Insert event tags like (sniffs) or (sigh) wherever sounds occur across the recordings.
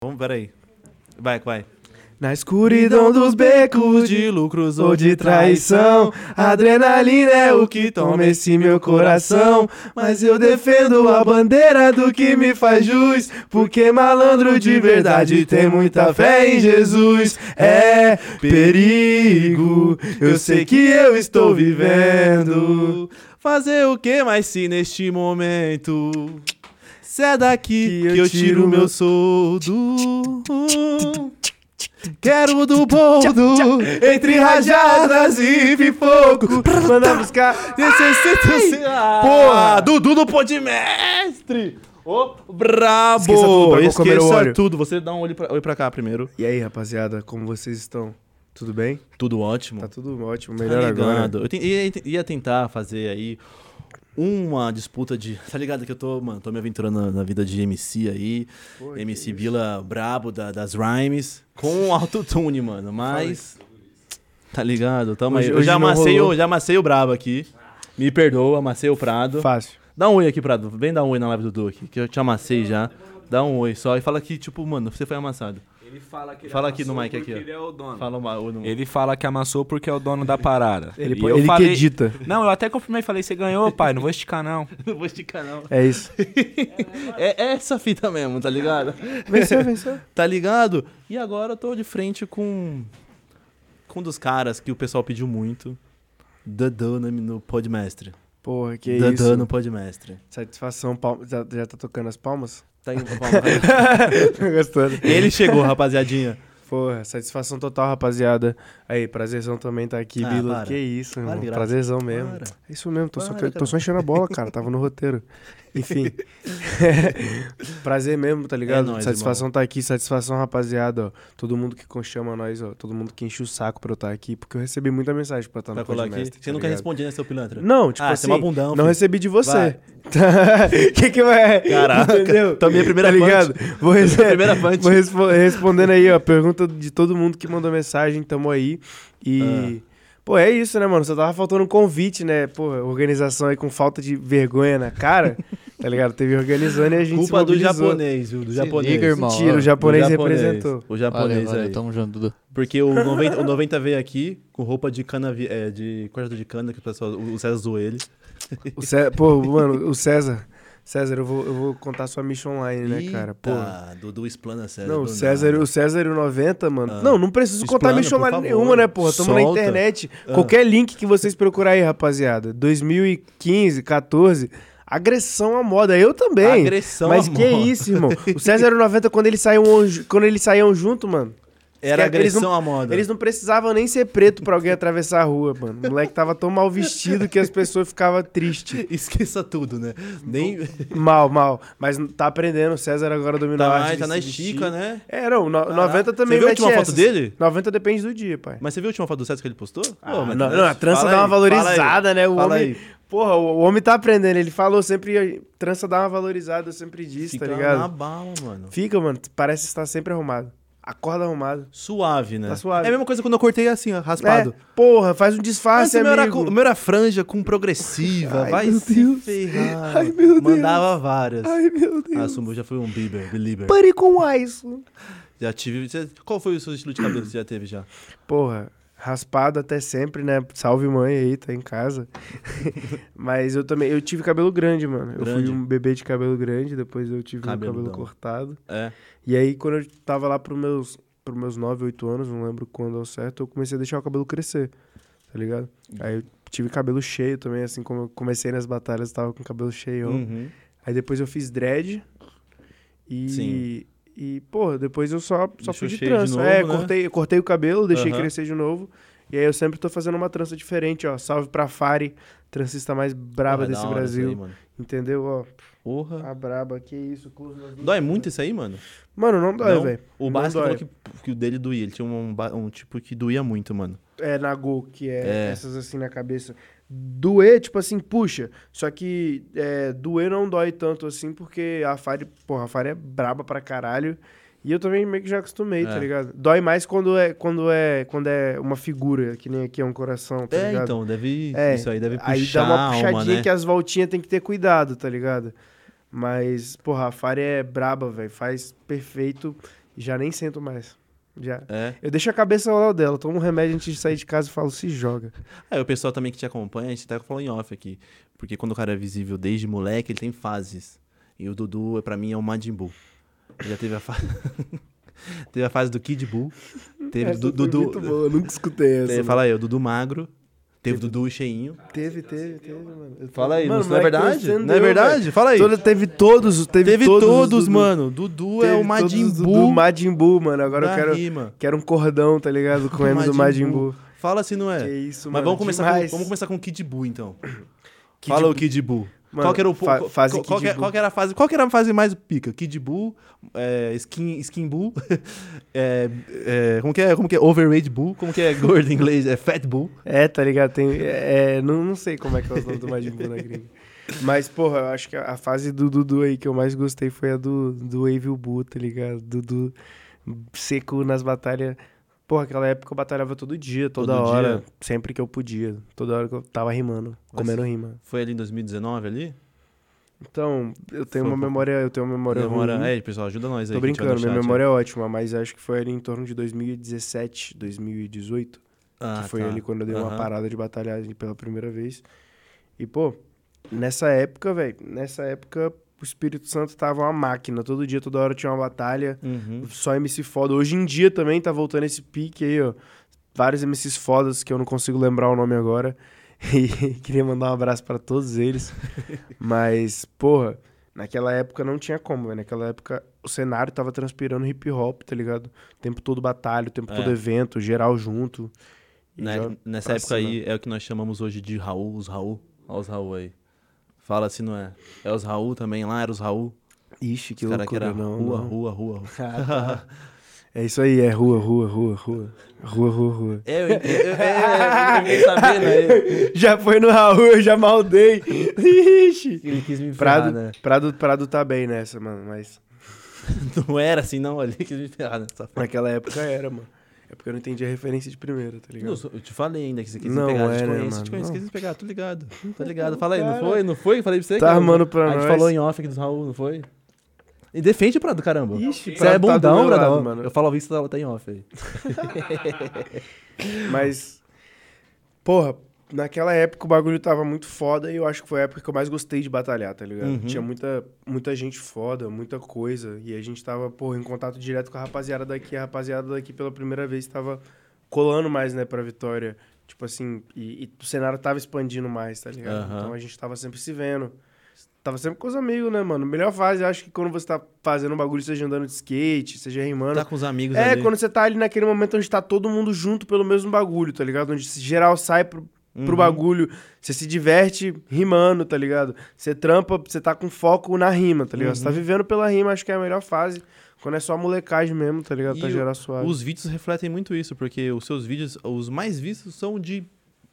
Vamos, peraí. Vai, vai. Na escuridão dos becos de lucros ou de traição, adrenalina é o que toma esse meu coração. Mas eu defendo a bandeira do que me faz jus, porque malandro de verdade tem muita fé em Jesus. É perigo, eu sei que eu estou vivendo. Fazer o que mais se neste momento? É daqui que eu tiro meu soldo. (laughs) Quero do boldo entre rajadas e pipoco. Manda buscar. Porra, Dudu do Podmestre. Ô, brabo. Esqueça tudo pra Esqueça tudo. Você dá um olho pra, olho pra cá primeiro. E aí, rapaziada, como vocês estão? Tudo bem? Tudo ótimo. Tá tudo ótimo, Tá melhor agora. ligado? Eu te- ia, ia tentar fazer aí uma disputa de. (laughs) Tá ligado que eu tô, mano, tô me aventurando na, na vida de MC aí. Pô, MC isso. Bila brabo da- das rhymes. Com autotune, mano. (laughs) Mas. Tá ligado? Tamo Hoje- aí. Eu já amassei, o, já amassei o brabo aqui. Me perdoa, amassei o Prado. Fácil. Dá um oi aqui, Prado. Vem dar um oi na live do Du aqui, que eu te amassei já. Dá um oi só e fala que, tipo, mano, você foi amassado. Ele fala que ele Fala aqui no amassou mic aqui. Ele é o dono. Fala uma no... Ele fala que amassou porque é o dono da parada. (laughs) Ele, E ele falei... que edita. Não, eu até confirmei, falei, você ganhou, pai, não vou esticar não. (laughs) Não vou esticar, não. É isso. (laughs) É, é essa fita mesmo, tá ligado? Venceu, venceu. Tá ligado? E agora eu tô de frente com. Com um dos caras que o pessoal pediu muito. Dadã no, no Podmestre. Porra, que Dadã isso. no Podmestre. Satisfação, palma. Já, já tá tocando as palmas? Tá (laughs) Tô gostando. Ele chegou, rapaziadinha. Porra, satisfação total, rapaziada. Aí, prazerzão também tá aqui, Ah, Bilo. para. Que isso, irmão. graça. Prazerzão mesmo. Para. É isso mesmo, tô, só, Para, tô cara. só enchendo a bola, cara. Tava no roteiro. Enfim. (laughs) Prazer mesmo, tá ligado? É nóis, satisfação tá aqui, satisfação, rapaziada, ó. Todo mundo que chama nós, ó. Todo mundo que enche o saco pra eu estar aqui, porque eu recebi muita mensagem pra estar Vai no colar aqui. podcast. Você nunca respondia, né, seu pilantra? Não, tipo ah, assim, você é uma bundão, não filho. recebi de você. (laughs) Que que vai? Caraca, Entendeu? também a primeira tá ligado? Vou, rece- Primeira punch. vou respo- respondendo aí, ó, pergunta de todo mundo que mandou mensagem, tamo aí. E. Ah. Pô, é isso, né, mano? Só tava faltando um convite, né? Pô, organização aí com falta de vergonha na cara, tá ligado? Teve organizando e a gente Culpa se do japonês, viu? Do japonês. liga, irmão. Mentira, o japonês, O japonês, representou. O japonês Valeu, valeu, aí. tamo junto, Dudu. Porque o 90, (laughs) o 90 veio aqui com roupa de cana, é, de cortador de cana, que o pessoal, o César zoou ele. O Cé- Pô, mano, o César. César, eu vou, eu vou contar sua mission online, né, cara? Pô. Dudu explana César. Não, o do César, nada. o César e o 90, mano. Ah. Não, não preciso contar Explana, mission por online favor. nenhuma, né, porra? Tamo na internet. Ah. Qualquer link que vocês procurarem aí, rapaziada. 2015, 14. Agressão à moda. Eu também. Agressão Mas à que moda. isso, irmão? (laughs) O César e o 90, quando eles saíam, quando eles saíam junto, mano. Era agressão não- à moda. Eles não precisavam nem ser preto pra alguém atravessar a rua, mano. O moleque tava tão mal vestido que as pessoas ficavam tristes. (laughs) Esqueça tudo, né? Nem. Mal, mal. Mas tá aprendendo. O César agora domina a Tá, arte. tá na estica, né? É, não. no- Caraca. 90 também Você viu a última foto dele? 90 depende do dia, pai. Mas você viu a última foto do César que ele postou? Ah, Pô, não, tá- não, a trança dá uma aí, valorizada, né? O Fala homem. aí. Porra, o, homem tá aprendendo. Ele falou sempre. Trança dá uma valorizada, eu sempre disse, Fica tá ligado? na bala, mano. Fica, mano. Parece estar sempre arrumado. Acorda arrumado. Suave, né? Tá suave. É a mesma coisa quando eu cortei assim, ó, raspado. É, porra, faz um Mas disfarce, o meu, era, amigo. o meu era franja com progressiva. Ai, vai meu se Deus. ferrar. Ai, meu Deus. Mandava várias. Ai, meu Ah, Deus. Sumo já foi um Bieber, belieber. Pare com isso. Já tive. Qual foi o seu estilo de cabelo que você já teve já? Porra, raspado até sempre, né? Salve mãe aí, tá em casa. (laughs) Mas eu também, eu tive cabelo grande, mano. Eu Grande? fui um bebê de cabelo grande, depois eu tive o cabelo Cabeludão. cortado. É. E aí, quando eu tava lá pros meus, pros meus 9, 8 anos, não lembro quando ao certo, eu comecei a deixar o cabelo crescer, tá ligado? Aí eu tive cabelo cheio também, assim como eu comecei nas batalhas, eu tava com cabelo cheio. Uhum. Aí depois eu fiz dread e... Sim. E, pô, depois eu só, só Deixou fui de cheio de trança. novo, é, né? cortei, cortei o cabelo, deixei Aham. crescer de novo. E aí eu sempre tô fazendo uma trança diferente, ó. Salve pra Fari, transista mais braba Porra, desse da hora isso Brasil. aí. Entendeu? Ó, Porra. a braba, que isso. nas duas. Dói muito isso aí, mano? Mano, não dói, velho. O Basque falou que, que o dele doía. Ele tinha um, um tipo que doía muito, mano. É, na Go, que é, É. essas assim na cabeça. Doer, tipo assim, puxa. Só que é, doer não dói tanto assim, porque a Fari, porra, a Fari é braba pra caralho. E eu também meio que já acostumei, tá É. ligado? Dói mais quando é, quando é, quando é uma figura, que nem aqui é um coração, tá é, ligado? então, deve. É, isso aí deve puxar Aí dá uma puxadinha alma, né? que as voltinhas tem que ter cuidado, tá ligado? Mas, porra, a Fari é braba, velho. Faz perfeito. Já nem sento mais. Já. É. Eu deixo a cabeça ao lado dela, tomo um remédio antes de sair de casa e falo, se joga. Aí o pessoal também que te acompanha, a gente até falou em off aqui. Porque quando o cara é visível desde moleque, ele tem fases. E o Dudu, pra mim, é o Majin Buu. Ele já teve a fase. (laughs) teve a fase do Kid Buu. Teve Essa do foi Dudu. muito boa, eu nunca escutei essa. Teve, fala aí, o Dudu magro. Teve Dudu cheinho. Teve, teve, teve, mano. Eu Fala aí, Mano, não é verdade? Não é verdade? Fala aí. Toda- teve todos, teve, Teve todos, todos, os Dudu. mano. Dudu é Teve o Majin Buu. Do Majin Buu, mano. Agora eu da quero, rima. quero um cordão, tá ligado? Com o M do Majin Buu. Fala se não é. Que isso, Mas mano. vamos começar, com, vamos começar com o Kid Buu, então. (clears throat) Kid Fala o. Kid Buu. Mano, qual que era o fa- qual- fase qual, qual, é- qual que era a fase? Qual que era a fase mais pica? Kid Buu, é, Skin Skin Buu, (laughs) é, é, como que é? Como que é? Overweight Buu, como que é gordo em inglês? É Fat Buu. É, tá ligado? Tem, é, não, não sei como é que é o nome do (laughs) Majin Buu na gringa. Mas, porra, eu acho que a fase do Dudu aí que eu mais gostei foi a do, do Evil Buu, tá ligado? Dudu seco nas batalhas. Porra, aquela época eu batalhava todo dia, toda Todo hora. dia? Sempre que eu podia. Toda hora que eu tava rimando, comendo rima. Foi ali em 2019 ali? Então, eu tenho Foi um uma memória, eu tenho uma memória ruim. É, pessoal, ajuda nós aí. Tô brincando, minha chat, memória é ótima, mas acho que foi ali em torno de 2017, 2018. Ah, que foi tá. ali quando eu dei uma Aham. parada de batalhar pela primeira vez. E, pô, nessa época, velho, nessa época o Espírito Santo tava uma máquina. Todo dia, toda hora tinha uma batalha. Uhum. Só MC foda. Hoje em dia também tá voltando esse pique aí, ó. Vários MCs fodas que eu não consigo lembrar o nome agora. (laughs) E queria mandar um abraço pra todos eles. (laughs) Mas, porra, naquela época não tinha como, velho. Naquela época o cenário tava transpirando hip hop, tá ligado? O tempo todo batalha, o tempo É. todo evento, geral junto. Né, nessa época cima. aí é o que nós chamamos hoje de Raul, os Raul. Olha os Raul aí. Fala se não é. É os Raul também lá, era os Raul. Ixi, que Os caras que loucura, era não, rua, não. rua, rua, rua. É isso aí, é rua, rua, rua, rua. Rua, rua, rua. É, eu, eu, eu, é, eu sabendo aí. Já foi no Raul, eu já maldei. Ixi. Ele quis me ferrar, Prado, né? Prado, Prado tá bem nessa, mano, mas Não era assim, não. Ali quis me ferrar nessa naquela época era, mano. É porque eu não entendi a referência de primeira, tá ligado? Não, eu te falei ainda que você quis Não pegar. É, te né, conheço, mano? te conheço, Não. quis pegar, tô ligado. Tô (laughs) ligado. Fala aí, não foi? Não foi? Falei pra você. Tá armando pra A gente nós. falou em off aqui dos Raul, não foi? E defende o Prado, caramba. Ixi, Você é tá do bundão, Bradão. mano. Eu falo visto, tá, tá em off aí. (laughs) Mas, porra, naquela época o bagulho tava muito foda e eu acho que foi a época que eu mais gostei de batalhar, tá ligado? Uhum. Tinha muita, muita gente foda, muita coisa. E a gente tava, porra, em contato direto com a rapaziada daqui. A rapaziada daqui pela primeira vez tava colando mais, né, pra Vitória. Tipo assim, e, e o cenário tava expandindo mais, tá ligado? Aham. Então a gente tava sempre se vendo. Tava sempre com os amigos, né, mano? Melhor fase, acho que quando você tá fazendo um bagulho, seja andando de skate, seja rimando. Tá com os amigos É, ali. quando você tá ali naquele momento onde tá todo mundo junto pelo mesmo bagulho, tá ligado? Onde geral sai pro, pro Uhum. bagulho, você se diverte rimando, tá ligado? Você trampa, você tá com foco na rima, tá ligado? Você tá Uhum. vivendo pela rima, acho que é a melhor fase. Quando é só molecagem mesmo, tá ligado? E Pra gerar suave. Os vídeos refletem muito isso, porque os seus vídeos, os mais vistos, são de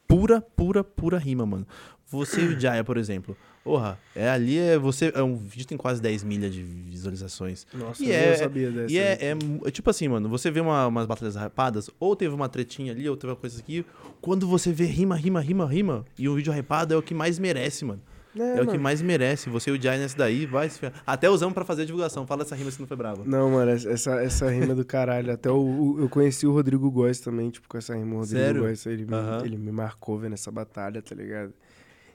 pura, pura, pura rima, mano. Você e o Jaya, por exemplo. Porra, é ali é você. É um vídeo tem quase 10 milhas de visualizações. Nossa, e eu é- sabia dessa. E é, é é tipo assim, mano, você vê uma- umas batalhas hypadas, ou teve uma tretinha ali, ou teve uma coisa aqui. Quando você vê rima, rima, rima, rima, e um vídeo hypado é o que mais merece, mano. É, o que mais merece. Você e o Jai nesse daí, vai se. Até usamos pra fazer a divulgação. Fala essa rima se não foi brava. Não, mano, essa, essa rima é do caralho. Até o, o- eu conheci o Rodrigo Góes também, tipo, com essa rima. O Rodrigo Sério? Góes, ele, me- ele me marcou vendo essa batalha, tá ligado?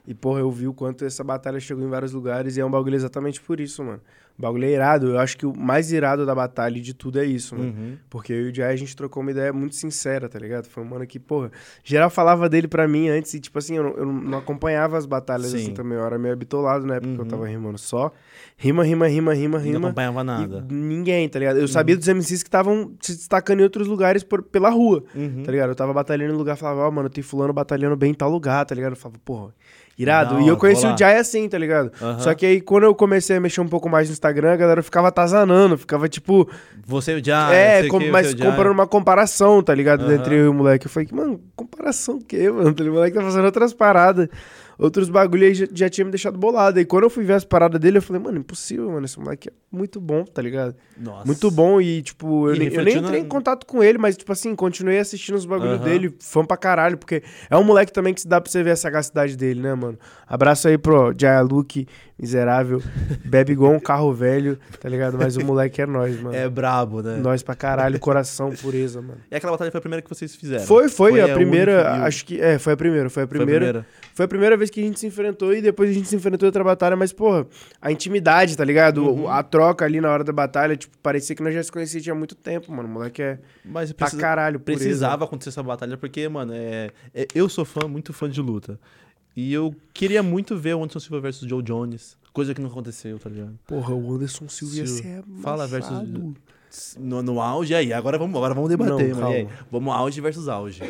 E, porra, eu vi o quanto essa batalha chegou em vários lugares e é um bagulho exatamente por isso, mano. O bagulho é irado. Eu acho que o mais irado da batalha de tudo é isso, mano. Uhum. Porque eu e o Jai, a gente trocou uma ideia muito sincera, tá ligado? Foi um mano que, porra, geral falava dele pra mim antes e, tipo assim, eu não, eu não acompanhava as batalhas Sim. assim também. Eu era meio bitolado na época que eu Uhum. tava rimando só. Rima, rima, rima, rima, Não rima. acompanhava nada. Ninguém, tá ligado? Eu sabia dos MCs que estavam se destacando em outros lugares por- pela rua, Uhum. tá ligado? Eu tava batalhando em lugar, falava, ó, mano, tem fulano batalhando bem em tal lugar, tá ligado? Eu falava, porra, irado. Da e eu conheci o. Jai assim, tá ligado? Aham. Só que aí, quando eu comecei a mexer um pouco mais no Instagram, a galera ficava atazanando, ficava tipo, Você e o Jai. é, com- que, mas comprando uma comparação, tá ligado? Aham. Entre eu e o moleque. Eu falei, mano, comparação o quê, mano? O moleque tá fazendo outras paradas. Outros bagulho aí já, já tinha me deixado bolado. E quando eu fui ver as paradas dele, eu falei, mano, impossível, mano. Esse moleque é muito bom, tá ligado? Nossa. Muito bom e, tipo, eu, E nem, eu nem entrei na- em contato com ele, mas, tipo assim, continuei assistindo os bagulhos Aham. dele, fã pra caralho, porque é um moleque também que se dá pra você ver a sagacidade dele, né, mano? Abraço aí pro Jaya Luke, miserável, bebe igual um carro velho, tá ligado? Mas o moleque é nós, mano. É brabo, né? Nós pra caralho, coração, pureza, mano. E aquela batalha foi a primeira que vocês fizeram? Foi, foi, a, a primeira, única- acho que, é, foi a primeira, foi a Foi a primeira. Foi a primeira vez que a gente se enfrentou e depois a gente se enfrentou em outra batalha, mas, porra, a intimidade, tá ligado? Uhum. A troca ali na hora da batalha, tipo, parecia que nós já se conhecíamos tinha muito tempo, mano. O moleque é Mas pra precisa- caralho, pureza. precisava acontecer essa batalha, porque, mano, é, é- eu sou fã, muito fã de luta. E eu queria muito ver o Anderson Silva versus Joe Jones. Coisa que não aconteceu, tá ligado? Porra, o Anderson Silva ia ser Fala versus-. No, no auge, aí, agora vamos, agora vamos debater, Não, mano. Aí? Vamos auge versus auge.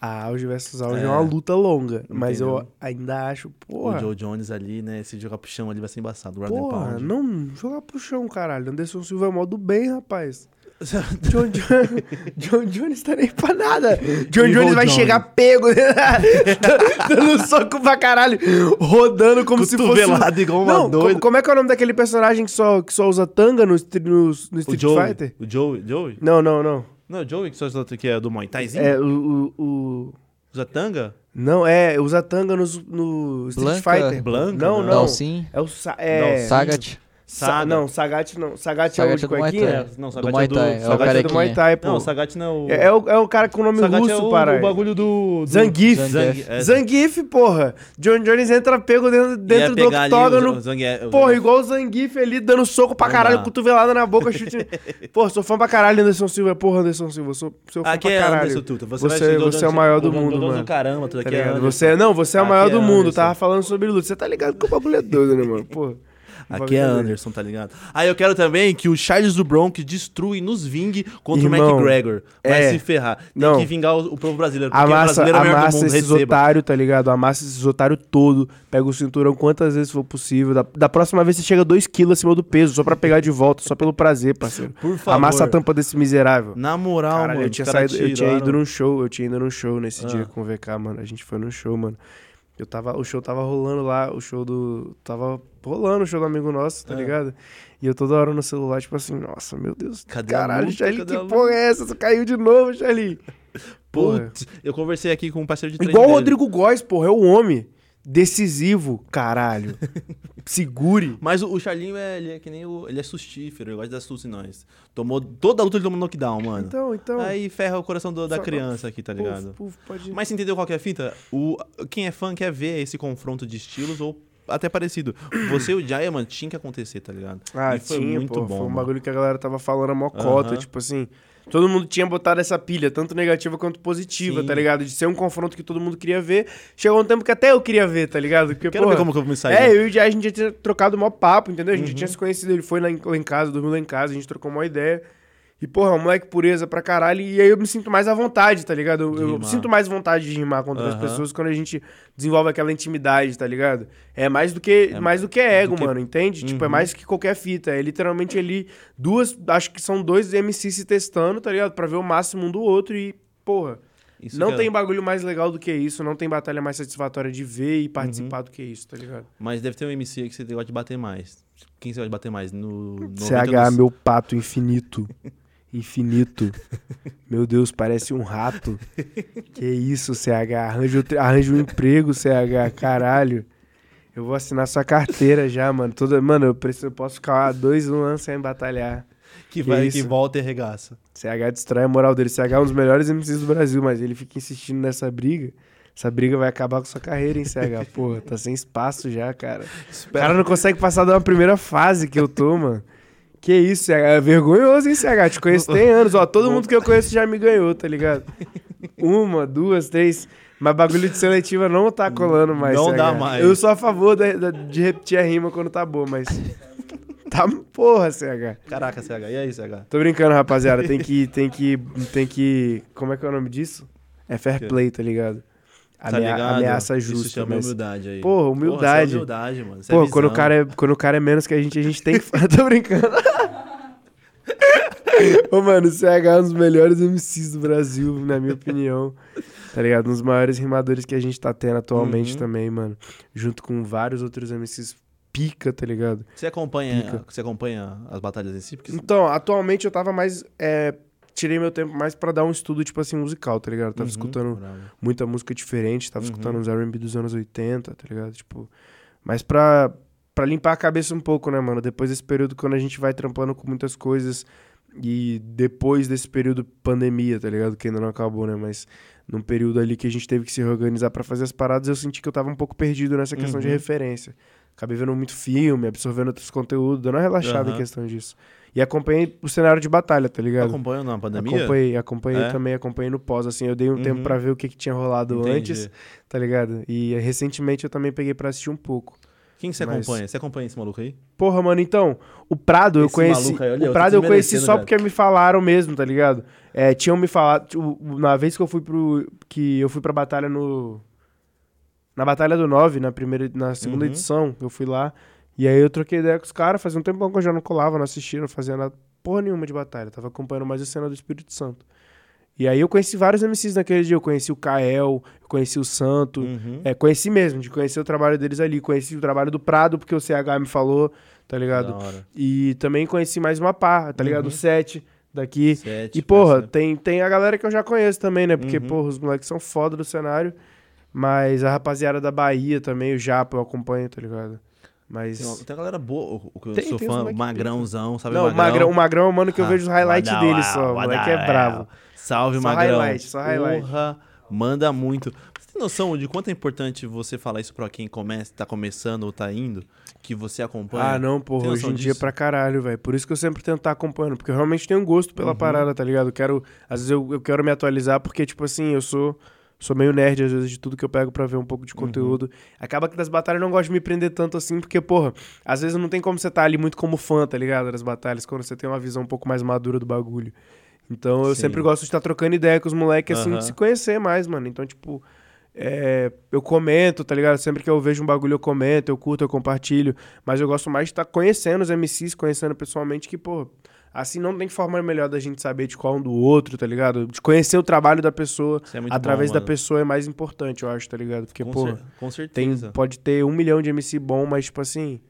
A auge versus auge é. É. uma luta longa, mas eu ainda acho, O porra, Joe Jones ali, né? Se jogar pro chão ali vai ser embaçado. And porra, não jogar pro chão, caralho. Anderson Silva é modo bem, rapaz. (laughs) John, John, John Jones tá nem pra nada. John Evil Jones vai Jones. chegar pego, (laughs) dando soco pra caralho, rodando como se fosse... um- Cotovelado igual uma Não, doida. como, como é que é o nome daquele personagem que só, que só usa tanga no, no, no O Street Joey. Fighter? O Joey. Joey? Não, não, não. Não, o Joey que, só, que é do Muay Thaizinho? É, o... o, o- Usa tanga? Não, é, usa tanga no, no Street Blanca. Fighter. Blanca? Não, Não. não. Não, sim. É o... Sa é... Não, Sagat. Sa- não, Sagat não. Sagat, Sagat é o é de do Muay cuequinha? Não, Do Sagat Muay é do... Thai, é o Sagat é do. Muay Thai, pô. Não, o Sagat não é o... É, é o, é o cara com nome Sagat russo, é o, para. o bagulho do... do... Zangief. Zang, é, Zangief, porra. John Jones entra pego dentro, dentro do o- octógono. o Zang- é- o Porra, igual o Zangief ali, dando soco pra Não caralho, dá. cotovelada na boca, chute. (laughs) Porra, sou fã pra caralho, Anderson Silva. Porra, Anderson Silva, sou seu fã Aqui pra é caralho. Anderson Tuta. Você, Você- você é o maior do mundo, mano. do caramba, tudo Tá aqui é. Você é, não, você é o maior é do mundo. Tava falando sobre luta. Você tá ligado que o bagulho é doido, né, mano? Porra. O Aqui é. Anderson, tá ligado? Aí eu quero também que o Charles do Bronx destrui nos vingue contra o Irmão, McGregor. Vai é. se ferrar. Tem Não. que vingar o, o povo brasileiro. Porque Amassa, brasileiro é o amassa mundo, esses receba. otários, tá ligado? Amassa esses otários todo. Pega o cinturão quantas vezes for possível. Da, da próxima vez você chega 2kg acima do peso, só pra pegar de volta, só pelo prazer, parceiro. Por favor. Amassa a tampa desse miserável. Na moral, Caralho, mano. eu tinha, saído, eu tinha ido tiraram- num show, eu tinha ido num show nesse Ah. dia com o VK, mano. A gente foi num show, mano. Eu tava, o show tava rolando lá, o show do. Tava rolando o show do amigo nosso, tá Ah. ligado? E eu toda hora no celular, tipo assim, nossa, meu Deus. Cadê caralho? Charlie, Cadê que porra é essa? Tu caiu de novo, Charlie. (laughs) Putz, eu conversei aqui com um parceiro de Igual o. Rodrigo Góes, porra, é o homem. Decisivo, caralho. (laughs) Segure. Mas o, o Charlinho, é, ele é que nem o... Ele é sustífero, ele gosta de dar susto nós. Tomou... Toda a luta ele tomou knockdown, mano. Então, então. Aí ferra o coração do- da Só- criança aqui, tá ligado? Puf, puf, pode... Mas você entendeu qual que é a fita? O, quem é fã quer ver esse confronto de estilos ou até parecido. Você e o Jaya, mano, tinha que acontecer, tá ligado? Ah, e foi tinha, muito pô, bom. Foi um mano. bagulho que a galera tava falando a mocota, Aham. tipo assim. Todo mundo tinha botado essa pilha, tanto negativa quanto positiva, Sim. tá ligado? De ser um confronto que todo mundo queria ver. Chegou um tempo que até eu queria ver, tá ligado? Porque, Quero porra, ver como que eu vou me sair. É, eu e o Jai, a gente já tinha trocado o maior papo, entendeu? A gente já Uhum. tinha se conhecido, ele foi lá em, lá em casa, dormiu lá em casa, a gente trocou uma ideia. E, porra, moleque pureza pra caralho. E aí eu me sinto mais à vontade, tá ligado? Eu, eu sinto mais vontade de rimar contra as Aham. pessoas quando a gente desenvolve aquela intimidade, tá ligado? É mais do que, É mais do que ego, do que- mano, entende? Tipo, é Uhum. mais que qualquer fita. É literalmente ali duas, acho que são dois MCs se testando, tá ligado? Pra ver o máximo um do outro e, porra. Isso não é- tem bagulho mais legal do que isso, não tem batalha mais satisfatória de ver e Uhum. participar do que isso, tá ligado? Mas deve ter um MC aí que você gosta de bater mais. Quem você gosta de bater mais? No, no CH, meu pato infinito. (laughs) Infinito. Meu Deus, parece um rato. Que isso, CH? Arranja, arranja um emprego, CH, caralho. Eu vou assinar sua carteira já, mano. Toda, mano, eu, preciso, eu posso ficar dois um ano sem batalhar. Que, Que vai, isso? que volta e arregaça. CH destrói a moral dele. CH é um dos melhores MCs do Brasil, mas ele fica insistindo nessa briga. Essa briga vai acabar com sua carreira, hein, CH? Porra, tá sem espaço já, cara. O cara não consegue passar uma primeira fase que eu tô, mano. Que isso, CH? É vergonhoso, hein, CH? Te (laughs) conheço tem anos. Ó, todo mundo que eu conheço já me ganhou, tá ligado? Uma, duas, três. Mas bagulho de seletiva não tá colando mais, Não CH. dá mais. Eu sou a favor da- de repetir a rima quando tá boa, mas... Tá porra, CH. Caraca, CH. E aí, CH? Tô brincando, rapaziada. Tem que, tem que, tem que... Como é que é o nome disso? É fair play, tá ligado? Tá Amea- ligado? Ameaça Isso justa. chama mas- humildade aí. Porra, humildade. Porra, isso é humildade, mano. Isso é Pô, visão. quando o, cara é, quando o cara é menos que a gente, a gente tem que... (laughs) Tô brincando. (laughs) Ô, mano, o CH é um dos melhores MCs do Brasil, na minha opinião. Tá ligado? Um dos maiores rimadores que a gente tá tendo atualmente Uhum. também, mano. Junto com vários outros MCs pica, tá ligado? Você acompanha, Pica. você acompanha as batalhas em si? Porque Então, atualmente eu tava mais. é, tirei meu tempo mais pra dar um estudo, tipo assim, musical, tá ligado? Eu tava Uhum, escutando bravo. muita música diferente, tava Uhum. escutando uns R&B dos anos 80, tá ligado? Tipo, mas pra, pra limpar a cabeça um pouco, né, mano? Depois desse período quando a gente vai trampando com muitas coisas e depois desse período pandemia, tá ligado? Que ainda não acabou, né? Mas num período ali que a gente teve que se reorganizar pra fazer as paradas, eu senti que eu tava um pouco perdido nessa questão de Uhum. referência. Acabei vendo muito filme, absorvendo outros conteúdos, dando uma relaxada em Aham. questão disso. E acompanhei o cenário de batalha, tá ligado? Acompanha na pandemia? Acompanhei, acompanhei É? também, acompanhei no pós, assim, eu dei um Uhum. tempo pra ver o que, que tinha rolado Entendi. antes, tá ligado? E recentemente eu também peguei pra assistir um pouco. Quem que você Mas- acompanha? Você acompanha esse maluco aí? Porra, mano, então, o Prado eu Esse conheci. maluco aí, olha, eu o Prado eu conheci só velho. porque me falaram mesmo, tá ligado? É, tinham me falado. tipo, na vez que eu fui pro. Que eu fui pra batalha no. Na Batalha do 9, na, primeira, na segunda Uhum. edição, eu fui lá. E aí eu troquei ideia com os caras, fazia um tempão que eu já não colava, não assistia, não fazia nada, porra nenhuma de batalha. Tava acompanhando mais a cena do Espírito Santo. E aí eu conheci vários MCs naquele dia. Eu conheci o Kael, conheci o Santo. Uhum. É, conheci mesmo, de conhecer o trabalho deles ali. Conheci o trabalho do Prado, porque o CH me falou, tá ligado? E também conheci mais uma pá, tá ligado? Uhum. O Sete daqui. Sete, E, porra, parceiro. tem, tem a galera que eu já conheço também, né? Porque, Uhum. porra, os moleques são foda do cenário. Mas a rapaziada da Bahia também, o Japa, eu acompanho, tá ligado? Mas. Tem, uma- tem uma galera boa, o- que eu Tem- sou tem fã, Magrãozão, sabe Não, o Magrão, o Magrão é o mano que eu Ah, vejo os highlights dele só. O moleque é bravo. Salve, Só Magrão. highlight, só highlight. Porra, manda muito. Você tem noção de quanto é importante você falar isso pra quem começa, tá começando ou tá indo? Que você acompanha? Ah, não, porra, hoje em dia disso? pra caralho, velho. Por isso que eu sempre tento estar acompanhando, porque eu realmente tenho gosto pela Uhum. parada, tá ligado? Eu quero, às vezes eu, eu quero me atualizar, porque, tipo assim, eu sou, sou meio nerd, às vezes, de tudo que eu pego pra ver um pouco de Uhum. conteúdo. Acaba que das batalhas eu não gosto de me prender tanto assim, porque, porra, às vezes não tem como você tá ali muito como fã, tá ligado? Das batalhas, quando você tem uma visão um pouco mais madura do bagulho. Então eu Sim. sempre gosto de estar trocando ideia com os moleques, assim, Aham. de se conhecer mais, mano. Então, tipo. é, eu comento, tá ligado? Sempre que eu vejo um bagulho eu comento, eu curto, eu compartilho. Mas eu gosto mais de estar conhecendo os MCs, conhecendo pessoalmente, que, pô, assim não tem forma melhor da gente saber de qual um do outro, tá ligado? De conhecer o trabalho da pessoa é através bom, da pessoa é mais importante, eu acho, tá ligado? Porque, com, pô, cer- com tem, certeza. pode ter um milhão de MC bom, mas, tipo assim,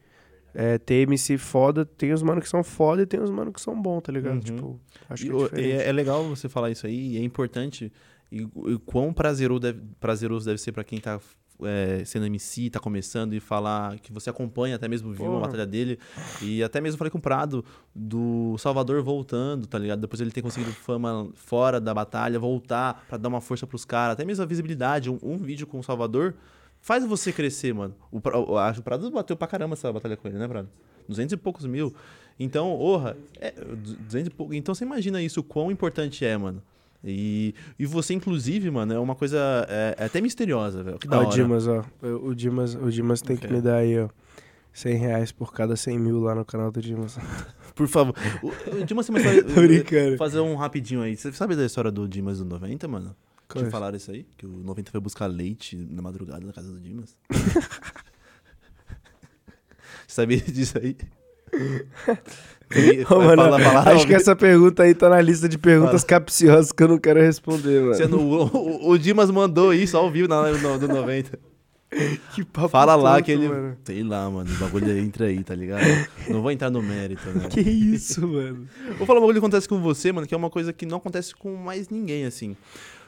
é, ter MC foda, tem os mano que são foda e tem os mano que são bom, tá ligado? Uhum. Tipo, acho que é é, é legal você falar isso aí, e é importante. E, e quão prazeroso deve, prazeroso deve ser pra quem tá é, sendo MC, tá começando e falar que você acompanha, até mesmo viu uma Porra. batalha dele. E até mesmo falei com o Prado do Salvador voltando, tá ligado? Depois ele ter conseguido fama fora da batalha, voltar pra dar uma força pros caras, até mesmo a visibilidade. Um, um vídeo com o Salvador faz você crescer, mano. O, que o Prado bateu pra caramba essa batalha com ele, né, Prado? 200 e poucos mil. Então, orra, é, 200 e pouco. Então você imagina isso, o quão importante é, mano. E, e você, inclusive, mano, é uma coisa é, é até misteriosa, velho. Que da Ó, hora. o Dimas, ó. O Dimas, o Dimas tem que Ok. me dar aí, ó. 100 reais por cada 100 mil lá no canal do Dimas. (laughs) Por favor. O, o Dimas, você vai (laughs) fazer um rapidinho aí. Você sabe da história do Dimas do 90, mano? Te falaram isso aí? Que o 90 foi buscar leite na madrugada na casa do Dimas? Você (laughs) sabia disso aí? Mano, acho que essa pergunta aí tá na lista de perguntas capciosas que eu não quero responder, mano. Não- o, o- Dimas mandou isso ao vivo na live do, do 90. Que papo Fala lá que ele. mano. Sei lá, mano. O bagulho entra aí, tá ligado? Não vou entrar no mérito, né? Que isso, mano? Vou falar um bagulho que acontece com você, mano, que é uma coisa que não acontece com mais ninguém, assim.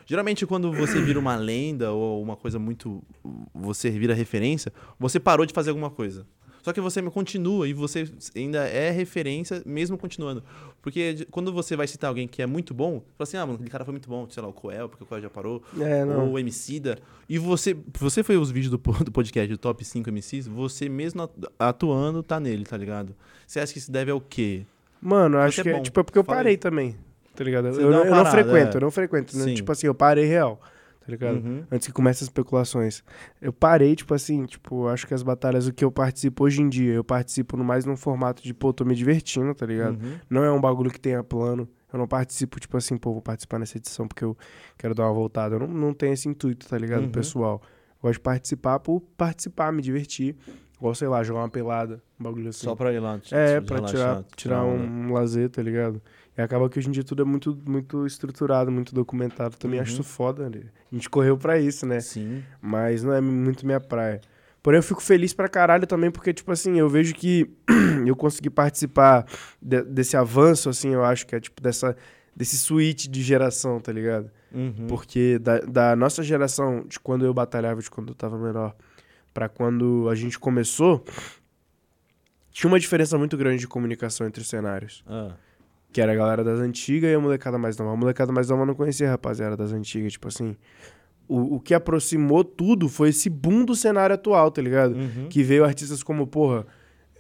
Geralmente, quando você vira uma lenda ou uma coisa muito. Você vira referência, você parou de fazer alguma coisa. Só que você continua e você ainda é referência, mesmo continuando. Porque quando você vai citar alguém que é muito bom, você fala assim: ah, mano, aquele cara foi muito bom, sei lá, o Coel, porque o Coel já parou, É, ou o Emicida. E você, você foi os vídeos do, do podcast do Top 5 MCs, você mesmo atu- atuando tá nele, tá ligado? Você acha que isso deve ao quê? Mano, acho é que é, tipo, é porque eu Fala parei também. Tá ligado? Você Eu, não- uma eu não parada, frequento, é. eu não frequento. né? Tipo assim, eu parei real. Tá ligado? Uhum. Antes que comece as especulações. Eu parei, tipo assim, tipo, acho que as batalhas, o que eu participo hoje em dia, eu participo no- mais num formato de, pô, tô me divertindo, tá ligado? Uhum. Não é um bagulho que tenha plano. Eu não participo, tipo assim, pô, vou participar nessa edição porque eu quero dar uma voltada. Eu não, não tenho esse intuito, tá ligado, Uhum. pessoal? Eu gosto de participar por participar, me divertir. Igual, sei lá, jogar uma pelada, um bagulho assim. Só pra ir lá. É, te- pra relaxar, tirar, tirar um, um lazer, tá ligado? E acaba que hoje em dia tudo é muito, muito estruturado, muito documentado. Também acho Uhum. isso foda, né? A gente correu pra isso, né? Sim. Mas não é muito minha praia. Porém, eu fico feliz pra caralho também, porque, tipo assim, eu vejo que (clears throat) eu consegui participar de- desse avanço, assim, eu acho que é, tipo, dessa, desse switch de geração, tá ligado? Uhum. Porque da, da nossa geração, de quando eu batalhava, de quando eu tava menor, pra quando a gente começou, tinha uma diferença muito grande de comunicação entre os cenários. Ah, Que era a galera das antigas e a molecada mais nova. A molecada mais nova não conhecia a rapaziada das antigas, tipo assim. O, o que aproximou tudo foi esse boom do cenário atual, tá ligado? uhum. Que veio artistas como, porra,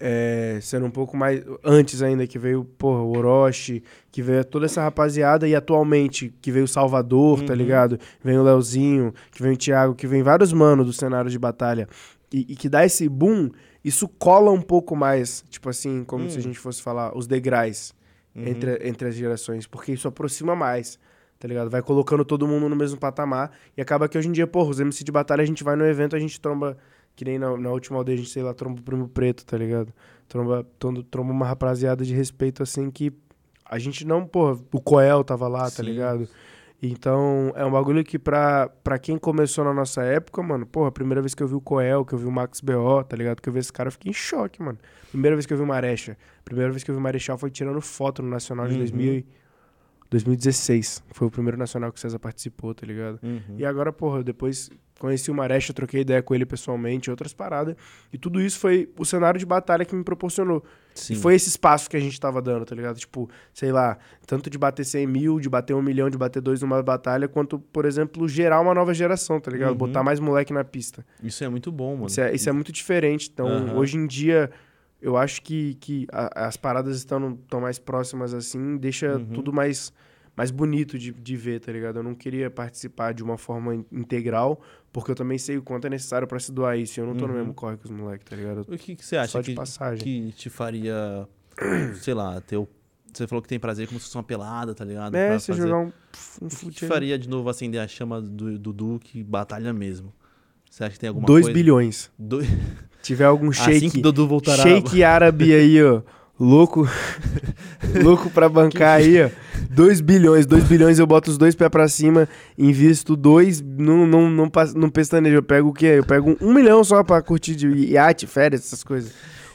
é, sendo um pouco mais. Antes ainda, que veio, porra, o Orochi, que veio toda essa rapaziada, e atualmente, que veio o Salvador, tá Uhum. ligado? Vem o Leozinho, que vem o Thiago, que vem vários manos do cenário de batalha. E, e que dá esse boom, isso cola um pouco mais, tipo assim, como Hum. se a gente fosse falar, os degraus Uhum. entre, entre as gerações, porque isso aproxima mais, tá ligado? Vai colocando todo mundo no mesmo patamar e acaba que hoje em dia, porra, os MC de batalha, a gente vai no evento, a gente tromba, que nem na, na última aldeia, a gente, sei lá, tromba o Primo Preto, tá ligado? Tromba, tromba, tromba uma rapaziada de respeito, assim, que a gente não, porra, o Coel tava lá, tá Sim. ligado? Então, é um bagulho que pra, pra quem começou na nossa época, mano, porra, a primeira vez que eu vi o Coel, que eu vi o Max B.O., tá ligado? Que eu vi esse cara, eu fiquei em choque, mano. Primeira vez que eu vi o Marecha. Primeira vez que eu vi o Marechal foi tirando foto no Nacional de Uhum. 2000 e- 2016. Foi o primeiro Nacional que o César participou, tá ligado? Uhum. E agora, porra, depois conheci o Marecha, troquei ideia com ele pessoalmente, outras paradas. E tudo isso foi o cenário de batalha que me proporcionou. Sim. E foi esse espaço que a gente tava dando, tá ligado? Tipo, sei lá, tanto de bater 100 mil, de bater um milhão, de bater dois numa batalha, quanto, por exemplo, gerar uma nova geração, tá ligado? Uhum. Botar mais moleque na pista. Isso é muito bom, mano. Isso é, isso é muito diferente. Então, Aham. hoje em dia, eu acho que, que a- as paradas estão tão mais próximas assim, deixa Uhum. tudo mais, mais bonito de, de ver, tá ligado? Eu não queria participar de uma forma in- integral, porque eu também sei o quanto é necessário pra se doar isso. Eu não tô no Uhum. mesmo corre com os moleques, tá ligado? O que, que você acha Só de que, passagem. que te faria, sei lá, ter o... Você falou que tem prazer como se fosse uma pelada, tá ligado? É, Pra você fazer- jogar um, um O que faria de novo acender a chama do Dudu que batalha mesmo? Você acha que tem alguma 2 coisa? bilhões. Dois... Tiver algum Assim shake, que Dudu voltará... shake árabe aí, ó. Louco. (laughs) louco pra bancar aí, ó. 2 bilhões. 2 bilhões eu boto os dois pés pra cima, invisto dois, não, não, não, não pestanejo. Eu pego o quê? Eu pego um milhão só pra curtir de iate, férias, essas coisas.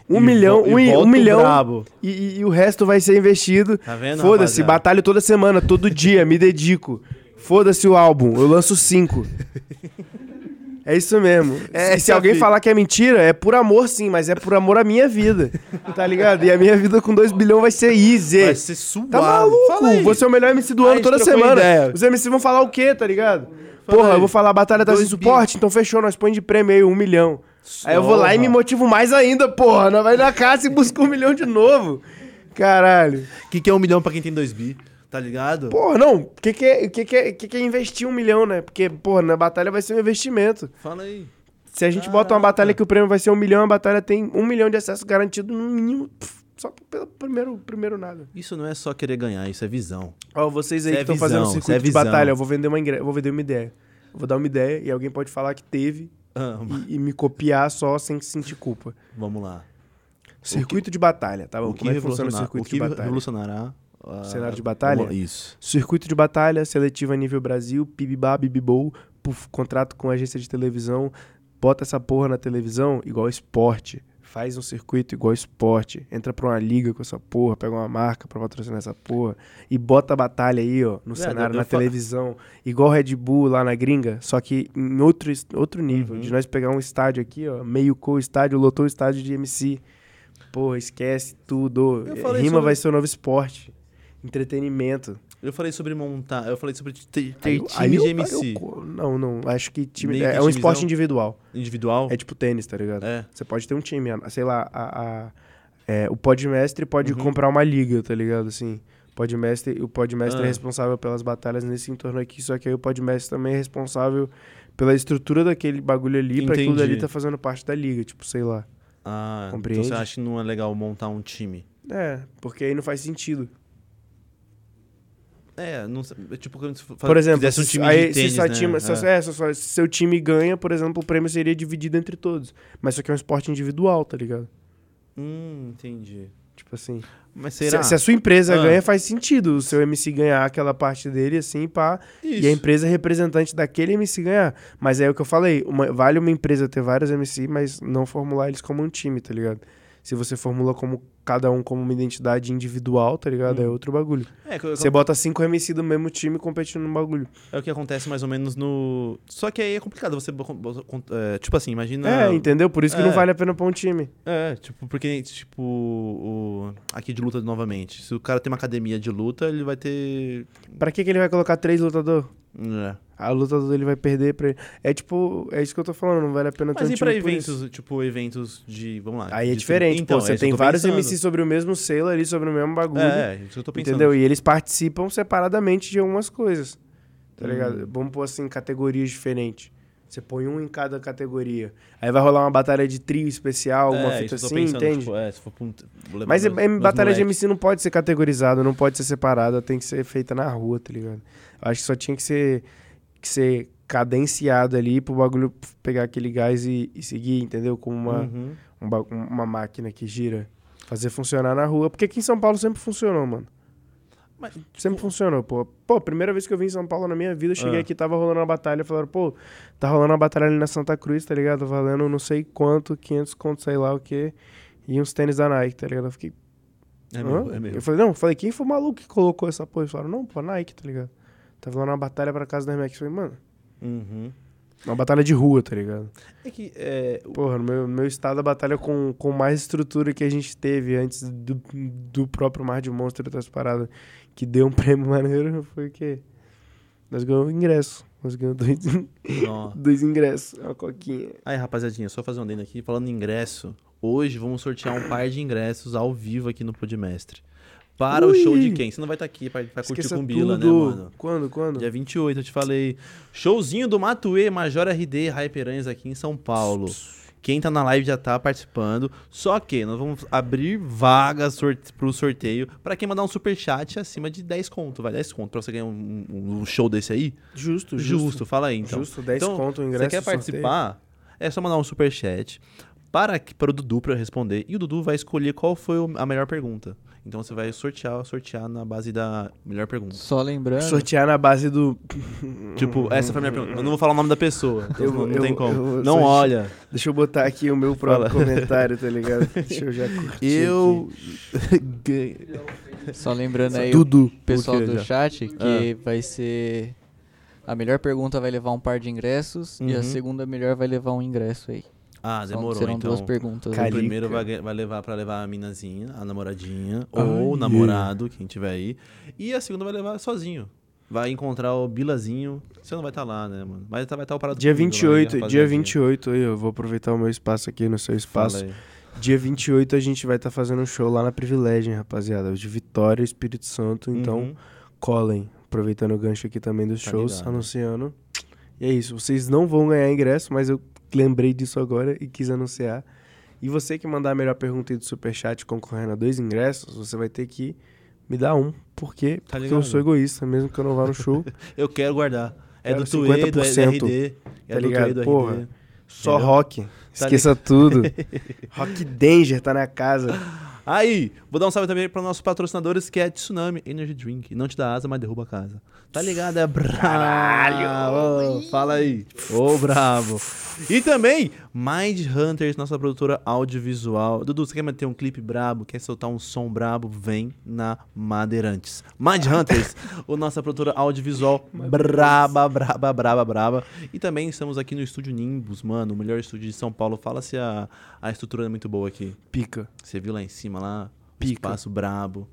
Um E milhão, e um, um milhão e, e- o resto vai ser investido. Tá vendo, Foda-se, batalho toda semana, todo dia, me dedico. Foda-se o álbum, eu lanço cinco. (laughs) É isso mesmo. É, Sim, se alguém filho. falar que é mentira, é por amor sim, mas é por amor à minha vida. (laughs) Tá ligado? E a minha vida com 2 bilhões vai ser easy. Vai ser suave. Tá maluco? Você é o melhor MC do A ano toda semana. ideia. Os MC vão falar o quê, tá ligado? Fala Porra, aí. eu vou falar a batalha tá sem suporte, então fechou, nós põe de prêmio aí um milhão. Aí eu vou lá e me motivo mais ainda, porra. Nós vai na casa e busca um milhão de novo. Caralho. O que, que é um milhão pra quem tem dois bi? Tá ligado? Porra, não. O que, que, é, que, que, é, que, que é investir um milhão, né? Porque, porra, na batalha vai ser um investimento. Fala aí. Se a gente bota uma Caraca. batalha que o prêmio vai ser um milhão, a batalha tem um milhão de acessos garantido no mínimo. pff, Só pelo primeiro, primeiro nada. Isso não é só querer ganhar, isso é visão. Ó, vocês aí Isso que é estão visão, fazendo isso circuito é de batalha, eu vou vender uma, ingre- eu vou vender uma ideia. Eu vou dar uma ideia e alguém pode falar que teve Ah, e, e me copiar só sem sentir culpa. vamos lá. Circuito de batalha, tá bom? o que, Como é que funciona o revolucionar, o circuito que de batalha? revolucionará... ah, Cenário de batalha? vamos- Isso. Circuito de batalha, seletiva nível Brasil, pibibá, bibibou, puf, contrato com agência de televisão, bota essa porra na televisão igual esporte. Faz um circuito igual esporte. Entra pra uma liga com essa porra, pega uma marca pra patrocinar essa porra. E bota a batalha aí, ó, no É, cenário, na televisão. Igual Red Bull lá na gringa, só que em outro, outro nível. Uhum. De nós pegar um estádio aqui, ó, meio co estádio, lotou o estádio de MC. Porra, esquece tudo. Rima sobre- vai ser o novo esporte. Entretenimento. Eu falei sobre montar, eu falei sobre ter, ter Aí time aí eu- de MC. eu não, não. Acho que time. É, é um esporte individual. Individual? É tipo tênis, tá ligado? É. Você pode ter um time. Sei lá, a, a- é, o podmestre pode Uhum. comprar uma liga, tá ligado? Assim. Podmestre, o podmestre Ah. é responsável pelas batalhas nesse entorno aqui, só que aí o podmestre também é responsável pela estrutura daquele bagulho ali, pra aquilo Entendi. dali tá fazendo parte da liga, tipo, sei lá. Ah, Compreende? então você acha que não é legal montar um time? É, porque aí não faz sentido. É, não é tipo se fa- Por exemplo, fizesse um se- time aí, de tênis, se, né? time- se, É. é, se se seu time ganha, por exemplo, o prêmio seria dividido entre todos. Mas isso aqui é um esporte individual, tá ligado? Hum, entendi. Tipo assim. Mas Se, será? se a sua empresa Ah. ganha, faz sentido o seu MC ganhar aquela parte dele, assim, pá. Isso. E a empresa representante daquele MC ganhar. Mas é o que eu falei, uma- vale uma empresa ter vários MC, mas não formular eles como um time, tá ligado? Se você formula como cada um como uma identidade individual, tá ligado? É Hum. outro bagulho. É, Você bota cinco MC do mesmo time competindo no bagulho. é o que acontece mais ou menos no. Só que aí é complicado você. é, tipo assim, imagina. É, entendeu? Por isso que É. não vale a pena pra um time. É, tipo, porque, tipo, o. Aqui de luta novamente. Se o cara tem uma academia de luta, ele vai ter. Pra que, que ele vai colocar três lutadores? É. A luta dele vai perder pra ele. É tipo, é isso que eu tô falando, não vale a pena ter Mas e pra eventos, tipo, eventos de. Vamos lá. Aí é diferente, Então, pô. Você é tem vários pensando. MCs sobre o mesmo selo ali, sobre o mesmo bagulho. É, é, isso que eu tô pensando. Entendeu? E eles participam separadamente de algumas coisas. Tá Hum. ligado? Vamos pôr assim, categorias diferentes. Você põe um em cada categoria. Aí vai rolar uma batalha de trio especial, é, fita que eu assim, pensando, entende? Tipo, é, se for pra um- Mas é- meus- é- meus batalha de. MC não pode ser categorizada, não pode ser separada, tem que ser feita na rua, tá ligado? Eu acho que só tinha que ser, que ser cadenciado ali pro bagulho pegar aquele gás e, e seguir, entendeu? Como uma, Uhum. um ba- uma máquina que gira. Fazer funcionar na rua. Porque aqui em São Paulo sempre funcionou, mano. Mas, Sempre funcionou, pô. Pô, primeira vez que eu vim em São Paulo na minha vida, eu cheguei Ah. aqui, tava rolando uma batalha. Falaram, pô, tá rolando uma batalha ali na Santa Cruz, tá ligado? Valendo não sei quanto, 500 conto, sei lá o quê. E uns tênis da Nike, tá ligado? Eu fiquei, é meu, é meu. Eu falei, não, falei, quem foi o maluco que colocou essa porra? Eles falaram, não, pô, Nike, tá ligado? Tava lá numa batalha pra casa da Max. Eu falei, mano, Uhum. uma batalha de rua, tá ligado? É que. É, Porra, no meu, no meu estado a batalha com, com mais estrutura que a gente teve antes do, do próprio Mar de Monstro e outras paradas, que deu um (laughs) prêmio maneiro, foi o quê? Nós ganhamos ingresso. Nós ganhamos dois, (laughs) dois ingressos, uma coquinha. Aí, rapaziadinha, só fazer um dentro aqui. Falando em ingresso, hoje vamos sortear um par de ingressos ao vivo aqui no Podmestre. Para o Ui! show de quem? Você não vai estar aqui pra, pra curtir com o Bila, né, mano? Quando, quando? Dia 28, eu te falei. Showzinho do Matuê, Major RD, Hyperanhas aqui em São Paulo. Quem tá na live já tá participando. Só que nós vamos abrir vagas sorte pro sorteio pra quem mandar um superchat acima de 10 conto. Vai, 10 conto pra você ganhar um, um- um show desse aí? Justo, Justo, justo. fala aí então. Justo, 10 Então, conto o ingresso. Você quer do sorteio. participar? É só mandar um superchat para, que- para o Dudu para eu responder. E o Dudu vai escolher qual foi o- a melhor pergunta. Então você vai sortear, sortear na base da melhor pergunta. Só lembrando. Sortear na base do. Tipo, essa foi a minha pergunta. Eu não vou falar o nome da pessoa. então Eu- não, não eu- tem como. eu- não olha. Deixa eu botar aqui o meu próprio Fala. comentário, tá ligado? (laughs) Deixa eu já curtir. Eu. Só lembrando aí aqui. Dudu. o pessoal o do já? chat que vai ser. A melhor pergunta vai levar um par de ingressos e Uhum. a segunda melhor vai levar um ingresso aí. Ah, demorou serão então. duas perguntas. O primeiro Calica. vai, vai levar pra levar a minazinha, a namoradinha, Ah, ou o namorado, quem tiver aí. E a segunda vai levar sozinho. Vai encontrar o Bilazinho. Você não vai estar lá, né, mano? Mas tá- vai estar o parado Dia comigo lá, 28, dia rapaziadinha. 28 aí, eu vou aproveitar o meu espaço aqui no seu espaço. Fala aí. Dia 28 a gente vai estar fazendo um show lá na Privilégio, hein, rapaziada. De Vitória, Espírito Santo. Então, Uhum. colem. Aproveitando o gancho aqui também dos Tá shows, ligado. anunciando. E é isso. Vocês não vão ganhar ingresso, mas eu lembrei disso agora e quis anunciar. E você que mandar a melhor pergunta aí do Superchat concorrendo a dois ingressos, você vai ter que me dar um. Por quê? Tá Porque eu sou egoísta, mesmo que eu não vá no show. (laughs) Eu quero guardar. É Quero do Tuê, do, é do 50%, RD. É tá do ligado? Tuê, do Porra. RD. Só Entendeu? rock. Esqueça tudo. (laughs) rock Danger tá na casa. (laughs) Aí, vou dar um salve também para nossos patrocinadores, que é Tsunami Energy Drink. Não te dá asa, mas derruba a casa. Tá ligado? É brabo. Fala aí. Ô, bravo. E também, Mind Hunters, nossa produtora audiovisual. Dudu, você quer manter um clipe brabo? Quer soltar um som brabo? Vem na Madeirantes. Mind Hunters, (laughs) o nossa produtora audiovisual braba, braba, braba, braba. E também estamos aqui no estúdio Nimbus, mano, o melhor estúdio de São Paulo. Fala se a, a estrutura é muito boa aqui. Pica. Você viu lá em cima lá? Pica. Espaço brabo.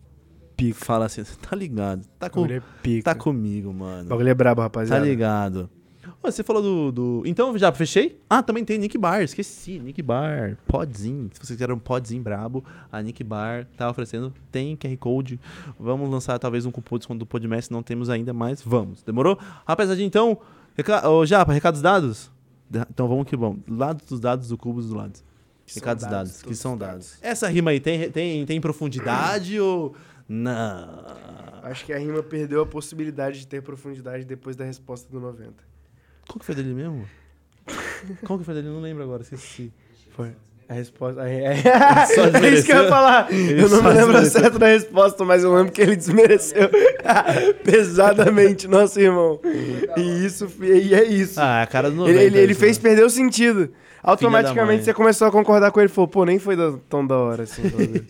Pica. Fala assim, tá ligado? Tá, O com, é pica. tá comigo, O mano. bagulho é brabo, Tá rapaziada. ligado. Você falou do, do. Então, já fechei? Ah, também tem Nick Bar, esqueci. Nick Bar, podzinho. Se vocês querem um podzinho brabo, a Nick Bar tá oferecendo. Tem QR Code. Vamos lançar talvez um cupom de desconto do Podmess, não temos ainda, mas vamos. Demorou? Rapaziada, então. Reca... Ô, Japa, recados dados? Da- Então vamos que vamos. Lado dos dados do cubo dos lados. Que Recados dados, dados, que são dados. dados. Essa rima aí tem, tem, tem profundidade ou. Não. Acho que a rima perdeu a possibilidade de ter profundidade depois da resposta do 90. Qual que foi dele mesmo? Qual que foi dele? Não lembro agora, esqueci. Foi. A resposta. É, Só (laughs) é isso que eu ia falar. Ele eu não me lembro desmereceu. certo da resposta, mas eu lembro que ele desmereceu (laughs) pesadamente nosso irmão. E isso, e é isso. Ah, a cara do 90. ele ele, ele isso, fez né? perder o sentido. Automaticamente você começou a concordar com ele. Falou, pô, nem foi da- tão da hora assim.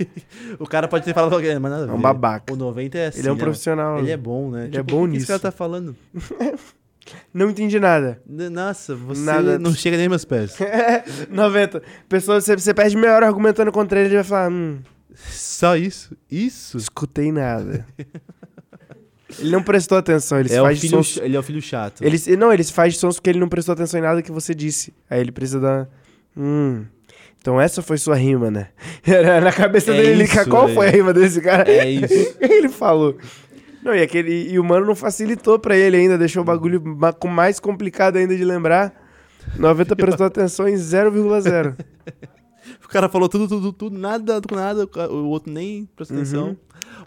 (laughs) O cara pode ter falado qualquer coisa, mas nada a É um babaca. O 90 é assim, ele é um né? profissional. Ele é bom, né? Ele é Tipo, bom o que nisso. esse cara tá falando? Não entendi nada. Nossa, você Nada. não chega nem meus pés. (laughs) 90. Pessoa, você, você perde meia hora argumentando contra ele, ele vai falar, hum, Só isso? Isso? escutei nada. (laughs) ele não prestou atenção, ele é o faz filho, sons... ele é o filho chato. Ele, não, ele faz sons porque ele não prestou atenção em nada que você disse. Aí ele precisa dar... Hum... Então essa foi sua rima, né? (laughs) Na cabeça É dele, ele, isso, qual velho. foi a rima desse cara? É isso. ele falou. Não, e, aquele, e o mano não facilitou pra ele ainda, deixou o bagulho mais complicado ainda de lembrar. 90 prestou atenção em 0,0. (laughs) O cara falou tudo, tudo, tudo, nada com nada, o outro nem prestou Uhum. atenção.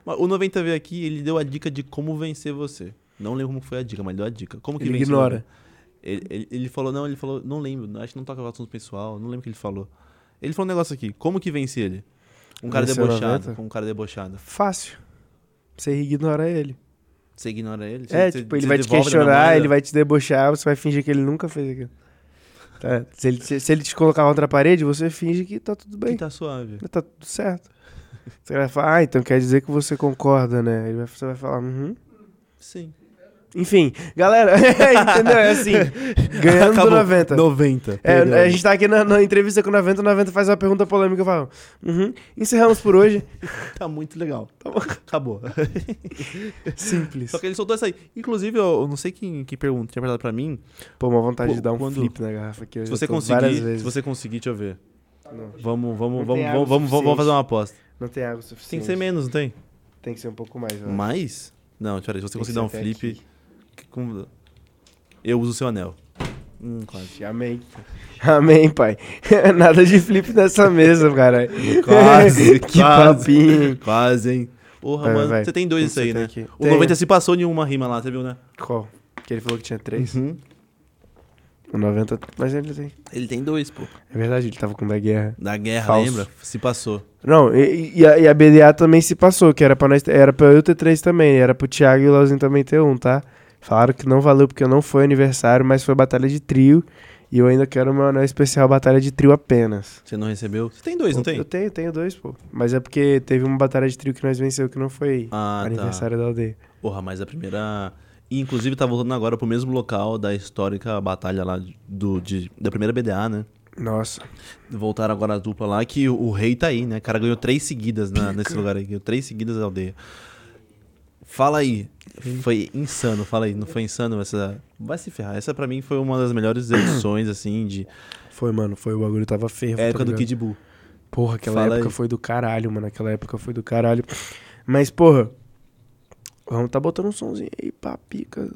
Mas O 90 veio aqui, ele deu a dica de como vencer você. Não lembro como foi a dica, mas deu a dica. Como que Ele vence o ignora. 90? Ele, ele, ele falou, não, ele falou, não lembro, acho que não toca o assunto pessoal, não lembro o que ele falou. Ele falou um negócio aqui, como que vence ele? Um cara Vence o debochado, 90? com um cara debochado. Fácil. Você ignora ele. Você ignora ele? É, Você- tipo, ele vai te questionar, ele vai te debochar, você vai fingir que ele nunca fez aquilo. Tá? Se, ele, se, se ele te colocar contra a parede, você finge que tá tudo Que bem. tá suave. Tá tudo certo. Você vai falar, ah, então quer dizer que você concorda, né? Ele vai, você vai falar, uhum. Sim. Enfim, galera, (laughs) entendeu? É assim, (laughs) ganhando do Acabou. 90. 90. É, a gente tá aqui na, na entrevista com o 90, o 90 faz uma pergunta polêmica e fala, uhum, encerramos por hoje. (laughs) Tá muito legal. Acabou. Simples. Só que ele soltou essa aí. Inclusive, eu, eu não sei quem que pergunta, tinha perguntado pra mim. Pô, uma vontade Pô, de dar um quando- flip na garrafa aqui. eu Se você conseguir, se você conseguir, deixa eu ver. Não. Vamos, vamos, Não vamos, vamos, vamos, fazer uma aposta. Não tem água suficiente. Tem que ser menos, não tem? Tem que ser um pouco mais. Mais? Não, peraí, se você Tem conseguir dar um flip. aqui. Eu uso o seu anel. Hum, quase. Amém. Amém, pai. (laughs) Nada de flip nessa mesa, cara. Quase, (laughs) que quase. papinho? Quase, hein? Porra, Vai, mano. vai. Você tem dois isso aí, tem né? aqui. O Tenho. 90 se passou em uma rima lá, você viu, né? Qual? Que ele falou que tinha três. Uhum. O 90. Mas ele tem. Ele tem dois, pô. É verdade, ele tava com o da guerra. Da guerra, Falso. lembra? Se passou. Não, e, e a, e a BDA também se passou, que era pra nós. Era pra eu ter três também. Era pro Thiago e o Lauzinho também ter um, tá? Falaram que não valeu porque não foi aniversário, mas foi batalha de trio. E eu ainda quero meu anel especial batalha de trio apenas. Você não recebeu? Você tem dois, não tem? Eu tenho, tenho dois, pô. Mas é porque teve uma batalha de trio que nós venceu que não foi Ah, tá. aniversário da aldeia. Porra, mas a primeira. E, inclusive tá voltando agora pro mesmo local da histórica batalha lá do, de, da primeira BDA, né? Nossa. Voltaram agora a dupla lá, que o, o rei tá aí, né? O cara ganhou três seguidas na- nesse lugar aí. Ganhou três seguidas da aldeia. Fala aí. Foi insano, fala aí. Não foi insano essa. Vai se ferrar. Essa pra mim foi uma das melhores edições, assim, de Foi, mano, foi o bagulho tava feio. época tá do? Kid Buu. Porra, aquela Fala época aí. foi do caralho, mano. Aquela época foi do caralho. Mas, porra, vamos tá botando um somzinho aí, pá, pica.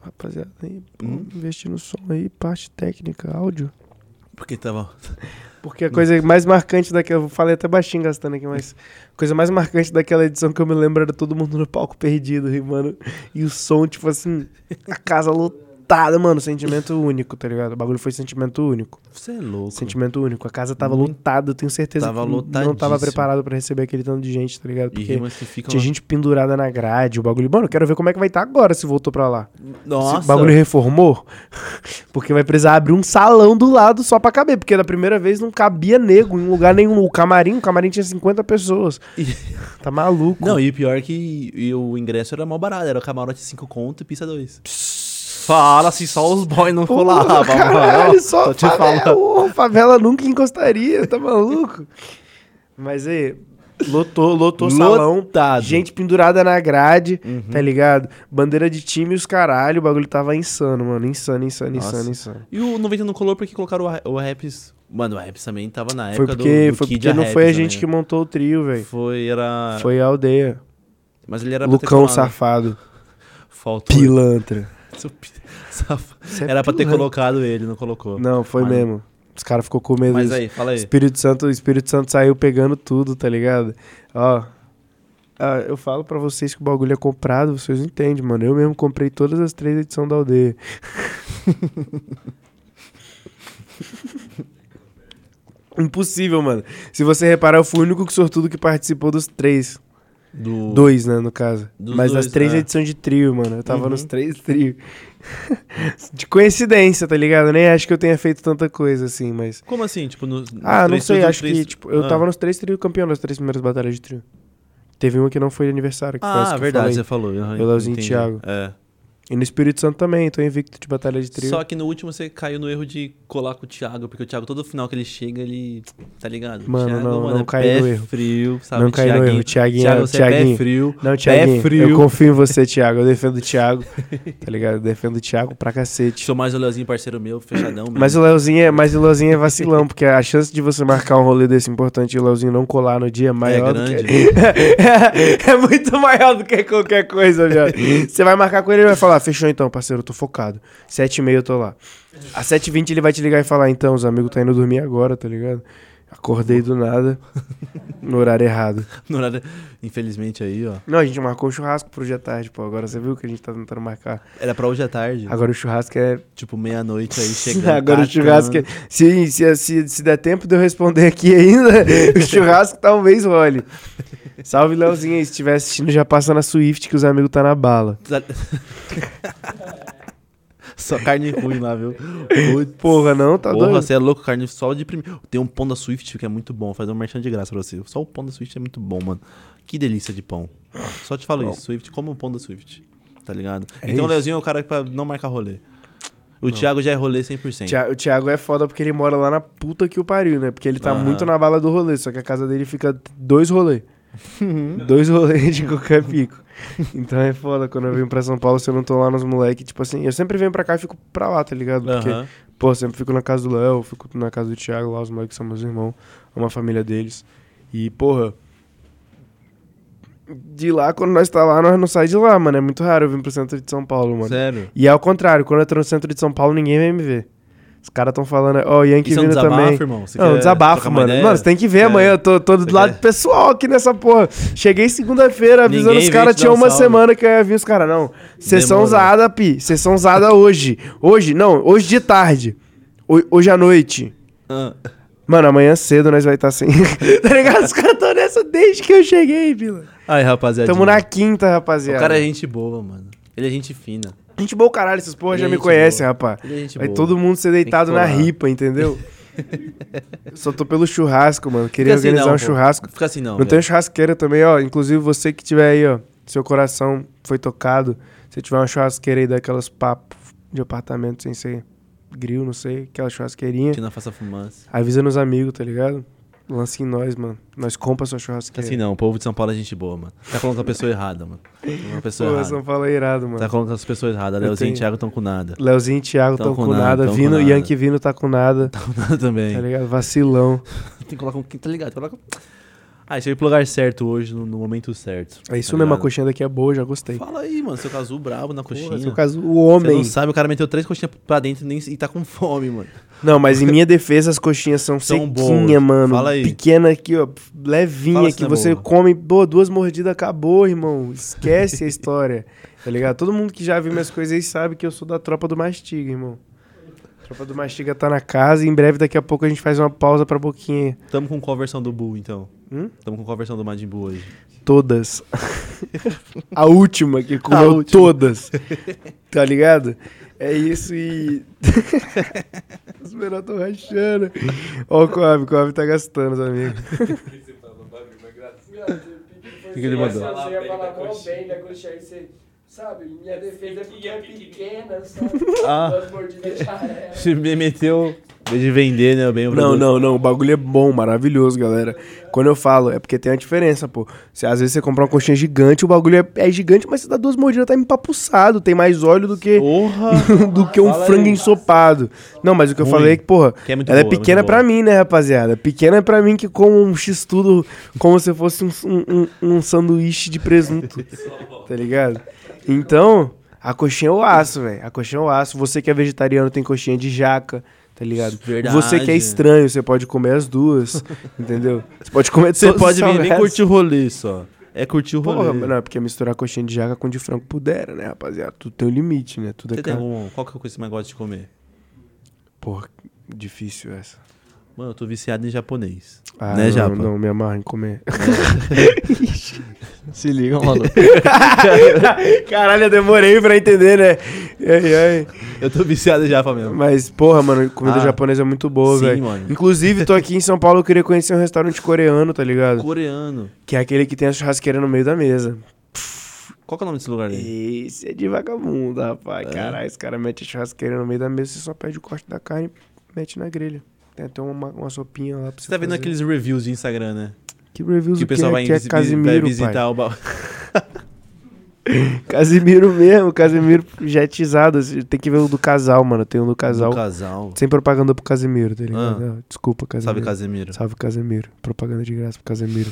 Rapaziada, aí, Hum. investir no som aí, parte técnica, áudio. Porque tava. Porque a coisa mais marcante daquela. Eu falei até baixinho gastando aqui, mas. A coisa mais marcante daquela edição que eu me lembro era todo mundo no palco perdido, e, mano. E o som, tipo assim, a casa lotada, mano. Sentimento único, tá ligado? O bagulho foi sentimento único. Você é louco. Sentimento único. A casa tava Muito. lotada, eu tenho certeza Tava que não tava preparado pra receber aquele tanto de gente, tá ligado? Porque tinha gente pendurada na grade, o bagulho. Mano, eu quero ver como é que vai estar agora se voltou pra lá. Nossa. Se o bagulho reformou, (laughs) porque vai precisar abrir um salão do lado só pra caber, porque da primeira vez não cabia nego em lugar nenhum. O camarim, o camarim tinha 50 pessoas. (laughs) Tá maluco. Não, e pior é que e o ingresso era mal barato. Era o camarote 5 conto e pista 2. Fala assim, só os boys não colavam. caralho, só Tô te favela. Ô, favela nunca encostaria, tá maluco? Mas aí, lotou, lotou salão. Lotado. Gente pendurada na grade, Uhum. tá ligado? Bandeira de time e os caralho, o bagulho tava insano, mano. Insano, insano, Nossa. insano, insano. E o 90 não colou porque colocaram o, Ra- o Raps. Mano, o Raps também tava na Foi época porque, do, do foi Kid porque não foi a também, gente né? que montou o trio, velho. Foi, era... Foi a aldeia. Mas ele era Lucão safado. Faltou. Pilantra. (laughs) É Era pra ter pilantra. colocado ele, não colocou. Não, foi Mas- mesmo. Os caras ficou com medo. Mas aí, fala aí. Espírito Santo, o Espírito Santo saiu pegando tudo, tá ligado? Ó. ah, eu falo pra vocês que o bagulho é comprado, vocês entendem, mano. Eu mesmo comprei todas as três edições da aldeia. (laughs) Impossível, mano. Se você reparar, eu fui o único sortudo que participou dos três. Do... Dois, né, no caso. Dos Mas dois, das três é. edições de trio, mano. Eu tava Uhum. nos três trios. (laughs) de coincidência, tá ligado? Nem acho que eu tenha feito tanta coisa assim, mas. Como assim? Tipo, nos, nos Ah, não sei, acho três- que, tipo, eu Ah. tava nos três trios campeão das três primeiras batalhas de trio. Teve uma que não foi aniversário, que foi essa Ah, que verdade, você falou. aham, Eu, Leozinho e. Thiago. É. E no Espírito Santo também, tô invicto de batalha de trio. Só que no último você caiu no erro de colar com o Thiago, porque o Thiago, todo final que ele chega, ele. Tá ligado? Mano, Thiago, não, mano, não é cai pé no erro. frio, sabe? Não cai no erro, Thiaguinho, Thiago, você é Thiaguinho. pé frio. Não, Thiaguinho, frio. eu confio em você, Thiago. Eu defendo o (laughs) Thiago, tá ligado? Eu defendo o Thiago pra cacete. Sou mais o Leozinho, parceiro meu, fechadão. Mas o Leozinho é, mas o Leozinho é vacilão, porque a chance de você marcar um rolê desse importante e o Leozinho não colar no dia é maior do grande. que... (laughs) é muito maior do que qualquer coisa, já. (laughs) Você vai marcar com ele, ele vai falar, fechou então, parceiro, tô focado. Sete e meia eu tô lá. Às sete e vinte ele vai te ligar e falar, então, os amigos tá indo dormir agora, tá ligado? Acordei do nada, no horário errado. (laughs) No horário- Infelizmente aí, ó. Não, a gente marcou um churrasco pro dia tarde, pô. Agora você viu que a gente tá tentando marcar. Era pra hoje à tarde. Agora o churrasco é Tipo, meia-noite aí, (laughs) chegando. Agora o churrasco. é- Se, se, se, se der tempo de eu responder aqui ainda, (laughs) o churrasco talvez role. Salve, Leozinho aí. Se estiver assistindo, já passa na Swift que os amigos tá na bala. Só carne ruim lá, viu? Putz. Porra, não, tá Porra, doido? você é louco, carne só de primeiro. Tem um pão da Swift que é muito bom. Fazer um merchan de graça pra você. Só o pão da Swift é muito bom, mano. Que delícia de pão. Só te falo Bom. isso. Swift, como o pão da Swift. Tá ligado? É então o isso. Leozinho é o cara pra não marcar rolê. O Thiago já é rolê 100%. Tia- O Thiago é foda porque ele mora lá na puta que o pariu, né? Porque ele tá Aham. muito na bala do rolê, só que a casa dele fica dois rolês. (laughs) dois rolês de qualquer pico. Então é foda, quando eu venho pra São Paulo, se eu não tô lá nos moleques, tipo assim, eu sempre venho pra cá e fico pra lá, tá ligado? Porque. Pô, sempre fico na casa do Léo, fico na casa do Thiago lá, os moleques são meus irmãos, é uma família deles. E, porra, de lá, quando nós tá lá, nós não sai de lá, mano. É muito raro eu vir pro centro de São Paulo, mano. Sério? E é ao contrário, quando eu tô no centro de São Paulo, ninguém vem me ver. Os caras tão falando, ó, o Yankee Isso é um vindo desabafo, também. irmão? Você Não, quer desabafo, mano. ideia? Mano, você tem que ver É. amanhã. Eu tô, tô do Você lado quer? pessoal aqui nessa porra. Cheguei segunda-feira avisando Ninguém os caras. Tinha um uma salve. semana que eu ia vir os caras. Não, sessão usada, pi. Sessão usada hoje. Hoje, não, hoje de tarde. Ho- Hoje à noite. Ah, Mano, amanhã cedo nós vai estar sem. (laughs) tá ligado? Os caras tão nessa desde que eu cheguei, Vila. Aí, rapaziada. Tamo na quinta, rapaziada. O cara é gente boa, mano. Ele é gente fina. Gente boa, caralho. Essas porra já me conhecem, boa. rapaz. Vai boa. todo mundo ser deitado na ripa, entendeu? Eu (laughs) Só tô pelo churrasco, mano. Queria assim organizar não, um pô. churrasco. Fica assim não. Não tem churrasqueira também, ó. Inclusive você que tiver aí, ó. Seu coração foi tocado. Se tiver uma churrasqueira aí daquelas papos de apartamento sem ser grill, não sei, aquela churrasqueirinha. Que não faça fumaça. Avisa nos amigos, tá ligado? Lance em nós, mano. Nós compra sua churrasqueira. assim não. O povo de São Paulo é gente boa, mano. Tá falando com a pessoa errada, mano. Tá falando com a pessoa Pô, errada. São Paulo é irado, mano. Tá falando com as pessoas erradas. Leozinho e tenho- Thiago estão com nada. Leozinho e Thiago Tão tão com com nada, nada. tão com Vino, nada. Yankee Vino tá com nada. Tá com nada também. Tá ligado? Vacilão. (laughs) Tem que colocar um. Tá ligado? Coloca... Ah, você veio pro lugar certo hoje, no, no momento certo. É isso tá mesmo, a coxinha daqui é boa, já gostei. Fala aí, mano. Seu casu brabo na coxinha. Porra, seu caso, o Você homem. não sabe, o cara meteu três coxinhas pra dentro e, nem, e tá com fome, mano. Não, mas em minha defesa as coxinhas são, São sequinha, boas. mano. Fala aí. Pequena aqui, ó. Levinha, que é você boa. come, pô, duas mordidas, acabou, irmão. Esquece a história. Tá ligado? Todo mundo que já viu minhas coisas aí sabe que eu sou da tropa do Mastiga, irmão. A tropa do Mastiga tá na casa e em breve, daqui a pouco, a gente faz uma pausa pra boquinha. Tamo com qual versão do Bull, então? Hum? Tamo com qual versão do Majin Buu hoje? Todas. (laughs) a última que comeu última. todas. Tá ligado? É isso e. (laughs) Os menores tão rachando. Ó, o Coab, o Coab tá gastando, os amigos. (laughs) O que, que ele mandou? Você ia falar bem da coxinha aí, você... Sabe, minha defesa é porque é pequena, sabe? (laughs) Ah. Duas mordidas já era. Se me meteu. Em vez de vender, né? Bem Não, não, não. O bagulho é bom, maravilhoso, galera. Quando eu falo, é porque tem uma diferença, pô. Se, às vezes você comprar uma coxinha gigante, o bagulho é, é gigante, mas você dá duas mordidas, tá empapuçado. Tem mais óleo do que, Porra! (laughs) do que um frango aí. ensopado. Não, mas o que eu falei é que, porra, Que é ela boa, é pequena muito pra mim, né, rapaziada? Pequena é pra mim que como um x-tudo como se fosse um, um- um sanduíche de presunto. (laughs) tá ligado? Então, a coxinha é o aço, velho. A coxinha é o aço. Você que é vegetariano tem coxinha de jaca. Tá ligado? Verdade. Você que é estranho, você pode comer as duas, (laughs) entendeu? Você pode comer Você pode vir nem curtir o rolê só. É curtir o rolê. Porra, não, é porque misturar coxinha de jaca com de frango pudera, né, rapaziada? Tudo tem um limite, né? Tudo é Você tem algum, qual que é a coisa que você mais gosta de comer? Porra, difícil essa. Mano, eu tô viciado em japonês. Ah, Né, não, Japa? não, me amarro em comer. (laughs) Se liga, maluco. (laughs) Caralho, eu demorei pra entender, né? Ai, ai. Eu tô viciado em japa mesmo. Mas, porra, mano, comida Ah. japonesa é muito boa, Sim, velho. mano. Inclusive, tô aqui em São Paulo, eu queria conhecer um restaurante coreano, tá ligado? Coreano. Que é aquele que tem a churrasqueira no meio da mesa. Qual que é o nome desse lugar aí? Esse é de vagabundo, rapaz. É? Caralho, esse cara mete a churrasqueira no meio da mesa, você só pede o corte da carne e mete na grelha. Tem até uma, uma sopinha lá pra você Você tá vendo fazer. aqueles reviews de Instagram, né? Que reviews Que o o que pessoal é, vai, que é visi- vai Casimiro, visitar pai. o ba... (laughs) Casimiro mesmo, Casimiro jetizado. assim, Tem que ver o do casal, mano. Tem um do casal. do casal. Sem propaganda pro Casimiro, tá ligado? Ah. Desculpa, Casimiro. Salve, Casemiro. Salve Casemiro. Propaganda de graça pro Casemiro.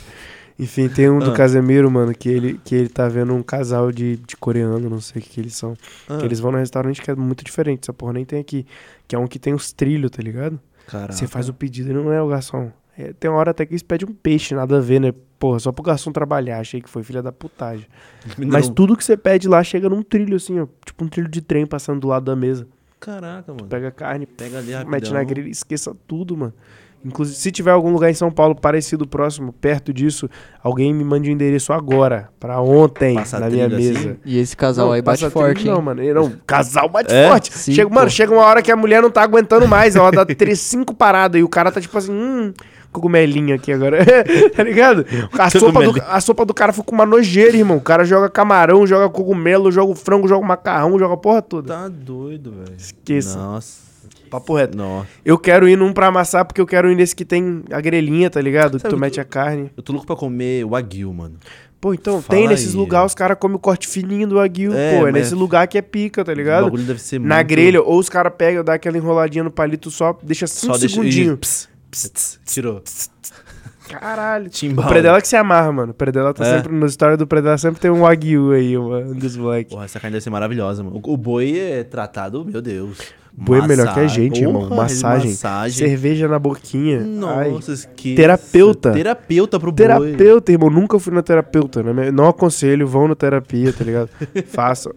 Enfim, tem um do Ah. Casemiro, mano, que ele, que ele tá vendo um casal de, de coreano, não sei o que, que eles são. Ah, Que eles vão num restaurante que é muito diferente, essa porra nem tem aqui. Que é um que tem os trilhos, tá ligado? Caraca. Você faz o pedido e não é o garçom. É, tem uma hora até que eles pedem um peixe, nada a ver, né? Porra, só pro garçom trabalhar. Achei que foi filha da putagem. (laughs) Mas Não. tudo que você pede lá chega num trilho, assim, ó. Tipo um trilho de trem passando do lado da mesa. Caraca, mano. Pega a carne, Pega ali rapidão. mete na grelha, esqueça tudo, mano. Inclusive, se tiver algum lugar em São Paulo parecido, próximo, perto disso, alguém me mande o endereço agora, pra ontem, Passa na minha trilho mesa. assim? E esse casal aí bate forte? Não, mano. Não, casal bate É? forte. Sim, chega, pô. mano, chega uma hora que a mulher não tá aguentando mais. Ela dá (laughs) três, cinco paradas e o cara tá tipo assim, hum, cogumelinho aqui agora. (laughs) tá ligado? A sopa, do, a sopa do cara foi com uma nojeira, irmão. O cara joga camarão, joga cogumelo, joga frango, joga o macarrão, joga a porra toda. Tá doido, velho. Esqueça. Nossa. Papo reto. Nossa. Eu quero ir num pra amassar porque eu quero ir nesse que tem a grelhinha, tá ligado? Que Sabe tu que mete tu- a carne. Eu tô louco pra comer wagyu, mano. Pô, então, Fala tem nesses lugares, os caras comem o corte fininho do aguil, É, pô. É nesse lugar que é pica, tá O ligado? bagulho deve ser Na muito... grelha, ou os caras pegam, dá aquela enroladinha no palito só, deixa cinco Só deixa... segundinhos. e- pss, pss, pss, Tirou. Caralho. Timbal. O Predela que se amarra, mano. O Predela tá É? sempre, na história do Predela sempre tem um Wagyu aí, um dos moleques. Porra, essa carne deve ser maravilhosa, mano. O, o boi é tratado, meu Deus. Boi é melhor que a gente, irmão. Porra, Massagem. Massagem. Cerveja na boquinha. Ai. Nossa, que... Terapeuta. Terapeuta pro boi. Terapeuta, irmão. Nunca fui na terapeuta. Né? Não aconselho, vão na terapia, tá ligado? (laughs) faça,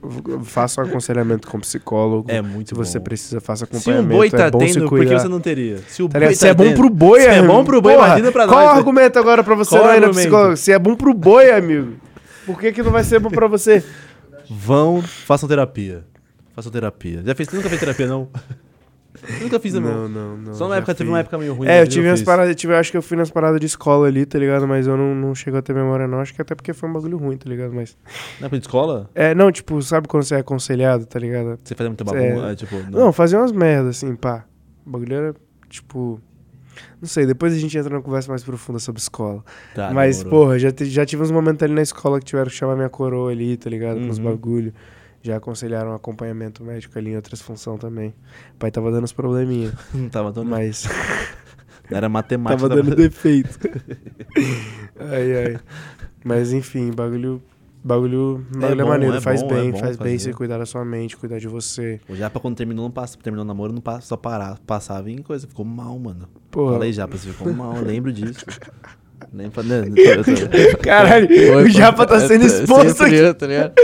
faça um aconselhamento com psicólogo. É muito Se você bom. precisa, faça Se um acompanhamento. boi tá é bom se tendo, por que você não teria? Se o Tá boi tá Se é bom pro boi, Se é amigo. bom pro boi, Porra, imagina pra Qual nós, o né? argumento agora pra você Qual não o ir na psicóloga? Se é bom pro boi, amigo. Por que, que não vai ser bom pra você? Vão, façam terapia. Façam terapia. Já fez? Você nunca fez terapia, não? Eu nunca fiz, não. não, não. Só uma já época, teve uma época meio ruim. É, eu tive umas paradas, tive, acho que eu fui nas paradas de escola ali, tá ligado? Mas eu não, não chegou a ter memória, não. Acho que até porque foi um bagulho ruim, tá ligado? Mas. Na época de escola? É, não, tipo, sabe quando você é aconselhado, tá ligado? Você fazia muita É. bagunça? É, tipo, Não, fazia umas merdas, assim, pá. O bagulho era, tipo. Não sei, depois a gente entra numa conversa mais profunda sobre escola. Tá, Mas, demorou. porra, já, já tive uns momentos ali na escola que tiveram que chamar minha coroa ali, tá ligado? Com os Uhum. bagulho. Já aconselharam acompanhamento médico ali em outras funções também. O pai tava dando uns probleminha, (laughs) Não tava dando. mas (laughs) Era matemática. tava dando defeito. (laughs) ai, ai. Mas enfim, bagulho. Bagulho, bagulho é, bom, maneiro, é faz bom, bem, é faz bem fazer. você cuidar da sua mente, cuidar de você. O Japa, quando terminou, não passa, terminou o namoro, não passa, só parar, passava em coisa. Ficou mal, mano. Porra. Falei, Japa, você ficou mal, lembro disso. Tô- eu tô- (laughs) Caralho, Oi, o. Japa tá sendo É, exposto sempre aqui. eu, tá? (laughs)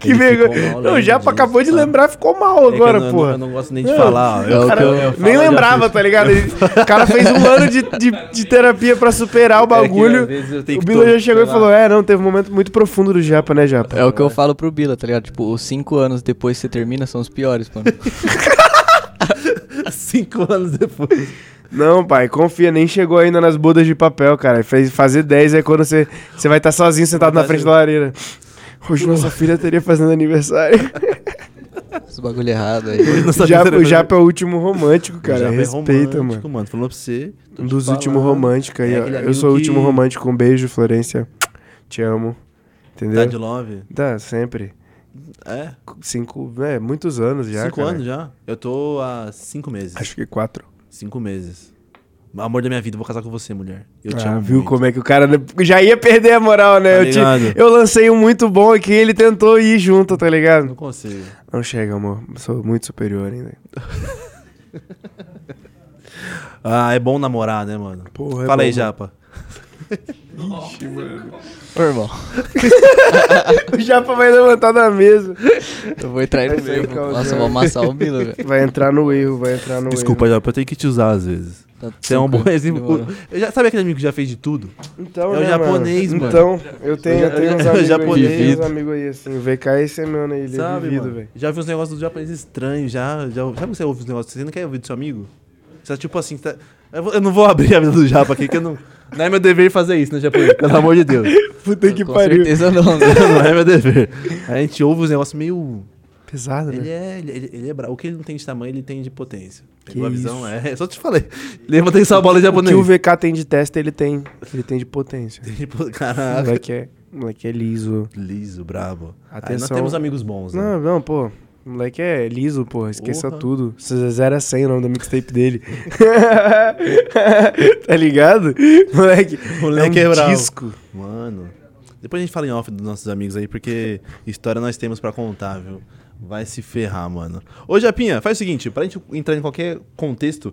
Que vergonha. Não, o Japa acabou de lembrar, ficou mal É que agora, eu, não- porra. Eu não gosto nem de Não, falar. é o Cara, que eu- eu Nem lembrava, tá ligado? O cara fez um ano de, de, de terapia pra superar o (laughs) É que, bagulho. eu tenho o que Bila já chegou e falou: É, não, teve um momento muito profundo do Japa, né, Japa? É o que eu falo pro Bila, tá ligado? Tipo, os cinco anos depois que você termina são os piores, mano. (laughs) Cinco anos depois. Não, pai, confia, nem chegou ainda nas bodas de papel, cara. Fez, fazer 10 é quando você, você vai estar sozinho sentado na frente da lareira. Hoje nossa filha teria fazendo aniversário. Os bagulho errado aí. Não O Japa, é o último romântico, O cara. É Respeita, romântico, mano. mano. Falando pra você. Um dos últimos românticos aí. É ó. eu sou o último que- romântico. Um beijo, Florência. Te amo. Tá Entendeu? de love? Dá, sempre. É? Cinco, é, muitos anos já. cinco cara. anos já? Eu tô há cinco meses. Acho que quatro. Cinco meses. Amor da minha vida, vou casar com você, mulher. Eu te Ah, amo viu muito. como é que o cara já ia perder a moral, né? Tá eu, te- eu lancei um muito bom aqui ele tentou ir junto, tá ligado? Não consigo. Não chega, amor. Sou muito superior ainda. (laughs) Ah, é bom namorar, né, mano? Porra, é Fala aí, bom, Japa. Ô, irmão, (laughs) O Japa vai levantar da mesa. eu vou entrar no calma, Nossa, eu vou amassar o Bila, velho. Vai entrar no erro, vai entrar no Desculpa, erro. Japa, eu tenho que te usar às vezes. Tá Você é um bom exemplo. Eu já, sabe aquele amigo que já fez de tudo? Então, É o né, japonês, mano. Então, eu tenho, eu tenho uns É (laughs) o amigos japonês. aí, tenho uns amigos aí, assim. O VK é esse mano aí, ele sabe, é vivido, mano? velho. Já vi uns negócios dos japoneses estranhos, já, já. Sabe quando você ouve os negócios? Você não quer ouvir do seu amigo? Você tá tipo assim, tá- eu, vou- eu não vou abrir a vida do japa aqui, que eu não. Não é meu dever fazer isso, né, japonês? Pelo amor de Deus. Puta que Com pariu. certeza não, né? (laughs) não é meu dever. A gente ouve os negócios meio. Pesado, Ele né? é, ele, ele- ele é bravo. O que ele não tem de tamanho, ele tem de potência. Que Pegou a visão? isso. É, só te falei. Levantei essa bola em O japonês. que o VK tem de testa, ele tem. Ele tem de potência. Tem de po- O Caraca. moleque é, o moleque é liso. Liso, brabo. Aí nós Atenção. temos amigos bons, né? Não, não, pô. O moleque é liso, porra. Esqueça Porra. tudo. 0 a 100 o nome da mixtape dele. (laughs) tá ligado? Moleque, Moleque é é um bravo. disco. Mano. Depois a gente fala em off dos nossos amigos aí, porque história nós temos pra contar, viu? Vai se ferrar, mano. Ô, Japinha, faz o seguinte, pra gente entrar em qualquer contexto,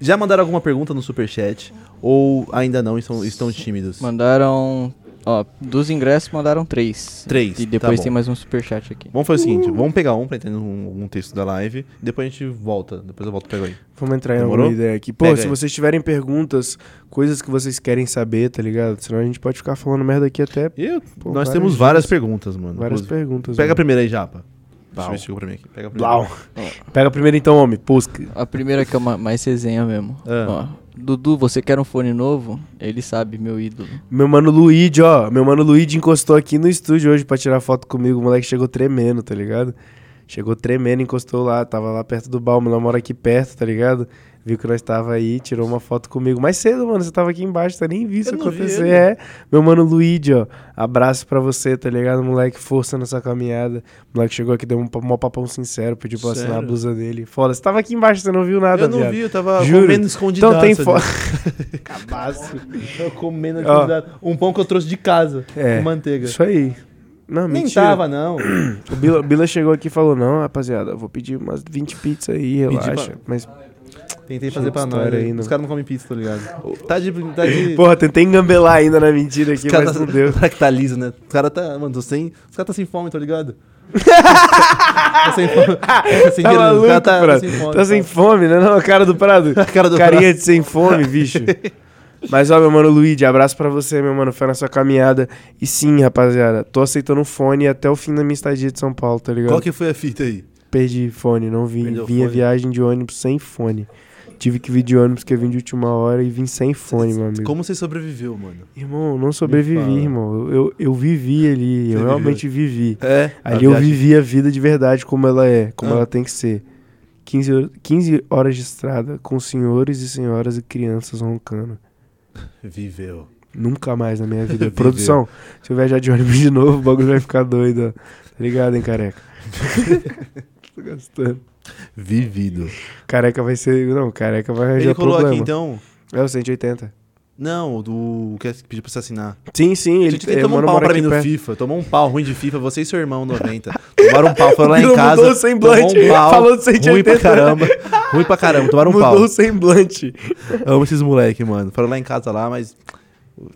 já mandaram alguma pergunta no superchat? Ou ainda não, estão, estão tímidos? Mandaram. Ó, dos ingressos mandaram três. Três, E tá depois bom. tem mais um superchat aqui. Vamos fazer o seguinte, vamos pegar um pra entrar em um, um texto da live, depois a gente volta, depois eu volto e pego aí. Vamos entrar em Demorou? alguma ideia aqui. Pô, Pega se aí. vocês tiverem perguntas, coisas que vocês querem saber, tá ligado? Senão a gente pode ficar falando merda aqui até E eu- Pô, nós várias temos dias. várias perguntas, mano. várias Inclusive. perguntas. Pega a mano. primeira aí, Japa. Deixa eu Blau. chegou pra mim aqui. Pega a primeira. Blau. Pega a primeira então, homem. Pusca. A primeira que é uma, mais resenha mesmo. É. Ó, Dudu, você quer um fone novo? Ele sabe, meu ídolo. Meu mano Luigi, ó. Meu mano Luigi encostou aqui no estúdio hoje pra tirar foto comigo. O moleque chegou tremendo, tá ligado? Chegou tremendo, encostou lá. Tava lá perto do. O meu mora aqui perto, tá ligado? Viu que nós tava aí, tirou uma foto comigo. Mais cedo, mano. Você tava aqui embaixo, tá nem visto vi acontecer. ele. É. Meu mano Luigi, ó. Abraço pra você, tá ligado? Moleque, força nessa caminhada. O moleque chegou aqui, deu um, um papão sincero, pediu pra assinar a Sério? blusa dele. Foda, você tava aqui embaixo, você não viu nada, Eu não viado. vi, eu tava Juro. comendo escondido. Então tem foto. (laughs) Cabaço. Eu comendo Ó. escondidaço. um pão que eu trouxe de casa, É. com manteiga. Isso aí. Não, Nem mentira. tava, não. (clears throat) O Bila, Bila chegou aqui e falou: Não, rapaziada, eu vou pedir umas 20 pizzas aí, relaxa. pra- Mas, Tentei fazer pra nós. aí. Os caras não comem pizza, tá ligado? Tá de. Tá de... porra, tentei engambelar ainda na mentira aqui, os caras mas tá, não deu. Será (laughs) que tá liso, né? Os caras tá. Mano, tô sem. Os caras tá sem fome, tá ligado? (laughs) tá sem fome. Tá sem Tá maluco, os caras tá, tá Prado? sem fome. Tá sem fome, né? Não, a cara do Prado. (laughs) A cara do Carinha de sem fome, bicho. Mas, ó, meu mano Luigi, abraço pra você, meu mano. Fé na sua caminhada. E sim, rapaziada, tô aceitando o fone até o fim da minha estadia de São Paulo, tá ligado? Qual que foi a fita aí? Perdi fone, não vim. Vinha fone? viagem de ônibus sem fone. Tive que vir de ônibus porque eu vim de última hora e vim sem fone, meu amigo. Como você sobreviveu, mano? Irmão, eu não sobrevivi, irmão. Eu, eu vivi ali, Você eu realmente vivi. É. Ali eu vivi a vida de verdade como ela é, como Ah. ela tem que ser. 15, hor- 15 horas de estrada com senhores e senhoras e crianças roncando. Viveu. Nunca mais na minha vida. (laughs) Produção, se eu viajar de ônibus de novo, o bagulho vai ficar doido, ó. Tá ligado, hein, careca? (laughs) (laughs) Tô gastando. Vivido. Careca vai ser. Não, careca vai arranjar Ele colou problema. aqui, então. É o 180. Não, o do. que pediu pra você assinar. Sim, sim, Ele ele é, tomou um pau pra mim no perto. FIFA. Tomou um pau ruim de FIFA. Você e seu irmão, 90. Tomaram um pau. Foram lá em casa. mudou o semblante. tomou um pau, Falou do 180. Ruim pra caramba. ruim pra caramba. Tomaram um Mudou pau. o semblante. Amo esses moleque, mano. Foram lá em casa lá, mas.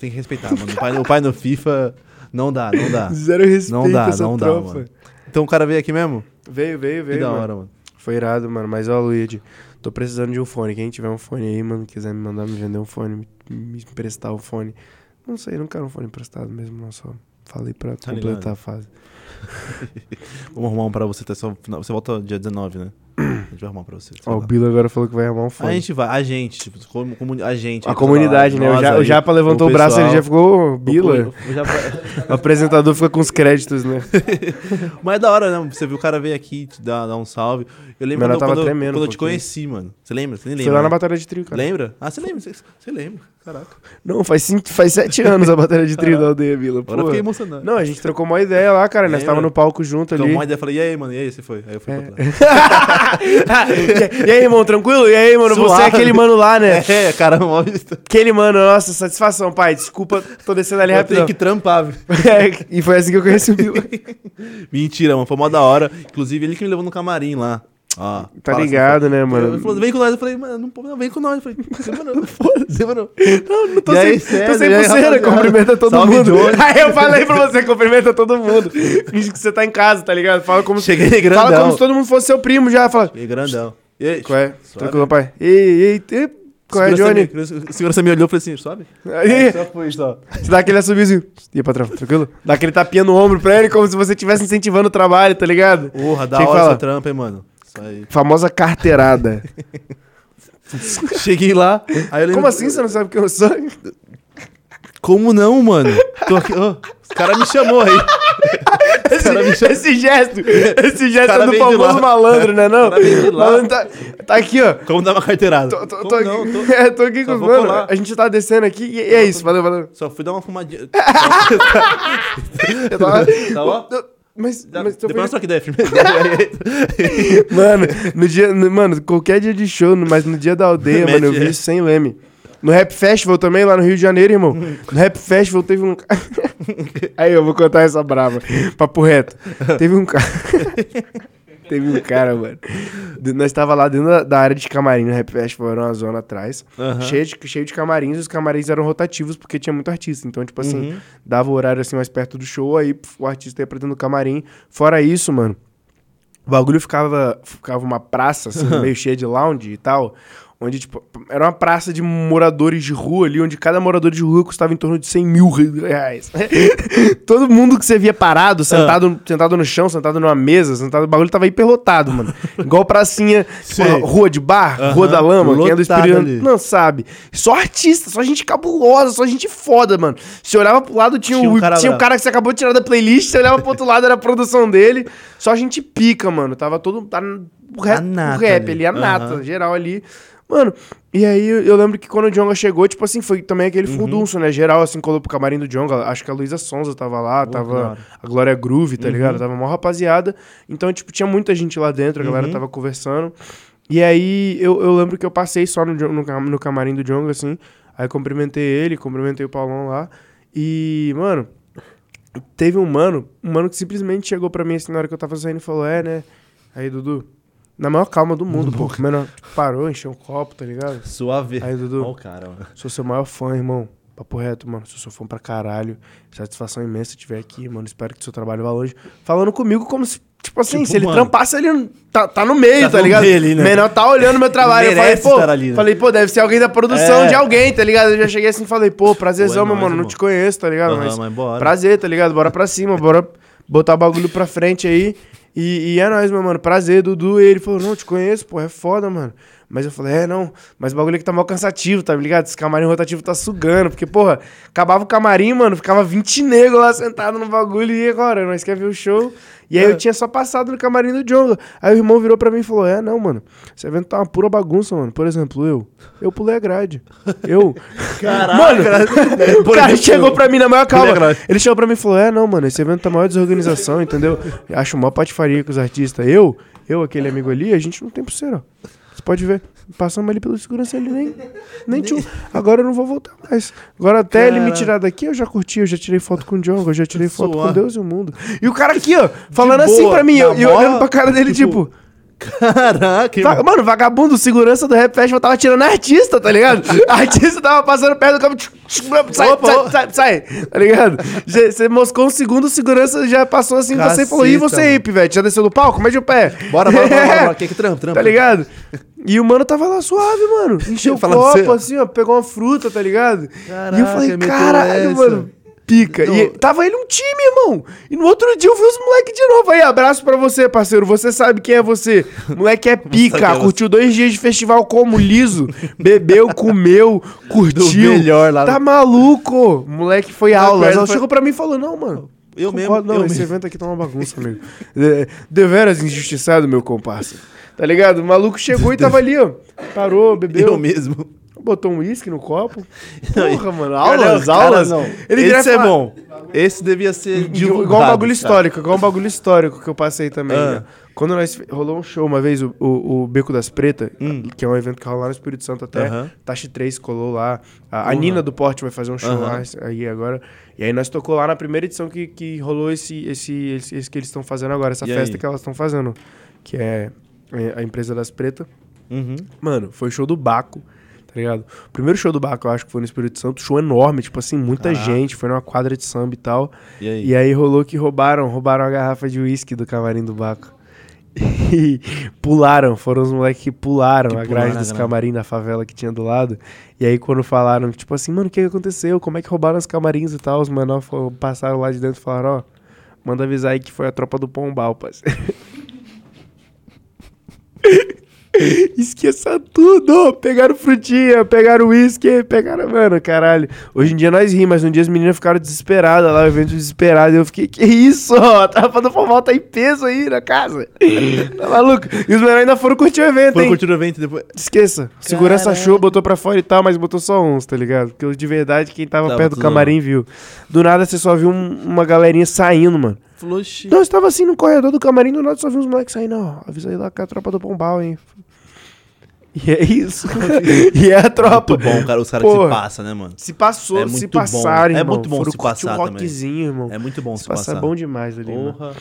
Tem que respeitar, mano. O pai, o pai no FIFA. Não dá, não dá. Zero respeito Não dá, não dá, tropa. mano. Então o cara veio aqui mesmo? Veio, veio, Que veio. da mano. hora, mano. Foi irado, mano. Mas, ó, Luigi, tô precisando de um fone. Quem tiver um fone aí, mano, quiser me mandar me vender um fone, me, me emprestar o fone. Não sei, não quero um fone emprestado mesmo, não. Só falei pra Tá completar ligado. a fase. (laughs) Vamos arrumar um pra você. Tá só, você volta dia 19, né? A gente vai arrumar pra você. Ó, o lá. Bilo agora falou que vai arrumar um A fone. gente vai, a gente, tipo, como, comuni- a gente. A comunidade, né? O, nós Ja- o aí, Japa levantou o, o braço, ele já ficou Bila. O Japa- (laughs) O apresentador fica com os créditos, né? (laughs) Mas é da hora, né? Você viu o cara veio aqui te dar, dar um salve. Eu lembro quando, nós tava quando, tremendo quando eu te conheci, mano. Você lembra? Você nem Foi lembra? lá na né? batalha de trio, cara. Lembra? Ah, você lembra? Você, você lembra? Caraca. Não, faz, cinco, faz sete anos a batalha de trio da aldeia, Bila. Agora eu Pô. fiquei emocionado. Não, a gente trocou uma ideia lá, cara. Nós Lembra? tava no palco junto Então, ali. uma ideia, eu falei, e aí, mano? E aí, você foi? Aí eu fui É. pra trás. (laughs) e aí, irmão, tranquilo? E aí, mano, você é Suave. aquele mano lá, né? É, caramba, (laughs) ó, Aquele mano, nossa, satisfação, pai. Desculpa, tô descendo ali tenho rapidão. que trampar, viu? (laughs) É, e foi assim que eu conheci o Bila. (laughs) Mentira, mano. Foi mó da hora. Inclusive, ele que me levou no camarim lá. Ó, Tá fala ligado, assim, né, Ele mano? falou, vem com nós. Eu falei, mano, não, vem com nós. Eu falei, (laughs) foda-se, demorou. Não, não tô E sem, aí, tô sem aí, pulseira, cumprimenta todo Salve, mundo. (laughs) Aí eu falei pra você, cumprimenta todo mundo. (laughs) Finge que você tá em casa, tá ligado? Fala como, Cheguei fala grandão. como se todo mundo fosse seu primo já. Fala, Cheguei grandão. E aí? qual é? Tranquilo, pai. Ei, ei, ei. Qual é, Johnny? O segurança me olhou e falou assim, sobe. Aí, Só foi, só. você dá aquele assobiozinho. E aí, patrão, tranquilo? Dá aquele tapinha no ombro pra ele, como se você estivesse incentivando o trabalho, tá ligado? Porra, da Tinha hora essa trampa, hein, mano. Aí. Famosa carteirada. (laughs) Cheguei lá, lembro... Como assim você não sabe quem eu sou? Como não, mano? Tô aqui, ó. Os cara me chamou aí. (laughs) Cara me Esse, chamou. esse gesto, esse gesto é do famoso malandro, né não? O. Malandro tá, tá aqui, ó. Como dar uma carteirada? Tô, tô, tô aqui, não? Tô- (laughs) É, tô aqui Só com os mano. colar. A gente tá descendo aqui e, e é isso, valeu, valeu. Só fui dar uma fumadinha. Eu tava- Tá bom? Mas, Já- mas Depois nós troca ideia, firme. Mano, no dia. no- mano, qualquer dia de show, mas no dia da aldeia, mano, eu vi é. isso sem leme. No Rap Festival também, lá no Rio de Janeiro, irmão. No Rap Festival teve um. (laughs) Aí eu vou contar essa brava. Papo reto. Teve um cara. (laughs) teve um cara, mano. De- Nós tava lá dentro da, da área de camarim no Rap Festival, era uma zona atrás. Aham. Cheio, de, cheio de camarins, e os camarins eram rotativos porque tinha muito artista. Então, tipo assim, Uhum. dava o horário assim mais perto do show, aí o artista ia pra dentro do camarim. Fora isso, mano, o bagulho ficava, ficava uma praça, assim, meio cheia de lounge e tal. Onde, tipo, era uma praça de moradores de rua ali, onde cada morador de rua custava em torno de 100 mil reais. (laughs) Todo mundo que você via parado, sentado, sentado no chão, sentado numa mesa, sentado, o bagulho tava hiperlotado, mano. (laughs) Igual pracinha, tipo, rua de bar, rua da lama, quem é do Lotado ali. não sabe. Só artista, só gente cabulosa, só gente foda, mano. Você olhava pro lado, tinha, Tinha o, um cara tinha um cara que você acabou de tirar da playlist, você olhava pro outro lado, era a produção dele. Só gente pica, mano. Tava todo. Tá, o rap, nata o rap ali. ali, a nata, geral ali. Mano, e aí eu lembro que quando o Jonga chegou, tipo assim, foi também aquele Uhum. furdunço, né? Geral, assim, colou pro camarim do Jonga. Acho que a Luísa Sonza tava lá, da tava hora. a Glória Groove, tá Uhum. ligado? Tava uma rapaziada. Então, tipo, tinha muita gente lá dentro, a galera Uhum. tava conversando. E aí eu, eu lembro que eu passei só no, no, no camarim do Jonga, assim. Aí cumprimentei ele, cumprimentei o Paulão lá. E, mano, teve um mano, um mano que simplesmente chegou pra mim assim na hora que eu tava saindo e falou: É, né? Aí, Dudu, na maior calma do mundo, pô. Menor, tipo, parou, encheu um copo, tá ligado? Suave. Aí, Dudu, Ó o cara, mano. sou seu maior fã, irmão. Papo reto, mano. Sou seu fã pra caralho. Satisfação imensa estiver aqui, mano. Espero que seu trabalho vá longe. Falando comigo como se, tipo assim, Tipo, se ele mano. trampasse ali, tá, tá no meio, Tá tá, no ligado? meio ali, né? Menor tá olhando meu trabalho. Eu falei, pô, ali, né? falei, pô, deve ser alguém da produção É. de alguém, tá ligado? Eu já cheguei assim e falei, pô, prazerzão, é meu nóis, mano. Não irmão. te conheço, tá ligado? Aham, Mas mas bora. prazer, tá ligado? Bora pra cima, bora botar o bagulho pra frente aí. E, e é nóis, meu mano. Prazer, Dudu. E ele falou, não, te conheço, pô, é foda, mano. Mas eu falei, é, não, mas o bagulho aqui tá mal cansativo, tá ligado? Esse camarim rotativo tá sugando. Porque, porra, acabava o camarim, mano, ficava 20 negros lá sentado no bagulho. E agora, nós quer ver o show? E aí eu tinha só passado no camarim do Jonga. Aí o irmão virou pra mim e falou: É, não, mano. Esse evento tá uma pura bagunça, mano. Por exemplo, eu. Eu pulei a grade. Eu. (laughs) Caraca, Mano, (laughs) o Por cara chegou pra mim na maior calma. Ele chegou pra mim e falou: É, não, mano, esse evento tá maior desorganização, entendeu? Eu Acho mó patifaria com os artistas. Eu, eu, aquele amigo ali, a gente não tem pulseira, ó. Pode ver. Passamos ali pelo segurança ele nem. Nem tchum. Agora eu não vou voltar mais. Agora até ele me Cara. tirar daqui, eu já curti, eu já tirei foto com o Django, eu já tirei foto Suave. com Deus e o mundo. E o cara aqui, ó, falando boa, assim pra mim, eu, e eu olhando pra cara dele, tipo, tipo. Caraca, Va-. Mano, vagabundo, segurança do Rap Festival tava tirando artista, tá ligado? (laughs) artista tava passando perto do campo. tch, tch, Sai, Opa, sai, sai, sai, tá ligado? Você moscou um segundo, segurança já passou assim, você falou, e você mano. pivete? Já desceu do palco? Mede o pé. Bora, bora, bora, bora, (laughs) bora. Que que trampo, trampo. Tá ligado? E o mano tava lá suave, mano. Encheu (laughs) o copo, assim, ó, pegou uma fruta, tá ligado? e eu Caraca, falei, caralho, mano. Pica. Não. E tava ele um time, irmão. E no outro dia eu vi os moleques de novo. Aí, abraço pra você, parceiro. Você sabe quem é você. Moleque é (laughs) pica. é curtiu dois dias de festival como liso. Bebeu, (laughs) comeu, curtiu. melhor lá. Tá maluco. Moleque foi aula. pior, Ela foi- chegou pra mim e falou: Não, mano. Eu mesmo, Não, eu esse mesmo. evento aqui tá uma bagunça, amigo. (laughs) Deveras injustiçado, meu comparsa. Tá ligado? O maluco chegou e tava ali, ó. Parou, bebeu. Eu mesmo. Botou um uísque no copo. (laughs) Porra, mano. Cara, Aulas, cara, aulas. não. Ele Esse é falar- bom. Esse devia ser divulgado. Igual um bagulho cara. histórico, igual um bagulho histórico que eu passei também. Ah. né? Quando nós rolou um show uma vez, o, o, o Beco das Pretas, Hum. que é um evento que rola lá no Espírito Santo até. Aham. Tashi 3 colou lá. A, a. Nina do Porte vai fazer um show lá aí agora. E aí nós tocou lá na primeira edição que, que rolou esse, esse, esse, esse que eles estão fazendo agora, essa E festa aí? que elas estão fazendo. Que é é a empresa das Pretas. Uhum. Mano, foi o show do Baco, tá ligado? O primeiro show do Baco, eu acho que foi no Espírito Santo, show enorme, tipo assim, muita Caraca. gente, foi numa quadra de samba e tal. E aí? E aí rolou que roubaram, roubaram a garrafa de uísque do camarim do Baco. (laughs) E pularam, foram os moleques que pularam Que a pularam grade a dos grade. camarim da favela que tinha do lado. E aí quando falaram, tipo assim, mano, o que, aconteceu? Como é que roubaram os camarins e tal? Os menores passaram lá de dentro e falaram, ó, manda avisar aí que foi a tropa do Pombal, parceiro. (laughs) (laughs) Esqueça tudo! Pegaram frutinha, pegaram uísque, pegaram. Mano, caralho. Hoje em dia nós rimos, mas um dia as meninas ficaram desesperadas lá, o evento desesperado. E eu fiquei, que isso? A tropa do Pombal tá em peso aí na casa. (laughs) tá maluco? E os menores ainda foram curtir o evento, Foram hein? curtir o evento depois. Esqueça. Segurança achou, botou pra fora e tal, mas botou só uns, tá ligado? Porque de verdade, quem tava Tava perto do camarim viu. Do nada você só viu um- uma galerinha saindo, mano. Falou, "Xi." Não, estava assim no corredor do camarim, do nada só vi uns moleques saindo, ó. Avisa aí lá que é a tropa do Pombal, hein? E é isso. (laughs) e é a tropa. Muito bom, cara. Os caras que se passam, né, mano? Se passou, É se muito bom. passaram, É irmão. muito bom Foram se passar um também. irmão. É muito bom se, se passar é bom demais ali. Porra.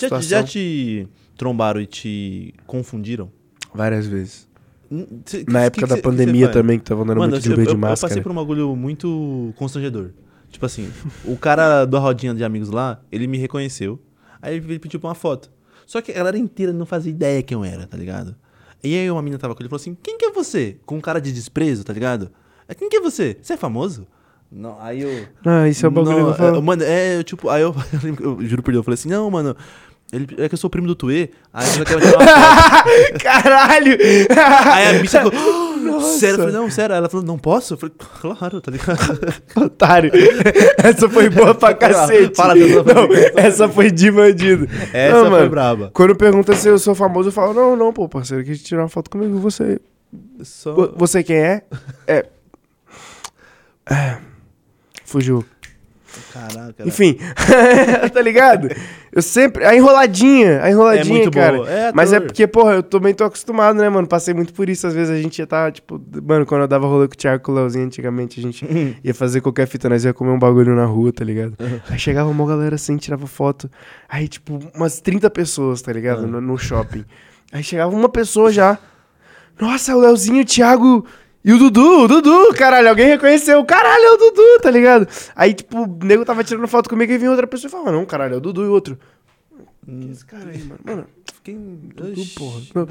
Já, já te trombaram e te confundiram? Várias vezes. Hum, cê- Na que- época que da cê- pandemia que também, que tava andando Mano, muito de Uber eu- de eu passei máscara. por um bagulho muito constrangedor. Tipo assim, o cara da rodinha de amigos lá, ele me reconheceu. Aí ele pediu pra uma foto. Só que a galera inteira não fazia ideia quem eu era, tá ligado? E aí uma menina tava com ele e falou assim: Quem que é você? Com um cara de desprezo, tá ligado? "É, Quem que é você? Você é famoso? Não, aí eu. Ah, isso é o bagulho Não, eu é, Mano, é, eu, tipo, aí eu, (laughs) eu juro por Deus, eu falei assim: Não, mano, ele, é que eu sou primo do Tuê. Aí eu só quero (laughs) tirar uma foto. Caralho! Aí a bicha ficou, (laughs) "Oh, sério? Eu falei, não, sério. Ela falou, não posso? Eu falei, claro, tá ligado? (laughs) Otário. Essa foi boa pra cacete. Fala, Deus, não, essa foi de bandido. Essa Não, foi mano, braba. Quando pergunta se eu sou famoso, eu falo, não, não, pô, parceiro, quis tirar uma foto comigo. Você. Só... vo- Você quem é? (laughs) É. É. Fugiu. Caraca. Enfim, (laughs) tá ligado? Eu sempre. A enroladinha, a enroladinha, É muito cara. boa. É, Mas é porque, porra, eu também tô acostumado, né, mano? Passei muito por isso. Às vezes a gente ia tá, tipo, mano, quando eu dava rolê com o Thiago e com o Leozinho antigamente, a gente (laughs) ia fazer qualquer fita, nós ia comer um bagulho na rua, tá ligado? Aí chegava uma galera assim, tirava foto. Aí, tipo, umas 30 pessoas, tá ligado? Ah. No, no shopping. Aí chegava uma pessoa já. Nossa, o Leozinho, o Thiago. E o Dudu, o Dudu, caralho, alguém reconheceu, caralho, é o Dudu, tá ligado? Aí, tipo, o nego tava tirando foto comigo e vinha outra pessoa e falava, não, caralho, é o Dudu e o outro. Quem é esse cara aí, mano? Mano, Quem... Dudu, porra. Não.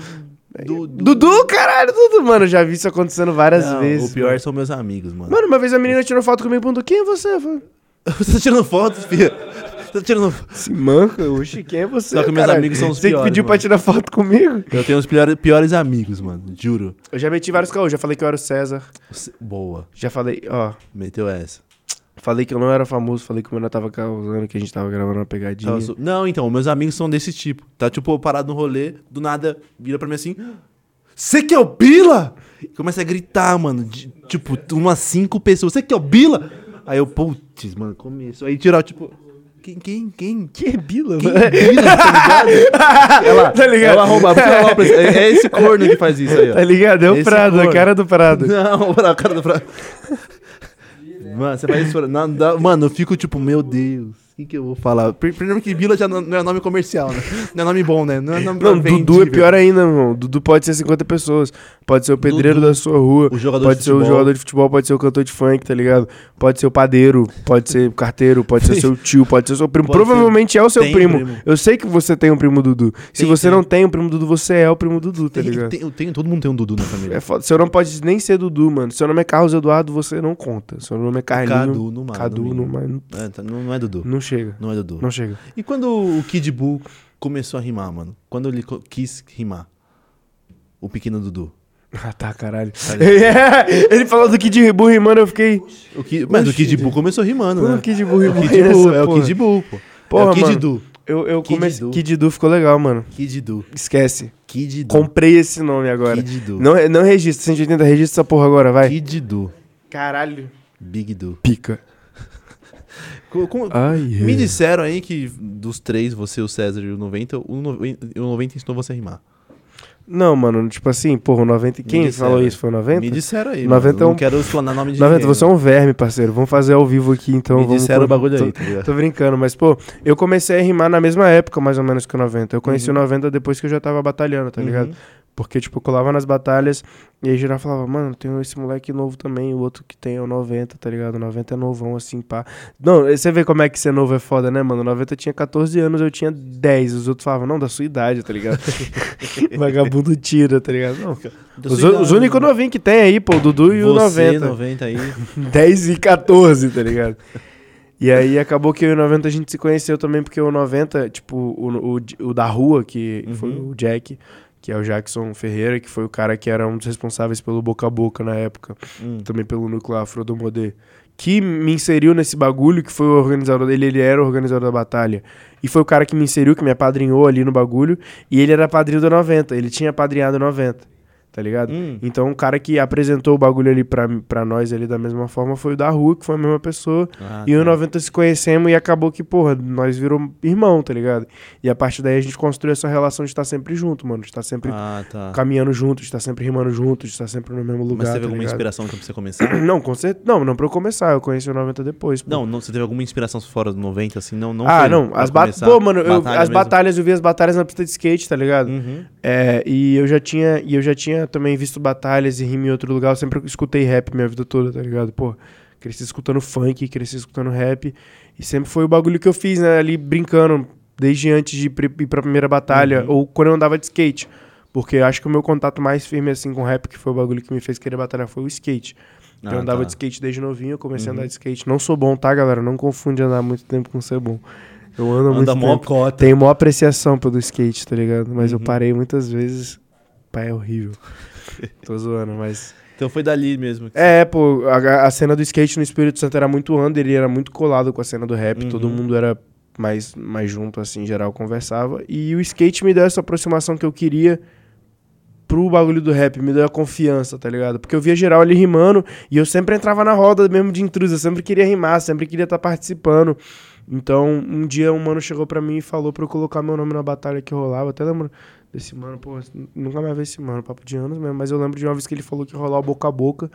Du- Du- Dudu, caralho, Dudu. Mano, já vi isso acontecendo várias Não, vezes. O pior mano. são meus amigos, mano. Mano, uma vez a menina tirou foto comigo e perguntou: quem é você? Eu falei, (laughs) Você tá tirando fotos, filha? Você tá tirando... Se manca, oxi, quem é você? Só que meus caralho? amigos são os Você que piores, pediu pra mano. tirar foto comigo? Eu tenho os piores, piores amigos, mano. Juro. Eu já meti vários caô. Já falei que eu era o César. Você- Boa. Já falei, ó. Meteu essa. Falei que eu não era famoso. Falei que o menor tava causando, que a gente tava gravando uma pegadinha. Não, então, meus amigos são desse tipo. Tá, tipo, parado no rolê, do nada, vira pra mim assim... Você que é o Bila? E Começa a gritar, mano. de- tipo, umas cinco pessoas. Você que é o Bila? Aí eu, putz, mano, começo. Aí tirar, tipo... Quem, quem, quem? Que é Bila, Quem mano? é Bila, tá ligado? (laughs) Ela, Tá ligado? Ela arroba- é, é esse corno que faz isso aí, ó. Tá ligado? É o Esse Prado, a corno. cara do Prado. Não, (laughs) o cara do Prado. Mano, você faz isso. pra- não, mano, eu fico tipo, meu Deus. O que, que eu vou falar? Pri- Primeiro que Vila já não, não é nome comercial, né? Não é nome bom, né? Não é nome Não, Dudu é pior ainda, irmão. Dudu pode ser 50 pessoas. Pode ser o pedreiro Dudu, da sua rua. O Pode de ser o futebol. jogador de futebol, pode ser o cantor de funk, tá ligado? Pode ser o padeiro, pode ser o carteiro, pode ser seu tio, pode ser seu primo. Pode Provavelmente é o seu primo. primo. Eu sei que você tem um primo Dudu. Se Tem, você tem. não tem um primo Dudu, você é o primo Dudu, tá Tem, ligado? tem, tem- todo mundo tem um Dudu na família. É foda. Seu nome pode nem ser Dudu, mano. Seu nome é Carlos Eduardo, você não conta. Seu nome é Carlinho. Cadu no mar. Cadu, no não, mas É, tá, não, não é Dudu. não chega. Não é Dudu. Não chega. E quando o Kid Buu começou a rimar, mano? Quando ele quis rimar? O pequeno Dudu. (laughs) Ah, tá, caralho. Tá (laughs) ligado? Ele falou do Kid Rebu rimando, eu fiquei. O Kid, mas o Oxi, Kid Buu começou rimando, Pô, né? o Kid Buu É o. Kid nessa é o. Kid Buu, pô. é Porra, o Kid mano. Du. Eu, eu Kid comecei. Du. Kid Du ficou legal, mano. Kid Du. Esquece. Kid Du. Comprei esse nome agora. Kid Du. Não, não registra, 180, registra essa porra agora, vai. Kid Du. Caralho. Big Du. Pica. Co- como- Ai, Me disseram aí que dos três, você, o César e o 90, o 90, o 90 ensinou você a rimar. Não, mano, tipo assim, porra, o 90. Me Quem falou isso? Foi o 90? Me disseram aí, 90 mano. é um- Não quero explanar nome de 90, ninguém, você é um verme, parceiro. Vamos fazer ao vivo aqui, então. Me vamos disseram o colo- bagulho tô- aí, tá? Tô brincando, mas, pô, eu comecei a rimar na mesma época, mais ou menos, que o 90. Eu conheci Uhum. o 90 depois que eu já tava batalhando, tá ligado? Porque, tipo, eu colava nas batalhas e aí geral falava, mano, tem esse moleque novo também, o outro que tem é o 90, tá ligado? O 90 é novão, assim, pá. Não, você vê como é que ser novo é foda, né, mano? O 90 tinha 14 anos, eu tinha 10. Os outros falavam, não, da sua idade, tá ligado? (laughs) Vagabundo tira, tá ligado? Não. Os, os únicos novinhos que tem aí, pô, o Dudu e o Você, 90. 90 aí. (laughs) 10 e 14, tá ligado? E aí acabou que eu e o 90 a gente se conheceu também, porque o 90, tipo, o, o, o da rua, que foi Uhum. o Jack, que é o Jackson Ferreira, que foi o cara que era um dos responsáveis pelo Boca a Boca na época, Hum. também pelo núcleo Afro do Modê, que me inseriu nesse bagulho, que foi o organizador dele, ele era o organizador da batalha. E foi o cara que me inseriu, que me apadrinhou ali no bagulho, e ele era padrinho do 90, ele tinha apadrinhado o 90, tá ligado? Hum. Então o cara que apresentou o bagulho ali pra, pra nós ali da mesma forma foi o da rua, que foi a mesma pessoa. Ah, e o tá. 90 se conhecemos e acabou que, porra, nós virou irmão, tá ligado? E a partir daí a gente construiu essa relação de estar sempre junto, mano. De estar sempre Ah, tá. caminhando junto, de estar sempre rimando junto, de estar sempre no mesmo lugar. Mas teve tá alguma ligado? inspiração pra você começar? (coughs) Não, com certeza. Não, não pra eu começar, eu conheci o 90 depois. pô. Não, não, você teve alguma inspiração fora do 90, assim? Não, não ah, não. As ba Pô, mano, eu- batalha as mesmo? batalhas, eu vi as batalhas na pista de skate, tá ligado? Uhum. É, e eu já tinha, e eu já tinha também visto batalhas e rima em outro lugar. Eu sempre escutei rap minha vida toda, tá ligado? Pô, cresci escutando funk, cresci escutando rap. E sempre foi o bagulho que eu fiz, né? Ali brincando, desde antes de ir pra- ir pra primeira batalha, Uhum. ou quando eu andava de skate. Porque eu acho que o meu contato mais firme, assim, com rap, que foi o bagulho que me fez querer batalhar, foi o skate. Então eu Ah, andava tá. de skate desde novinho, eu comecei a Uhum. andar de skate. Não sou bom, tá, galera? Não confunde andar muito tempo com ser bom. Eu ando muito Anda mó tempo. cota. Tenho maior apreciação pelo skate, tá ligado? Mas eu Uhum. parei muitas vezes. Pai, é horrível. (laughs) Tô zoando, mas. Então foi dali mesmo. que- É, pô, a, a cena do skate no Espírito Santo era muito under, ele era muito colado com a cena do rap, Uhum. todo mundo era mais, mais junto, assim, em geral, conversava. E o skate me deu essa aproximação que eu queria pro bagulho do rap, me deu a confiança, tá ligado? Porque eu via geral ali rimando e eu sempre entrava na roda mesmo de intrusa, sempre queria rimar, sempre queria estar participando. Então, um dia um mano chegou pra mim e falou pra eu colocar meu nome na batalha que rolava. Até lembro desse mano, pô, nunca mais vi esse mano, papo de anos mesmo, mas eu lembro de uma vez que ele falou que ia rolar o boca a boca.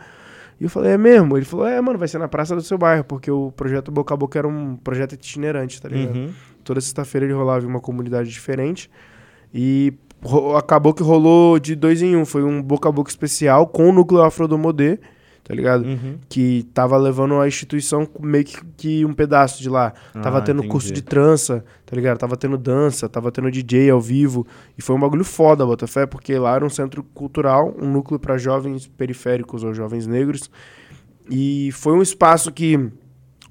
E eu falei, é mesmo? Ele falou, é, mano, vai ser na praça do seu bairro, porque o projeto Boca a Boca era um projeto itinerante, tá ligado? Uhum. Toda sexta-feira ele rolava em uma comunidade diferente. E acabou que rolou de dois em um. Foi um boca a boca especial com o núcleo Afro do Modê, tá ligado? Uhum. Que tava levando a instituição meio que, que um pedaço de lá. Tava Ah, tendo entendi. curso de trança, tá ligado? Tava tendo dança, tava tendo DJ ao vivo. E foi um bagulho foda, Botafé, porque lá era um centro cultural, um núcleo para jovens periféricos ou jovens negros. E foi um espaço que,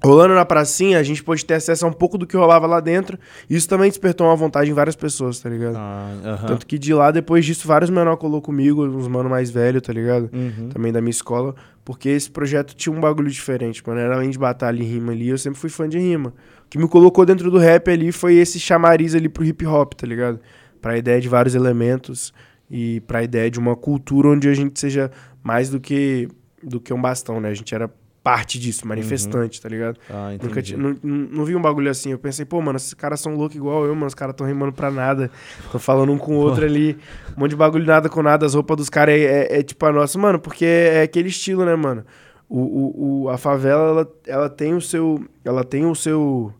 rolando na pracinha, a gente pôde ter acesso a um pouco do que rolava lá dentro. E isso também despertou uma vontade em várias pessoas, tá ligado? Ah, aham. Tanto que de lá, depois disso, vários menor colou comigo, uns mano mais velho, tá ligado? Uhum. Também da minha escola. Porque esse projeto tinha um bagulho diferente, mano. Era além de batalha e rima ali, eu sempre fui fã de rima. O que me colocou dentro do rap ali foi esse chamariz ali pro hip hop, tá ligado? Pra ideia de vários elementos e pra ideia de uma cultura onde a gente seja mais do que, do que um bastão, né? A gente era parte disso, manifestante, tá ligado? Ah, entendi. Nunca não, não não vi um bagulho assim. Eu pensei, pô, mano, esses caras são loucos igual eu, mano. Os caras tão rimando pra nada. Tão falando um com o outro ali. Um monte de bagulho nada com nada. As roupas dos caras é, é- é tipo a nossa. Mano, porque é, aquele estilo, né, mano? O, o, o- a favela, ela, ela tem o seu. Ela tem o seu.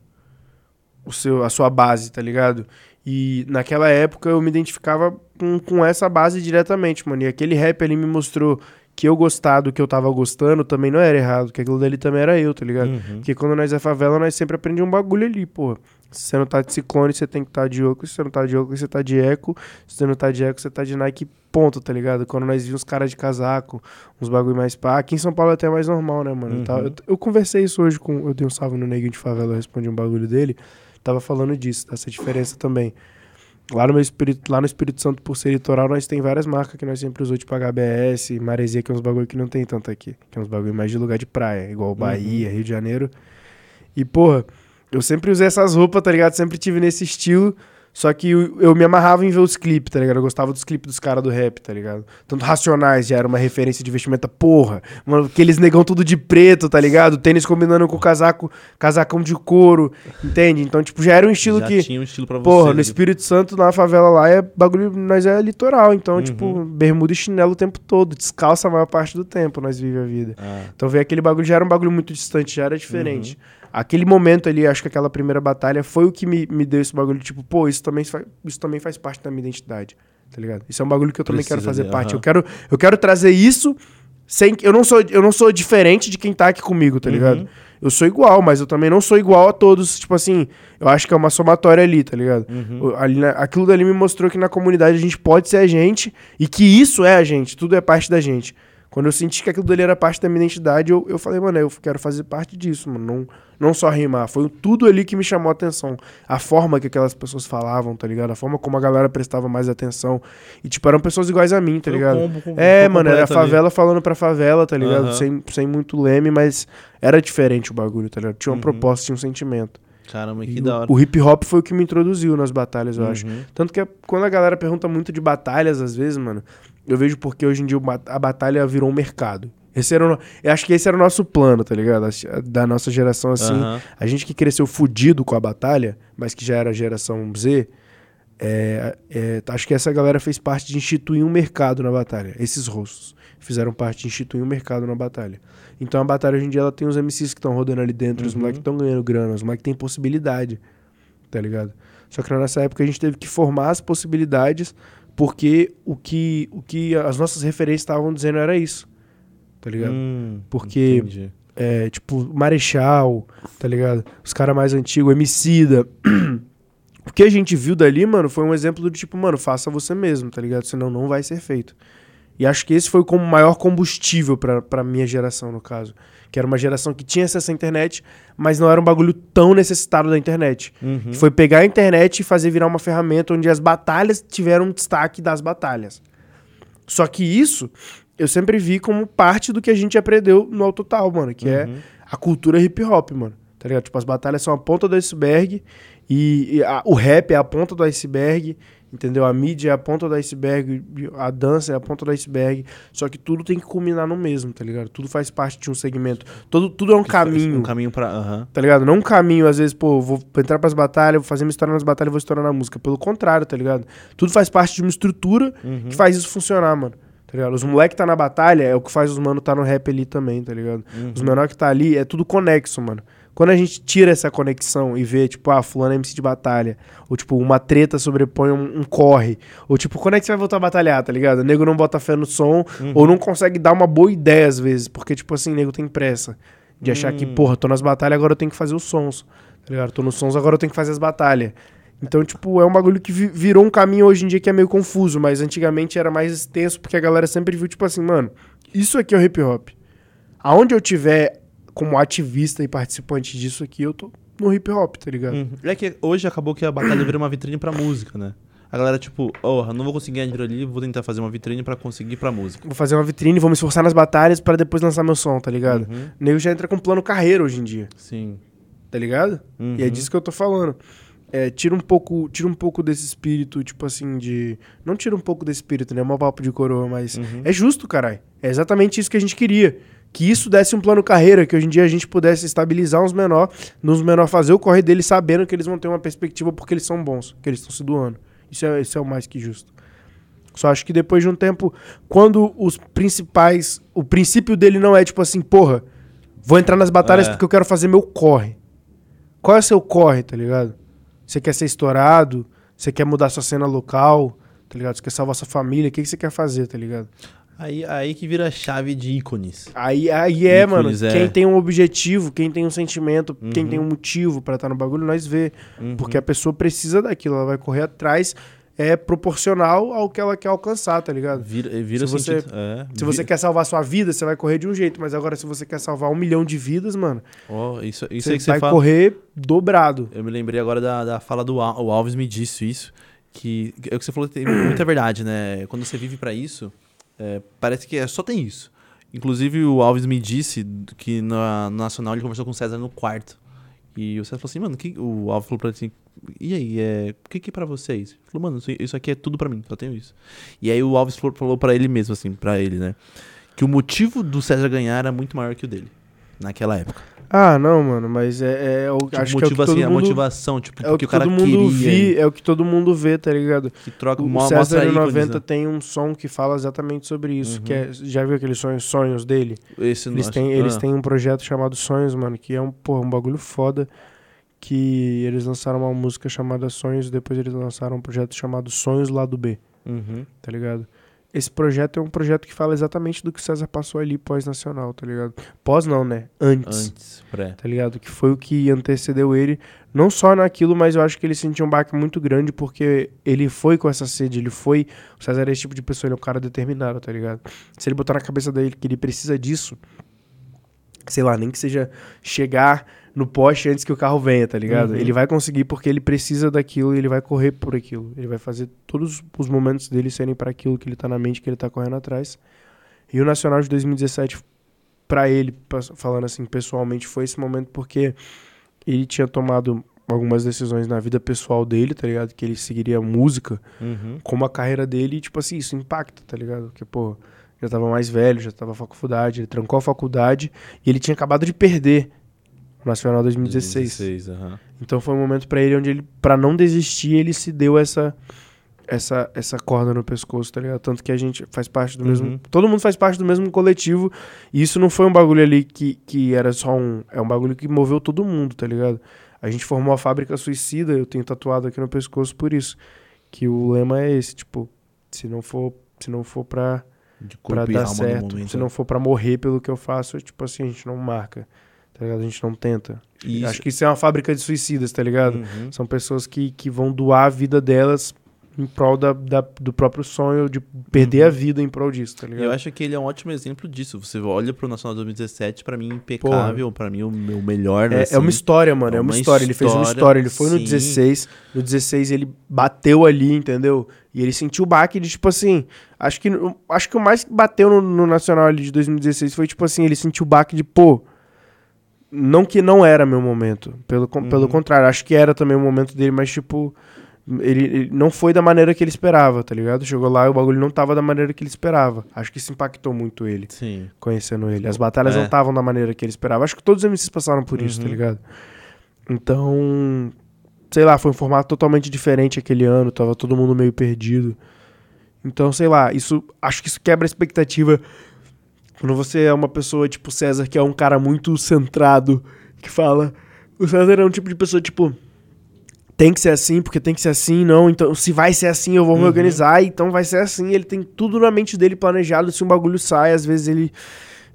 O seu, a sua base, tá ligado? E naquela época eu me identificava com, com essa base diretamente, mano. E aquele rap ali me mostrou que eu gostar do que eu tava gostando também não era errado, que aquilo dali também era eu, tá ligado? Uhum. Porque quando nós é favela, nós sempre aprendemos um bagulho ali, pô. Se você não tá de ciclone, você tem que estar tá de óculos. Se você não tá de óculos, você tá de eco. Se você não tá de eco, você tá de Nike ponto, tá ligado? Quando nós vimos caras de casaco, uns bagulho mais pá. Aqui em São Paulo é até mais normal, né, mano? Uhum. eu, eu conversei isso hoje com. Eu dei um salve no Neguinho de Favela, eu respondi um bagulho dele. Tava falando disso, dessa diferença também. Lá no, meu espírito, lá no Espírito Santo, por ser litoral, nós tem várias marcas que nós sempre usou, tipo HBS, Maresia, que é uns bagulho que não tem tanto aqui. Que é uns bagulho mais de lugar de praia, igual Bahia, Rio de Janeiro. E, porra, eu sempre usei essas roupas, tá ligado? Sempre tive nesse estilo. Só que eu, eu me amarrava em ver os clipes, tá ligado? Eu gostava dos clipes dos caras do rap, tá ligado? Tanto Racionais já era uma referência de vestimenta, porra. Mano, aqueles negão tudo de preto, tá ligado? Tênis combinando com o casaco, casacão de couro, entende? Então, tipo, já era um estilo Já que. tinha um estilo pra você. Porra, no né? Espírito Santo, na favela lá, é bagulho, nós é litoral. Então, Uhum. tipo, bermuda e chinelo o tempo todo. Descalça a maior parte do tempo, nós vivemos a vida. Ah, Então, ver aquele bagulho já era um bagulho muito distante, já era diferente. Uhum. Aquele momento ali, acho que aquela primeira batalha foi o que me, me deu esse bagulho, tipo, pô, isso também, isso também faz parte da minha identidade. tá ligado? Isso é um bagulho que eu também quero Precisa fazer de- parte. aham. Eu quero, eu quero trazer isso sem eu não sou eu não sou diferente de quem tá aqui comigo, tá ligado? Uhum. Eu sou igual, mas eu também não sou igual a todos, tipo assim, eu acho que é uma somatória ali, tá ligado? Uhum. Ali aquilo dali me mostrou que na comunidade a gente pode ser a gente e que isso é a gente, tudo é parte da gente. Quando eu senti que aquilo dali era parte da minha identidade, eu, eu falei, mano, eu quero fazer parte disso, mano. Não, não só rimar. Foi tudo ali que me chamou a atenção. A forma que aquelas pessoas falavam, tá ligado? A forma como a galera prestava mais atenção. E, tipo, eram pessoas iguais a mim, tá o ligado? combo com- É, com mano, era a completo ali. favela falando pra favela, tá ligado? Aham. Sem, sem muito leme, mas era diferente o bagulho, tá ligado? Tinha uma Uhum. proposta, tinha um sentimento. Caramba, que E da o, hora. o hip hop foi o que me introduziu nas batalhas, eu acho. Uhum. Tanto que é- quando a galera pergunta muito de batalhas, às vezes, mano, eu vejo porque hoje em dia a batalha virou um mercado. Esse era o, eu acho que esse era o nosso plano, tá ligado? Da nossa geração, assim. Aham. A gente que cresceu fudido com a batalha, mas que já era a geração Z, é, é, acho que essa galera fez parte de instituir um mercado na batalha. Esses rostos fizeram parte de instituir um mercado na batalha. Então a batalha hoje em dia ela tem os MCs que estão rodando ali dentro, os Uhum. moleques estão ganhando grana, os moleques têm possibilidade, tá ligado? Só que na nossa época a gente teve que formar as possibilidades porque o que, o que as nossas referências estavam dizendo era isso, tá ligado? Hum, Porque- é, tipo, Marechal, tá ligado? Os caras mais antigos, Emicida. (clears throat) o que a gente viu dali, mano, foi um exemplo do tipo, mano, faça você mesmo, tá ligado? Senão não vai ser feito. E acho que esse foi o maior combustível pra, pra minha geração, no caso. Que era uma geração que tinha acesso à internet, mas não era um bagulho tão necessitado da internet. Uhum. Foi pegar a internet e fazer virar uma ferramenta onde as batalhas tiveram um destaque das batalhas. Só que isso eu sempre vi como parte do que a gente aprendeu no Autotal, mano, que é Uhum. a cultura hip hop, mano. Tá ligado? Tipo, as batalhas são a ponta do iceberg e, e a- o rap é a ponta do iceberg, entendeu? A mídia é a ponta do iceberg, a dança é a ponta do iceberg. Só que tudo tem que culminar no mesmo, tá ligado? Tudo faz parte de um segmento. Todo, tudo é um caminho Um caminho pra. Aham. tá ligado? Não um caminho, às vezes, pô, vou entrar pras batalhas, vou fazer minha história nas batalhas e vou estourar na música. Pelo contrário, tá ligado? Tudo faz parte de uma estrutura Uhum. que faz isso funcionar, mano. Tá ligado? Os moleque tá na batalha é o que faz os mano tá no rap ali também, tá ligado? Uhum. Os menor que tá ali é tudo conexo, mano. Quando a gente tira essa conexão e vê, tipo, ah, fulano é MC de batalha, ou tipo, uma treta sobrepõe um, um corre, ou tipo, quando é que você vai voltar a batalhar, tá ligado? O nego não bota fé no som, Uhum. ou não consegue dar uma boa ideia às vezes, porque, tipo assim, o nego tem pressa. De achar que, Hum. porra, tô nas batalhas, agora eu tenho que fazer os sons. Tá ligado? Tô nos sons, agora eu tenho que fazer as batalhas. Então, tipo, é um bagulho que vi- virou um caminho hoje em dia que é meio confuso, mas antigamente era mais extenso, porque a galera sempre viu, tipo assim, mano, isso aqui é o hip hop. Aonde eu tiver como ativista e participante disso aqui, eu tô no hip hop, tá ligado? Uhum. É que hoje acabou que a batalha virou uma vitrine pra música, né? A galera, tipo, oh, não vou conseguir ganhar dinheiro ali, vou tentar fazer uma vitrine pra conseguir pra música. Vou fazer uma vitrine, vou me esforçar nas batalhas pra depois lançar meu som, tá ligado? Uhum. O nego já entra com plano carreira hoje em dia. Sim. tá ligado? E é Uhum. disso que eu tô falando. É, tira um pouco, tira um pouco desse espírito, tipo assim, de. Não tira um pouco desse espírito, né? É um papo de coroa, mas. Uhum. É justo, caralho. É exatamente isso que a gente queria. Que isso desse um plano carreira, que hoje em dia a gente pudesse estabilizar uns menor, nos menor fazer o corre deles sabendo que eles vão ter uma perspectiva porque eles são bons, que eles estão se doando. Isso é, isso é o mais que justo. Só acho que depois de um tempo, quando os principais. O princípio dele não é tipo assim, porra, vou entrar nas batalhas É. porque eu quero fazer meu corre. Qual é o seu corre, tá ligado? Você quer ser estourado? Você quer mudar sua cena local? Tá ligado? Você quer salvar sua família? O que, que você quer fazer, tá ligado? Aí, aí que vira chave de ícones. Aí, aí é, mano. Ícones, é. Quem tem um objetivo, quem tem um sentimento, quem Uhum. tem um motivo pra estar no bagulho, nós vê. Uhum. Porque a pessoa precisa daquilo, ela vai correr atrás, é proporcional ao que ela quer alcançar, tá ligado? Vira, vira Se você- sentido. É, Se você quer salvar sua vida, você vai correr de um jeito, mas agora se você quer salvar um milhão de vidas, mano, Ó, isso, isso você aí que você vai fala. correr dobrado. Eu me lembrei agora da, da fala do Al, o Alves me disse isso, que é o que você falou tem muita verdade, né? Quando você vive pra isso, é, parece que é, só tem isso. Inclusive o Alves me disse que na, no Nacional ele conversou com o César no quarto. E o César falou assim, mano, que, o Alves falou pra ele assim, e aí, é, o que que é pra vocês? Ele falou, mano, isso, isso aqui é tudo pra mim, só tenho isso. E aí o Alves falou, falou pra ele mesmo, assim, pra ele, né? Que o motivo do César ganhar era muito maior que o dele, naquela época. Ah, não, mano, mas é, é o Tipo, acho que é o que motiva, assim, a mundo, motivação, tipo, é o porque que o cara todo mundo queria, vi, é o que todo mundo vê, tá ligado? que troca, O mo- César ícones, 90 né? tem um som que fala exatamente sobre isso, Uhum. que é, já viu aqueles sonhos, sonhos dele? Esse Eles não- têm, eles ah, têm um projeto chamado Sonhos, mano, que é um, porra, um bagulho foda. Que eles lançaram uma música chamada Sonhos, depois eles lançaram um projeto chamado Sonhos Lado B. Uhum. tá ligado? Esse projeto é um projeto que fala exatamente do que o César passou ali pós-nacional, tá ligado? Pós não, né? Antes, Antes, pré. tá ligado? Que foi o que antecedeu ele, não só naquilo, mas eu acho que ele sentiu um baque muito grande porque ele foi com essa sede, ele foi... O César é esse tipo de pessoa, ele é um cara determinado, tá ligado? Se ele botar na cabeça dele que ele precisa disso, sei lá, nem que seja chegar no poste antes que o carro venha, tá ligado? Uhum. Ele vai conseguir porque ele precisa daquilo e ele vai correr por aquilo. Ele vai fazer todos os momentos dele serem para aquilo que ele tá na mente, que ele tá correndo atrás. E o Nacional de 2017, pra ele, falando assim pessoalmente, foi esse momento porque ele tinha tomado algumas decisões na vida pessoal dele, tá ligado? Que ele seguiria a música Uhum. como a carreira dele, e, tipo assim, isso impacta, tá ligado? Porque, pô, já tava mais velho, já tava faculdade, ele trancou a faculdade e ele tinha acabado de perder Nacional 2016. 2016, aham. Então foi um momento pra ele onde ele, pra não desistir, ele se deu essa essa essa corda no pescoço, tá ligado? Tanto que a gente faz parte do Uhum. mesmo, todo mundo faz parte do mesmo coletivo, e isso não foi um bagulho ali que, que era só um, é um bagulho que moveu todo mundo, tá ligado? A gente formou a fábrica suicida, eu tenho tatuado aqui no pescoço por isso, que o lema é esse, tipo, se não for, se não for pra e dar certo. momento. Se não for pra morrer pelo que eu faço, é tipo assim, a gente não marca. Tá ligado? A gente não tenta. Acho que isso é uma fábrica de suicidas, tá ligado? Uhum. São pessoas que, que vão doar a vida delas em prol da, da- do próprio sonho de perder Uhum. a vida em prol disso, tá ligado? Eu acho que ele é um ótimo exemplo disso. Você olha pro Nacional 2017, pra mim, impecável. Pra mim, o meu melhor. É, assim. é uma história, mano. É É uma, uma história. Ele fez uma história, história. Ele foi no sim. 16. No 16 ele bateu ali, entendeu? E ele sentiu o baque de, tipo assim. Acho que, acho que o mais que bateu no, no Nacional ali de 2016 foi, tipo assim, ele sentiu o baque de, pô. Não que não era meu momento. Pelo, con- pelo Uhum. contrário, acho que era também o momento dele, mas, tipo. Ele, ele não foi da maneira que ele esperava, tá ligado? Chegou lá e o bagulho não tava da maneira que ele esperava. Acho que isso impactou muito ele Sim. conhecendo ele. As batalhas É. não estavam da maneira que ele esperava. Acho que todos os MCs passaram por isso, tá Uhum. ligado? Então, sei lá, foi um formato totalmente diferente aquele ano, tava todo mundo meio perdido. Então, sei lá, isso acho que isso quebra a expectativa quando você é uma pessoa tipo César, que é um cara muito centrado, que fala, o César é um tipo de pessoa tipo tem que ser assim, porque tem que ser assim, não. Então, se vai ser assim, eu vou me Uhum. organizar, então vai ser assim. Ele tem tudo na mente dele planejado. Se um bagulho sai, às vezes ele,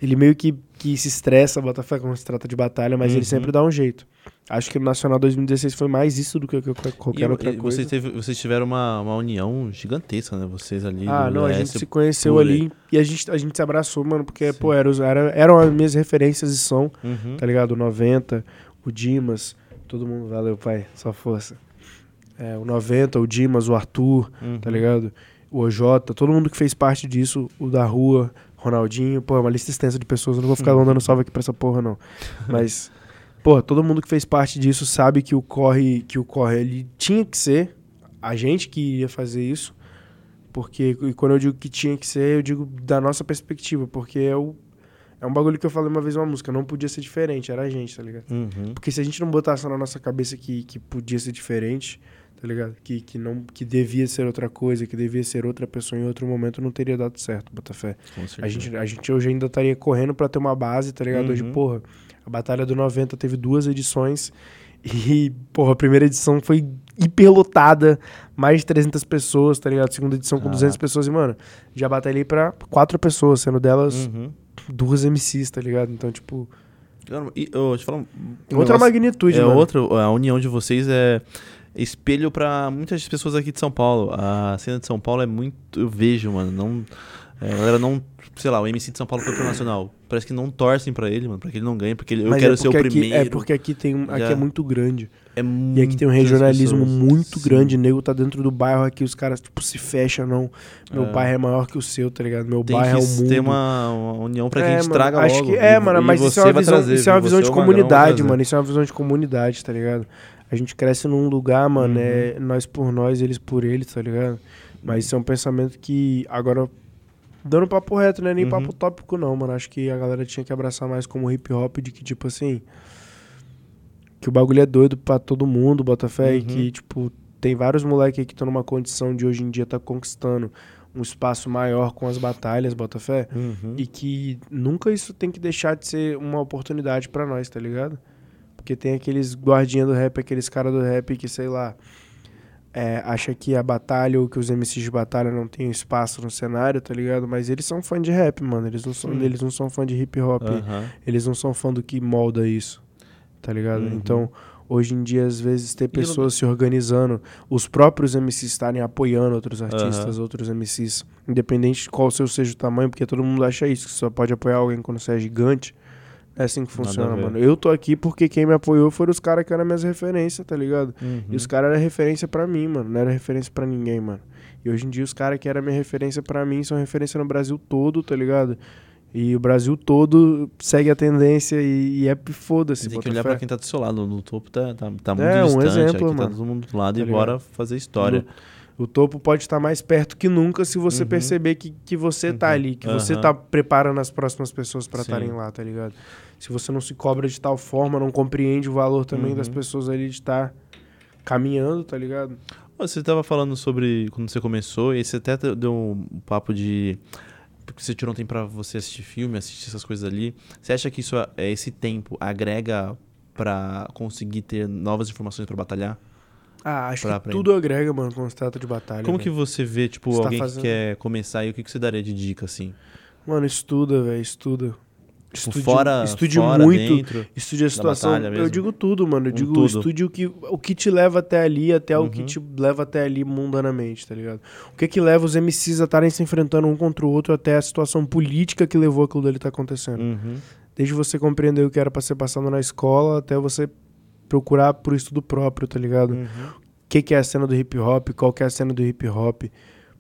ele meio que, que se estressa, bota fé quando se trata de batalha, mas ele Uhum. sempre dá um jeito. Acho que no Nacional 2016 foi mais isso do que qualquer, E, outra e coisa. vocês, teve- vocês tiveram uma, uma união gigantesca, né? Vocês ali. Ah, não, a gente Leste se conheceu por- ali e a gente, a gente se abraçou, mano, porque, Sim. pô, eram, eram as minhas referências e são, Uhum. tá ligado? O 90, o Dimas, todo mundo, valeu, pai, só força. É, o 90, o Dimas, o Arthur, Uhum. tá ligado? O OJ, todo mundo que fez parte disso, o da rua, Ronaldinho, pô, é uma lista extensa de pessoas, eu não vou ficar Uhum. dando salve aqui pra essa porra, não. Mas, pô, todo mundo que fez parte disso sabe que o corre, que o corre, ele tinha que ser a gente que ia fazer isso, porque, e quando eu digo que tinha que ser, eu digo da nossa perspectiva, porque é o é um bagulho que eu falei uma vez numa música, não podia ser diferente, era a gente, tá ligado? Uhum. Porque se a gente não botasse na nossa cabeça que, que podia ser diferente, tá ligado? Que, que, não, que devia ser outra coisa, que devia ser outra pessoa em outro momento, não teria dado certo, Botafé. A gente, a gente hoje ainda estaria correndo pra ter uma base, tá ligado? Hoje, Uhum. porra, a Batalha do 90 teve duas edições (laughs) e, porra, a primeira edição foi hiperlotada, mais de 300 pessoas, tá ligado? Segunda edição com Caraca. 200 pessoas e, mano, já batalhei pra quatro pessoas, sendo delas Uhum. duas MCs, tá ligado? Então, tipo, E, te falar outra negócio- magnitude, é mano. outra, a união de vocês é espelho pra muitas pessoas aqui de São Paulo. A cena de São Paulo é muito, eu vejo, mano, não é, a galera não, sei lá, o MC de São Paulo foi pro nacional. Parece que não torcem pra ele, mano, pra que ele não ganhe, porque ele, eu Mas quero é ser o porque aqui- primeiro. é porque aqui tem um, aqui Já- é muito grande. É E aqui tem um regionalismo pessoas. muito Sim. grande. Nego tá dentro do bairro aqui, os caras, tipo, se fecham, não. Meu É. bairro é maior que o seu, tá ligado? Meu Tem bairro é o mundo. ter uma, uma união pra que É, a gente mano, traga acho logo. que- é, E- mano, mas isso é uma visão, trazer, isso é uma visão de o comunidade, mano. Isso é uma visão de comunidade, tá ligado? A gente cresce num lugar, mano, Uhum. é nós por nós, eles por eles, tá ligado? Mas isso é um pensamento que agora dando papo reto, né? Nem Uhum. papo tópico não, mano. Acho que a galera tinha que abraçar mais como hip hop de que tipo assim, que o bagulho é doido pra todo mundo, bota fé, e Uhum. que tipo tem vários moleques aí que estão numa condição de hoje em dia tá conquistando um espaço maior com as batalhas, bota fé. Uhum. E que nunca isso tem que deixar de ser uma oportunidade pra nós, tá ligado? Porque tem aqueles guardinha do rap, aqueles caras do rap que, sei lá, é, acha que a batalha ou que os MCs de batalha não tem espaço no cenário, tá ligado? Mas eles são fã de rap, mano. Eles não são, Sim. eles não são fã de hip hop. Eles não são fã do que molda isso, tá ligado? Uhum. Então, hoje em dia, às vezes, ter pessoas se organizando, os próprios MCs estarem apoiando outros artistas, outros MCs, independente de qual seu seja o tamanho, porque todo mundo acha isso, que só pode apoiar alguém quando você é gigante. É assim que funciona, mano. Eu tô aqui porque quem me apoiou foram os caras que eram minhas referências, tá ligado? Uhum. E os caras eram referência pra mim, mano. Não era referência pra ninguém, mano. E hoje em dia os caras que eram minha referência pra mim são referência no Brasil todo, tá ligado? E o Brasil todo segue a tendência e, e é foda-se. Tem que olhar fé. pra quem tá do seu lado. No topo tá, tá, tá muito É, um distante. exemplo, aqui tá mano. todo mundo do lado Tá e ligado? bora fazer história. O topo pode estar mais perto que nunca se você Uhum. perceber que, que você tá Uhum. ali, que você Aham. tá preparando as próximas pessoas Sim. estarem lá, tá ligado? Se você não se cobra de tal forma, não compreende o valor também Uhum. das pessoas ali de estar caminhando, tá ligado? Você tava falando sobre quando você começou, e você até deu um papo de. Porque você tirou um tempo pra você assistir filme, assistir essas coisas ali. Você acha que isso, é, esse tempo agrega pra conseguir ter novas informações pra batalhar? Ah, acho que aprender. tudo agrega, mano, quando se trata de batalha. Como que você vê, tipo, Você tá alguém fazendo- que quer começar e o que, que você daria de dica, assim? Mano, estuda, velho, estuda. Tipo, Estude, fora, estude fora, muito, dentro. estude a situação. Eu digo tudo, mano. Eu Um digo, tudo. estude o que, o que te leva até ali, até o que Uhum. te leva até ali mundanamente, tá ligado? O que que leva os MCs a estarem se enfrentando um contra o outro até a situação política que levou aquilo dali tá acontecendo. Uhum. Desde você compreender o que era pra ser passado na escola até você procurar por estudo próprio, tá ligado? Uhum. o que, que é a cena do hip hop, qual que é a cena do hip hop.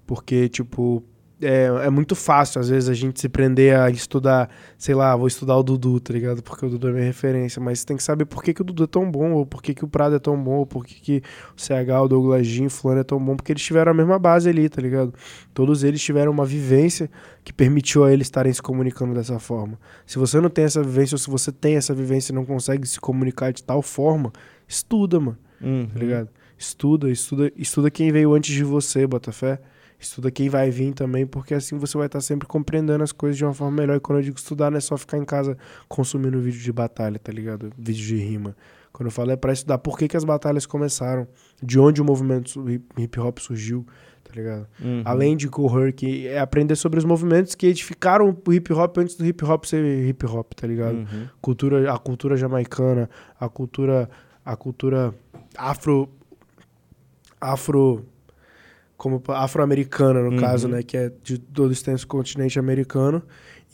Porque, tipo, é, é muito fácil, às vezes, a gente se prender a estudar, sei lá, vou estudar o Dudu, tá ligado? Porque o Dudu é minha referência. Mas você tem que saber por que, que o Dudu é tão bom, ou por que, que o Prado é tão bom, ou por que, que o CH, o Douglas Jean, o Fulano é tão bom, porque eles tiveram a mesma base ali, tá ligado? Todos eles tiveram uma vivência que permitiu a eles estarem se comunicando dessa forma. Se você não tem essa vivência, ou se você tem essa vivência e não consegue se comunicar de tal forma, estuda, mano Uhum. tá ligado? Estuda, estuda, estuda quem veio antes de você, Botafé. Estuda quem vai vir também, porque assim você vai estar sempre compreendendo as coisas de uma forma melhor. E quando eu digo estudar, não é só ficar em casa consumindo vídeo de batalha, tá ligado? Vídeo de rima. Quando eu falo é pra estudar por que, que as batalhas começaram, de onde o movimento hip hop surgiu, tá ligado? Uhum. Além de correr, que é aprender sobre os movimentos que edificaram o hip hop antes do hip hop ser hip hop, tá ligado? Uhum. cultura, a cultura jamaicana, a cultura, a cultura afro, afro, como afro-americana no Uhum. caso, né, que é de todo o extenso continente americano.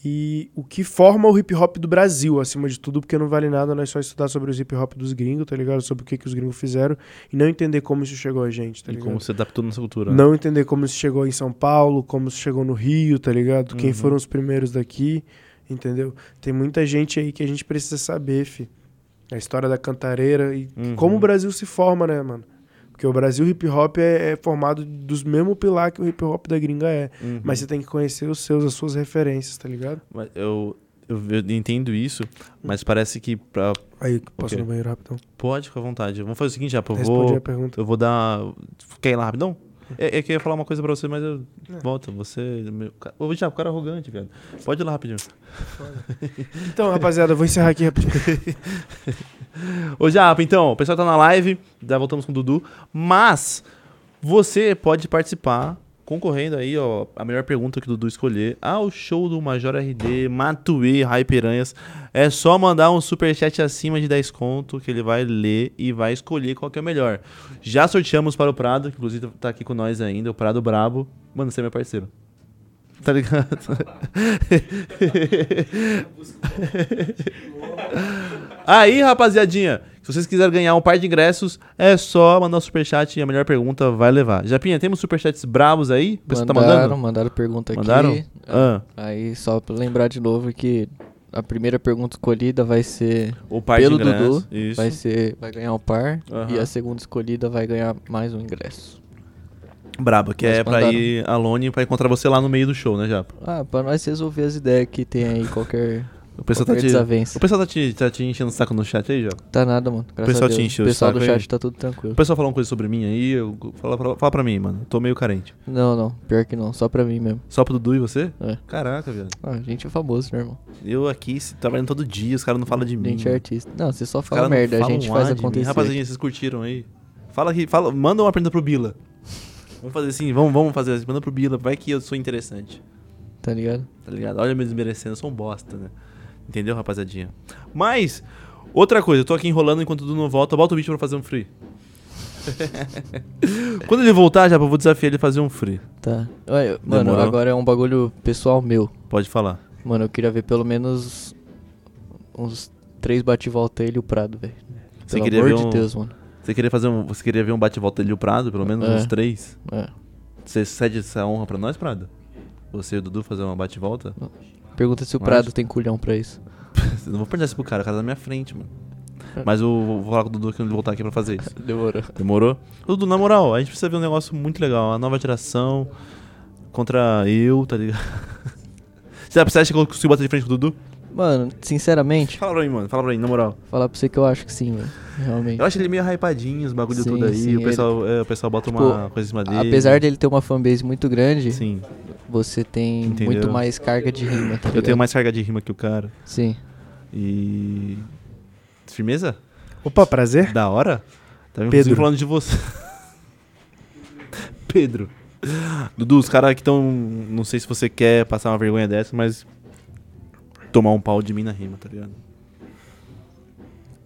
E o que forma o hip hop do Brasil, acima de tudo, porque não vale nada nós só estudar sobre os hip hop dos gringos, tá ligado? Sobre o que, que os gringos fizeram e não entender como isso chegou a gente, tá E ligado? como você adaptou nessa cultura. Não entender como isso chegou em São Paulo, como isso chegou no Rio, tá ligado? Quem Uhum. foram os primeiros daqui, entendeu? Tem muita gente aí que a gente precisa saber, fi. A história da cantareira e Uhum. como o Brasil se forma, né, mano? Porque o Brasil hip hop é, é formado dos mesmos pilar que o hip hop da gringa é. Uhum. Mas você tem que conhecer os seus, as suas referências, tá ligado? Mas Eu, eu, eu entendo isso, mas parece que pra... Aí, posso Ok. ir no banheiro rapidão? pode ficar à vontade. Vamos fazer o seguinte, já, eu Respondi vou, a pergunta. eu vou dar... Quer ir lá rapidão? É, é que eu ia falar uma coisa pra você, mas eu É. volto. Você... Meu... Ô, já, o cara é arrogante, velho. Pode ir lá rapidinho. Então, rapaziada, eu vou encerrar aqui rapidinho. (laughs) Ô, Japa, então, o pessoal tá na live, já voltamos com o Dudu, mas você pode participar concorrendo aí, ó, a melhor pergunta que o Dudu escolher ao show do Major RD, Matuê, Hyperanhas. É só mandar um superchat acima de 10 conto que ele vai ler e vai escolher qual que é o melhor. Já sorteamos para o Prado, que inclusive tá aqui com nós ainda, o Prado Brabo. Mano, você é meu parceiro. Tá ligado? (laughs) Aí, rapaziadinha, se vocês quiserem ganhar um par de ingressos, é só mandar um superchat e a melhor pergunta vai levar. Japinha, temos superchats bravos aí? Tá mandaram, mandando? mandaram pergunta Mandaram? aqui. Ah, Aí, só pra lembrar de novo que a primeira pergunta escolhida vai ser o par pelo de ingressos. Dudu. Isso. vai ser vai ganhar um par Aham. e a segunda escolhida vai ganhar mais um ingresso. Brabo, que Mas é pra mandaram. ir alone pra encontrar você lá no meio do show, né, Japa? Ah, pra nós resolver as ideias que tem aí qualquer, O pessoal tá te, desavença. o pessoal tá te, tá te enchendo o saco no chat aí, Japa? Tá nada, mano. Graças pessoal a te encheu O o pessoal do chat aí? tá tudo O tranquilo. pessoal falou uma coisa sobre mim aí, eu, fala, pra, fala pra mim, mano. Tô meio carente. Não, não. Pior que não. Só pra mim mesmo. Só pro Dudu e você? É. Caraca, velho. Ah, a gente é famoso, né, irmão? Eu aqui trabalhando todo dia, os caras não falam de A mim. gente é artista. Não, você só fala merda. A gente faz A acontecer. Rapaziadinha, vocês curtiram aí? Fala aqui, fala, manda uma pergunta pro Bila. Vamos fazer assim, vamos, vamos fazer assim, manda pro Bila, vai que eu sou interessante. Tá ligado? Tá ligado? Olha me desmerecendo, eu sou um bosta, né? Entendeu, rapaziadinha? Mas, outra coisa, eu tô aqui enrolando enquanto o Dudu não volta, bota o bicho pra fazer um free. (laughs) Quando ele voltar, já eu vou desafiar ele a fazer um free. Tá. Olha, mano, Demorou. agora é um bagulho pessoal meu. Pode falar. Mano, eu queria ver pelo menos uns três bate-volta ele e o Prado, velho. Pelo queria amor ver de um- Deus, mano. Você queria fazer um. Você queria ver um bate-volta ali o Prado, pelo menos É. uns três? É. Você cede essa honra pra nós, Prado? Você e o Dudu fazer uma bate-volta? Pergunta se o Mas- Prado tem culhão pra isso. (laughs) Não vou perder isso pro cara, o cara tá na minha frente, mano. É. Mas eu vou falar com o Dudu quando ele voltar aqui pra fazer isso. (laughs) Demorou. Demorou? Dudu, na moral, a gente precisa ver um negócio muito legal. A nova geração contra eu, tá ligado? (laughs) Você acha que eu consigo bater de frente com o Dudu? Mano, sinceramente, Fala pra mim, mano. Fala pra mim, na moral. falar pra você que eu acho que sim, velho. Realmente. Eu acho ele meio hypadinho, os bagulho Sim, tudo aí. sim, o, pessoal, é, o pessoal bota Tipo, uma coisa em cima dele. Apesar dele ter uma fanbase muito grande, Sim. Você tem Entendeu? muito mais carga de rima, tá Eu tenho mais carga de rima que o cara. Sim. E. Firmeza? Opa, prazer. Da hora? Tá vendo? Pedro. Falando de você. (laughs) Pedro. Dudu, os caras que estão. Não sei se você quer passar uma vergonha dessa, mas. Tomar um pau de mim na rima, tá ligado?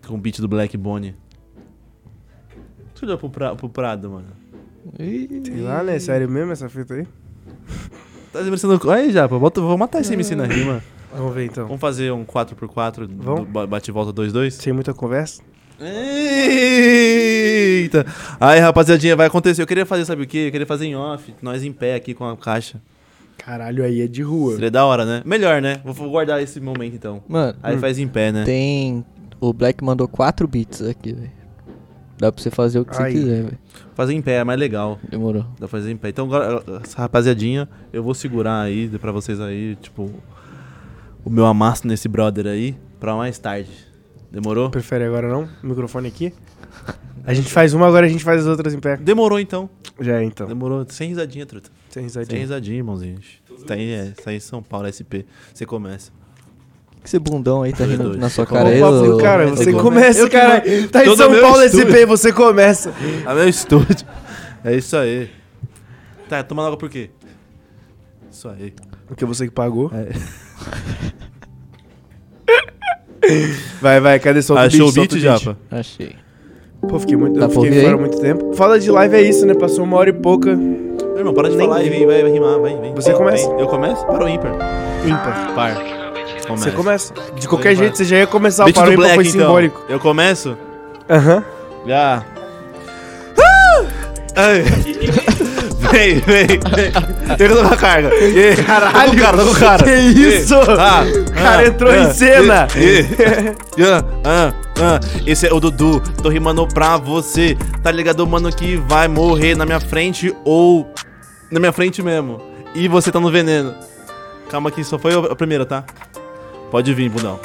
Com o beat do Black Bonnie. Você olhou pro, pra, pro Prado, mano? Sei lá, né? Sério mesmo essa fita aí? Tá desmerecendo. Aí, Japa, bota, vou matar esse MC na rima. Vamos ver então. Vamos fazer um 4x4 Vamos? do ba- bate-volta 2-2? Sem muita conversa. Eita! Aí, rapaziadinha, vai acontecer. Eu queria fazer, sabe o quê? Eu queria fazer em off, nós em pé aqui com a caixa. Caralho, aí é de rua. Seria da hora, né? Melhor, né? Vou- Vou guardar esse momento então. Mano, Aí Hum. faz em pé, né? tem. O Black mandou quatro beats aqui, velho. Dá pra você fazer o que Aí. você quiser, velho. Fazer em pé é mais legal. Demorou. Dá pra fazer em pé. Então, agora, essa rapaziadinha, eu vou segurar aí pra vocês aí, tipo, o meu amasso nesse brother aí pra mais tarde. Demorou? Prefere agora não? O microfone aqui? A gente faz uma, agora a gente faz as outras em pé. Demorou então. Já é, então. Demorou. Sem risadinha, truta. Sem Sem risadinha. risadinha, irmãozinho. Tá aí, é, tá aí em São Paulo, SP. Você começa. Que esse bundão aí tá rindo na sua cara aí, ô- cara, ô- você Eu começa, cara. Tá em São Paulo. SP, você começa. A meu estúdio. É isso aí. Tá, tomando água por quê? Isso aí. Porque você que pagou. É. (laughs) Vai, vai, cadê seu Achou o solta beat, Japa? Achei. Pô, fiquei muito, Dá eu fiquei fora aí? muito tempo. Fala de live é isso, né? Passou uma hora e pouca. Meu irmão, para de Nem- falar e vem, vai, vai rimar, vai, vem. Você começa. vem. Eu começo? Para o ímpar. Ímpar. Par. Você começa. De qualquer Vai. jeito, você já ia começar. O Beat parou do ímpar Black, foi então. simbólico. Eu começo? Aham. Já. Ai. (laughs) Vem, vem, vem. Pega uma carga. E, Caralho. Tô com o cara, tô com o cara. Que isso? Ah, O cara ah, entrou ah, em cena. e- e- ah, ah, ah. Esse é o Dudu, tô rimando pra você. Tá ligado, mano, que vai morrer na minha frente ou na minha frente mesmo. E você tá no veneno. Calma que só foi a primeira, tá? Pode vir, bundão.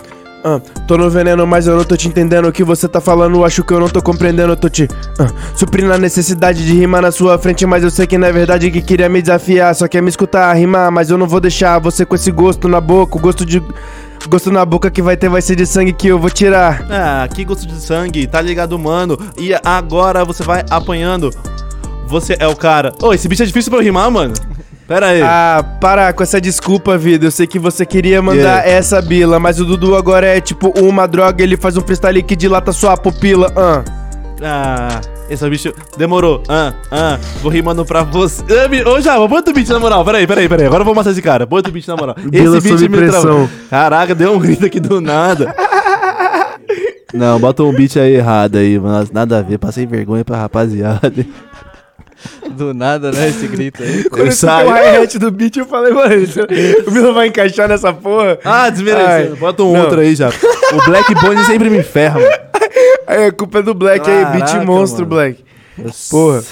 Ah, tô no veneno, mas eu não tô te entendendo o que você tá falando. Acho que eu não tô compreendendo. Eu tô te ah, suprindo a necessidade de rimar na sua frente. Mas eu sei que não é verdade que queria me desafiar. Só quer me escutar rimar, mas eu não vou deixar você com esse gosto na boca. O gosto de. Gosto na boca que vai ter vai ser de sangue que eu vou tirar. Ah, que gosto de sangue, tá ligado, mano? E agora você vai apanhando. Você é o cara. Ô, esse bicho é difícil pra eu rimar, mano. Pera aí. Ah, para com essa desculpa, vida. Eu sei que você queria mandar Yeah. essa bila, mas o Dudu agora é tipo uma droga. Ele faz um freestyle que dilata sua pupila. Ah. Ah, esse bicho. Demorou. Ah, ah. Vou rimando pra você. Ô, Java, bota o beat na moral. Peraí, peraí, peraí. Agora eu vou mostrar esse cara. Bota o beat na moral. Esse beat me travou. Caraca, deu um grito aqui do nada. Não, bota um beat aí errado aí, mano. Nada a ver. Passei vergonha pra rapaziada. (laughs) Do nada, né? Esse grito aí. Quando eu saio. o hi-hat do beat, eu falei, mano, isso- (laughs) o Bila vai encaixar nessa porra. Ah, desmerecendo. Ai, Bota um não. outro aí já. O Black Bonnie sempre me ferra, mano. Aí a culpa é do Black aí, beat Caraca, monstro, mano. Black. Porra.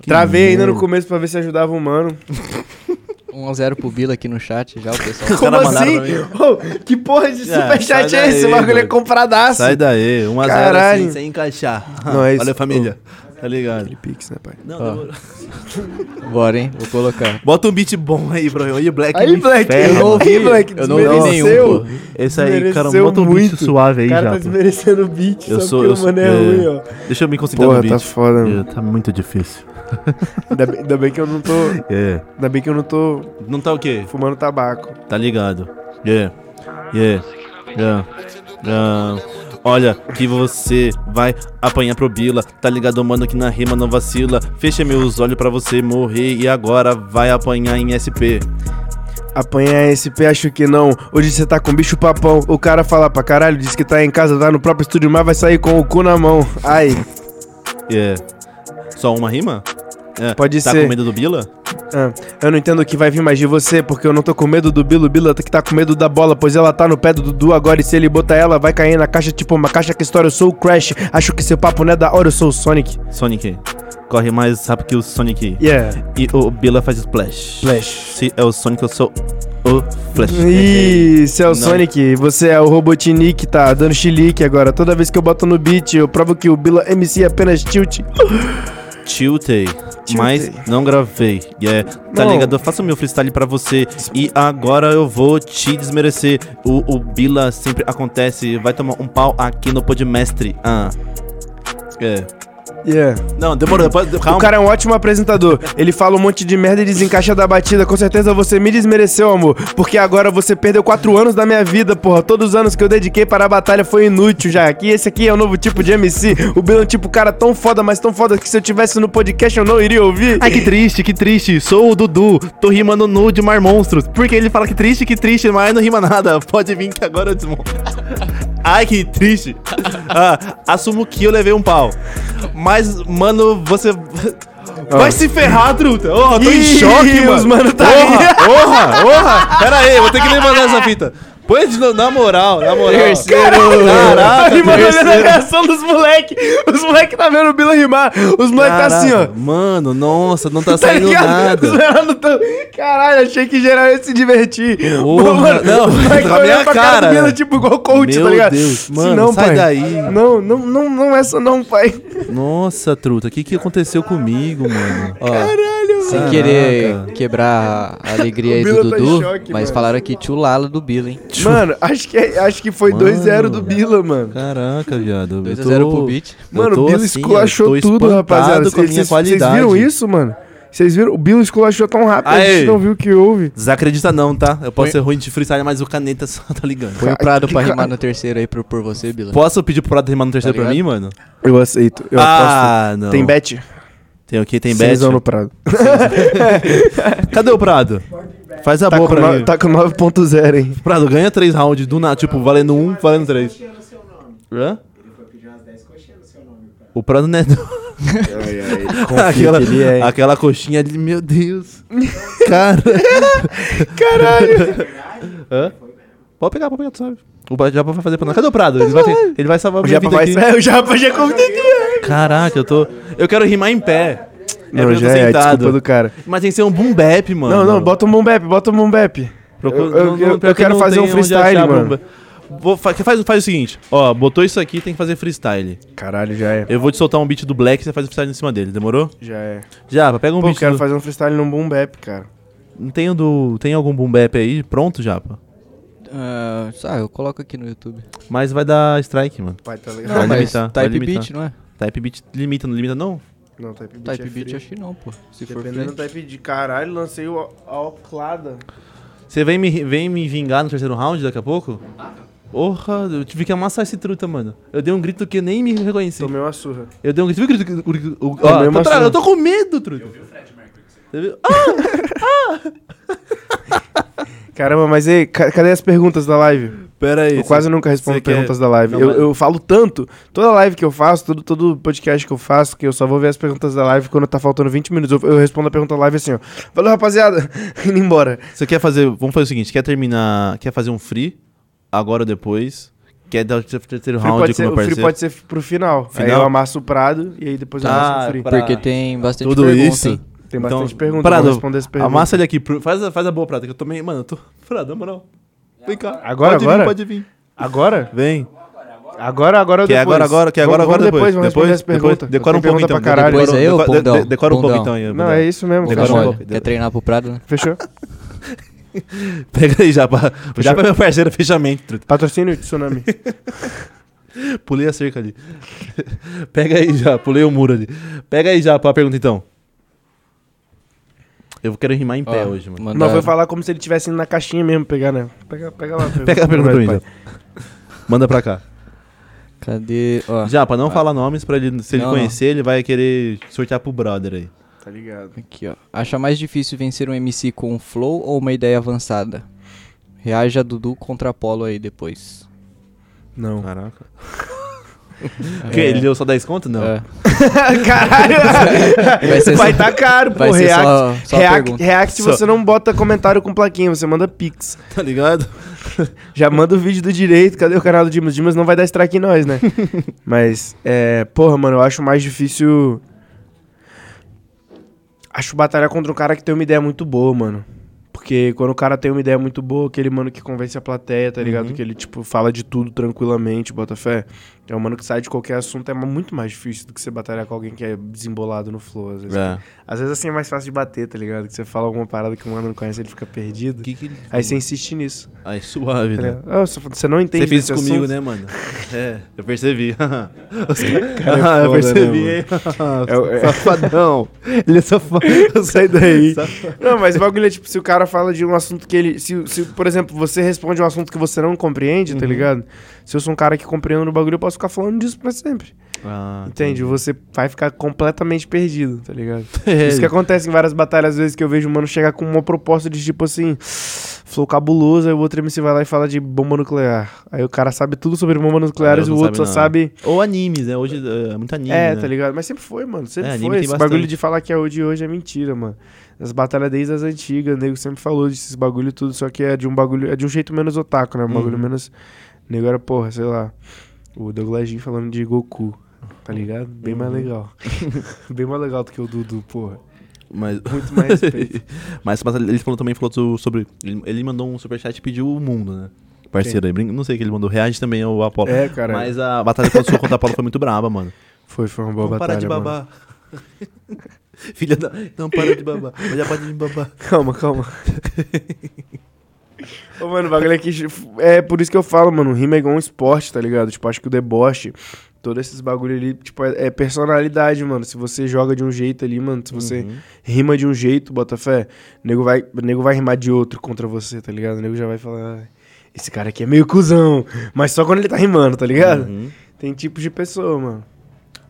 Que Travei ainda no começo pra ver se ajudava o mano. (laughs) 1x0 pro Bila aqui no chat já, o pessoal. Como assim? Ô, que porra de Ah, superchat sai é esse? O bagulho é compradaço. Sai daí, 1 a 0 Caralho. assim, sem encaixar. Não, é isso. Valeu, família. Tá ligado? Aquele pix, né, pai? Não, demorou. Bora, hein? Vou colocar. Bota um beat bom aí, bro. Aí, Black. Aí, Black, ferra, eu ouvi, Black, Eu não ouvi desmereceu. nenhum, pô. Esse aí, cara, bota um beat muito. suave aí, O cara já. tá desmerecendo o beat, Eu sou- eu mano é, é. ruim, ó. Deixa eu me concentrar Porra, no beat. tá foda, mano. É, tá muito difícil. (laughs) Ainda bem, ainda bem que eu não tô... É. Ainda bem que eu não tô Não tá o quê? fumando tabaco. Tá ligado? Yeah. Yeah. Yeah. Yeah. Olha que você vai apanhar pro Bila. Tá ligado, mano, que na rima não vacila. Fecha meus olhos pra você morrer e agora vai apanhar em SP. Apanhar SP, acho que não. Hoje você tá com bicho papão. O cara fala pra caralho, diz que tá em casa, tá no próprio estúdio, mas vai sair com o cu na mão. Ai, Yeah. Só uma rima? É. Pode tá ser. com medo do Bila? Ah, eu não entendo o que vai vir mais de você, porque eu não tô com medo do Bilo. Bilo que tá com medo da bola, pois ela tá no pé do Dudu agora. E se ele botar ela, vai cair na caixa, tipo uma caixa que estoura. Eu sou o Crash, acho que seu papo não é da hora, eu sou o Sonic. Sonic. Corre mais rápido que o Sonic. Yeah, E o Bila faz splash. Flash. Se é o Sonic, eu sou o Flash. Ih, você é o Não. Sonic, você é o Robotnik, tá dando chilique agora. Toda vez que eu boto no beat, eu provo que o Bila MC é apenas tilt. Tiltei, mas não gravei. Yeah. Tá Não. ligado? Eu faço meu freestyle pra você. E agora eu vou te desmerecer. O, o Bila sempre acontece. Vai tomar um pau aqui no Podmestre. Ah. É. Yeah. Não, demorou. Depois, calma. O cara é um ótimo apresentador. Ele fala um monte de merda e desencaixa da batida. Com certeza você me desmereceu, amor. Porque agora você perdeu quatro anos da minha vida, porra. Todos os anos que eu dediquei para a batalha foi inútil já. Aqui esse aqui é o novo tipo de MC. O Bill é um tipo cara tão foda, mas tão foda que se eu tivesse no podcast eu não iria ouvir. Ai, que triste, que triste. Sou o Dudu. Tô rimando nu de Mar Monstros. Porque ele fala que triste, que triste, mas não rima nada. Pode vir que agora eu desmonto. (laughs) Ai, que triste. (laughs) Ah, assumo que eu levei um pau. Mas, mano, você. Vai se ferrar, truta. Oh, tô em Ih, choque, mano. mano tá Porra, porra, porra. Pera aí, vou ter que levantar essa fita. Novo, na moral, na moral. Terceiro. Caraca, Aí, mano, olhando a reação dos moleque. Os moleque tá vendo o Bila rimar. Os moleque tá assim, ó. Mano, nossa, não tá Tá saindo ligado? nada. Tão- Caralho, achei que geral ia se divertir. Porra, não, os moleque na minha pra cara. Bila, tipo igual coach, Meu tá ligado? Deus, Assim, mano, não, sai pai. daí. Não, não, não, não essa não, pai. Nossa, truta, o que que aconteceu comigo, mano? Ó, sem Caraca. querer quebrar a alegria (laughs) aí do tá em Dudu, choque, mas mano. falaram aqui tio Lala do Bila, hein? Mano, acho que, é- acho que foi Mano. 2-0 do Bila, mano. Caraca, viado. eu 2x0 tô- pro beat. eu Mano, tô o Bila assim, esculachou tô tudo, espantado rapaziada. com a minha Vocês vocês qualidade. viram isso, mano? Vocês viram? O Bila esculachou tão rápido, a Aê. gente não viu o que houve. Desacredita não, tá? Eu posso ser ruim de freestyle, mas o caneta só tá ligando. Põe o Prado que pra rimar no terceiro aí por, por você, Bila. Posso pedir pro Prado rimar no terceiro pra ligado? mim, mano? Eu aceito. Eu ah, não. aposto. Tem bet? Tem o quê? Tem bet? Cenzão no Prado. (laughs) Cadê o Prado? Faz a Tá boa pra no- mim. tá com 9.0, hein? Prado, ganha três rounds do nada, tipo, valendo um, valendo três. Hã? O Prado não é... Ai, ai, (laughs) aquela, ele é. aquela coxinha ali, meu Deus. (laughs) Cara. Caralho! Hã? Pode pegar, pode pegar, tu sabe. O Japa vai fazer pra nós. Cadê o Prado? Ele vai, ele vai salvar O minha Japa vida vai aqui. (laughs) sair, o Japa já convidei. Caraca, eu tô... Eu quero rimar em pé. É Não, eu já tô é, sentado. desculpa do cara. Mas tem que ser um boom bap, mano. Não, não, bota um boom bap, bota um boom bap. Procura- eu- eu- não- não- eu pior que quero não fazer tem um onde freestyle, achar mano. boom bap. Vou, fa- faz, faz o seguinte, ó, botou isso aqui, tem que fazer freestyle. Caralho, já é. Eu vou te soltar um beat do Black e você faz o freestyle em cima dele, demorou? Já é. Já, pega um Pô, eu beat quero do... fazer um freestyle num boom bap, cara. Não tem, o do... tem algum boom bap aí pronto, Japa? Ah, ah, eu coloco aqui no YouTube. Mas vai dar strike, mano. Vai, tá Não, ligado? Vai mas limitar, vai Type limitar. Beat, não é? Type beat limita, não limita não? Não, type beat Type é Beat free. acho que não, pô. Se for Dependendo do type de caralho, lancei o, a Oclada. Você vem me, vem me vingar no terceiro round daqui a pouco? Porra, eu tive que amassar esse truta, mano. Eu dei um grito que eu nem me reconheci. Tomei uma surra. Eu dei um grito. Viu o grito? o grito- o- ó, tô uma tra- eu tô com medo, truta. Eu vi o Fred Mercury. Você viu? (laughs) (laughs) Caramba, mas aí, ca- cadê as perguntas da live? Pera aí. Eu quase nunca respondo você quer- perguntas da live. Não, eu, mas- eu falo tanto, toda live que eu faço, todo, todo podcast que eu faço, que eu só vou ver as perguntas da live quando tá faltando 20 minutos. Eu, eu respondo a pergunta da live assim, ó. Valeu, rapaziada. (laughs) Indo embora. Você quer fazer. Vamos fazer o seguinte: quer terminar. Quer fazer um free? Agora ou depois? Quer dar o ter- terceiro round pode com ser, o meu o free parceiro? pode ser pro final. Aí Final? eu amasso o Prado e aí depois eu Ah, amasso o free. pra- Porque tem bastante Tudo pergunta, isso? Tem Então, bastante pergunta, Prado, vou responder as perguntas. Amassa ele aqui. Faz, a- faz a boa prata que eu tomei. Mano, eu tô. Prado, na moral. Vem cá. Agora, pode agora? Vir, pode vir. Agora? Vem. Agora, agora ou Que é depois? agora, agora, que é agora, agora, depois. Depois, responder essa depois, pergunta. decora um pouco então. pra caralho. Depois ô, Decora- de- Decora um pouco então aí. Não, é isso mesmo, Decora um pouco. Quer treinar pro Prado, né? Fechou? (laughs) Pega aí, Japa. Japa é meu parceiro, fechamento. Patrocínio Tsunami. (laughs) Pulei a cerca ali. (laughs) Pega aí já, pulei o muro ali. Pega aí já, a pergunta então. Eu quero rimar em pé Ó, hoje, mano. Não, foi falar como se ele tivesse indo na caixinha mesmo pegar, né? Pega, pega lá. (laughs) Pega a pergunta pra mim, então. Manda pra cá. Cadê? Ó, Japa, não fala nomes pra ele. Se ele Não, conhecer, ele vai querer sortear pro brother aí. Tá ligado. aqui, ó. Acha mais difícil vencer um MC com um flow ou uma ideia avançada? Reaja Dudu contra Apolo aí depois. Não. Caraca. O (laughs) quê? Ele deu só 10 conto? Não. É. (laughs) Caralho! (laughs) Vai ser Vai só- tá caro, pô. vai ser React, só- só a React, pergunta. React Só. você não bota comentário com plaquinha, você manda pix. Tá ligado? Já manda o vídeo do direito, cadê o canal do Dimas? Dimas não vai dar strike em nós, né? Mas, é. Porra, mano, eu acho mais difícil. Acho batalhar contra um cara que tem uma ideia muito boa, mano. Porque quando o cara tem uma ideia muito boa, aquele mano que convence a plateia, tá ligado? Uhum. Que ele, tipo, fala de tudo tranquilamente, bota fé. É um mano que sai de qualquer assunto, é muito mais difícil do que você batalhar com alguém que é desembolado no flow, às vezes. É. Às vezes assim é mais fácil de bater, tá ligado? Que você fala alguma parada que o mano não conhece, ele fica perdido. Que que ele Aí você insiste nisso. Ai, suave, Tá né? Ah, você- não entende Você fez isso comigo, assunto? né, mano? É, eu percebi. (laughs) (laughs) Cara é (laughs) ah, eu foda, percebi, né, hein? É é- Safadão. Ele é safado. Sai daí. Não, mas o bagulho é tipo, se o cara fala de um assunto que ele. Se, se, por exemplo, você responde um assunto que você não compreende, Uhum. tá ligado? Se eu sou um cara que compreendo no bagulho, eu posso ficar falando disso pra sempre. Ah, Entende? Você vai ficar completamente perdido, tá ligado? (laughs) É, Isso que acontece em várias batalhas, às vezes, que eu vejo o mano chegar com uma proposta de tipo assim. (sniffs) Flow cabuloso, aí o outro MC vai lá e fala de bomba nuclear. Aí o cara sabe tudo sobre bombas nucleares Ah, e o outro só sabe sabe. Ou animes, né? Hoje é muito anime, É, né? tá ligado? Mas sempre foi, mano. Sempre É, foi. Esse bastante. bagulho de falar que é o de hoje é mentira, mano. As batalhas desde as antigas, o nego sempre falou desses bagulho e tudo, só que é de um bagulho. É de um jeito menos otaku, né? Um bagulho Uhum. menos. O nego era, porra, sei lá. O Douglas Jean falando de Goku. Tá ligado? Bem mais Uhum. legal. (laughs) (laughs) Bem mais legal do que o Dudu, porra. Mas, Muito mais respeito. (laughs) mas batalha- ele falou, também falou so- sobre. Ele, ele mandou um superchat e pediu o mundo, né? Parceiro aí. Não sei o que ele mandou. Reage também ao Apolo. É, cara. Mas a batalha contra o contra o Apolo foi muito braba, mano. Foi, foi uma boa Não batalha. para de babar. Filha da. Não para de babar. Mas já pode de babar. Calma, calma. Ô, mano, o bagulho aqui. É por isso que eu falo, mano. Rima é igual um esporte, tá ligado? Tipo, acho que o deboche, todos esses bagulho ali, tipo, é, é personalidade, mano. Se você joga de um jeito ali, mano, se você Uhum. rima de um jeito, bota fé, o nego vai, o nego vai rimar de outro contra você, tá ligado? O nego já vai falar. "Ah, Esse cara aqui é meio cuzão. Mas só quando ele tá rimando, tá ligado? Uhum. Tem tipos de pessoa, mano.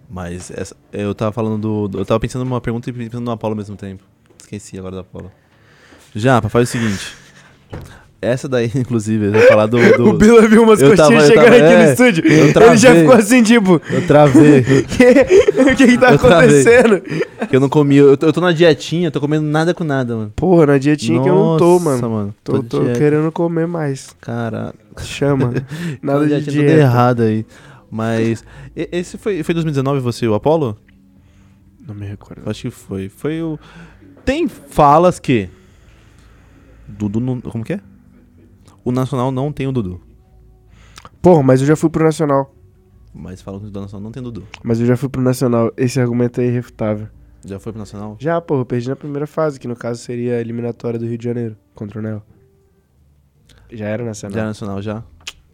Mas essa- eu tava falando do, Eu tava pensando numa pergunta e pensando no Apolo ao mesmo tempo. Esqueci agora do Apolo. Japa, faz o seguinte. Essa daí, (laughs) inclusive, eu ia falar do. do- O Bila viu umas eu coxinhas chegando aqui é, no estúdio. Ele já ficou assim, tipo. Eu travei. (laughs) o que que tá Eu acontecendo? eu não comi. Eu tô, eu tô na dietinha, tô comendo nada com nada, mano. Porra, na dietinha que eu não tô, Nossa, mano. mano. Tô, tô dieta. querendo comer mais. Caraca. Chama. (laughs) Nada Tô de dietinha tudo dieta. errado aí. Mas. Esse foi, foi 2019 você, o Apolo? Não me recordo. Acho que foi. Foi o. Tem falas que. Dudu não. Como que é? O Nacional não tem o Dudu. Porra, mas eu já fui pro Nacional. Mas falam que o Nacional não tem Dudu. Mas eu já fui pro Nacional. Esse argumento é irrefutável. Já foi pro Nacional? Já, porra, eu perdi na primeira fase, que no caso seria a eliminatória do Rio de Janeiro contra o Neo. Já era Nacional. Já é Nacional já?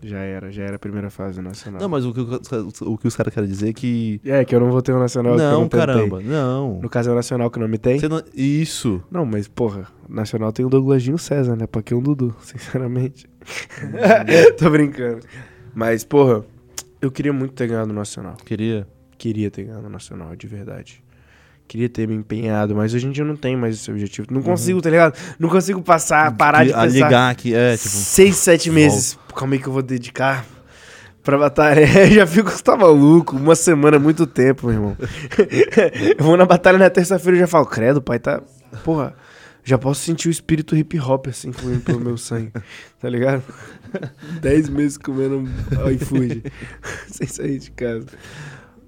Já era, já era a primeira fase nacional. Não, mas o que, os- o que os caras querem dizer é que. É, que eu não vou ter o Nacional que eu Não, não tentei. caramba. Não. No caso é o Nacional que não me tem? Não- Isso. Não, mas porra, o Nacional tem o Douglasinho César, né? Pra que um Dudu, (laughs) sinceramente. (laughs) Tô brincando. Mas, porra, eu queria muito ter ganhado o Nacional. Queria. Queria ter ganhado o Nacional, de verdade. Queria ter me empenhado, mas hoje em dia eu não tenho mais esse objetivo. Não consigo, tá ligado? Não consigo passar, parar de a pensar. ligar aqui, é, tipo. Seis, sete meses. Como é que eu vou dedicar pra batalha? (laughs) Eu já fico, você tá maluco? Uma semana é muito tempo, meu irmão. (laughs) eu vou na batalha na terça-feira e já falo, credo, pai, tá. Porra, já posso sentir o espírito hip hop assim fluindo pelo meu sangue. Tá ligado? (laughs) Dez meses comendo iFood. sem sair de casa.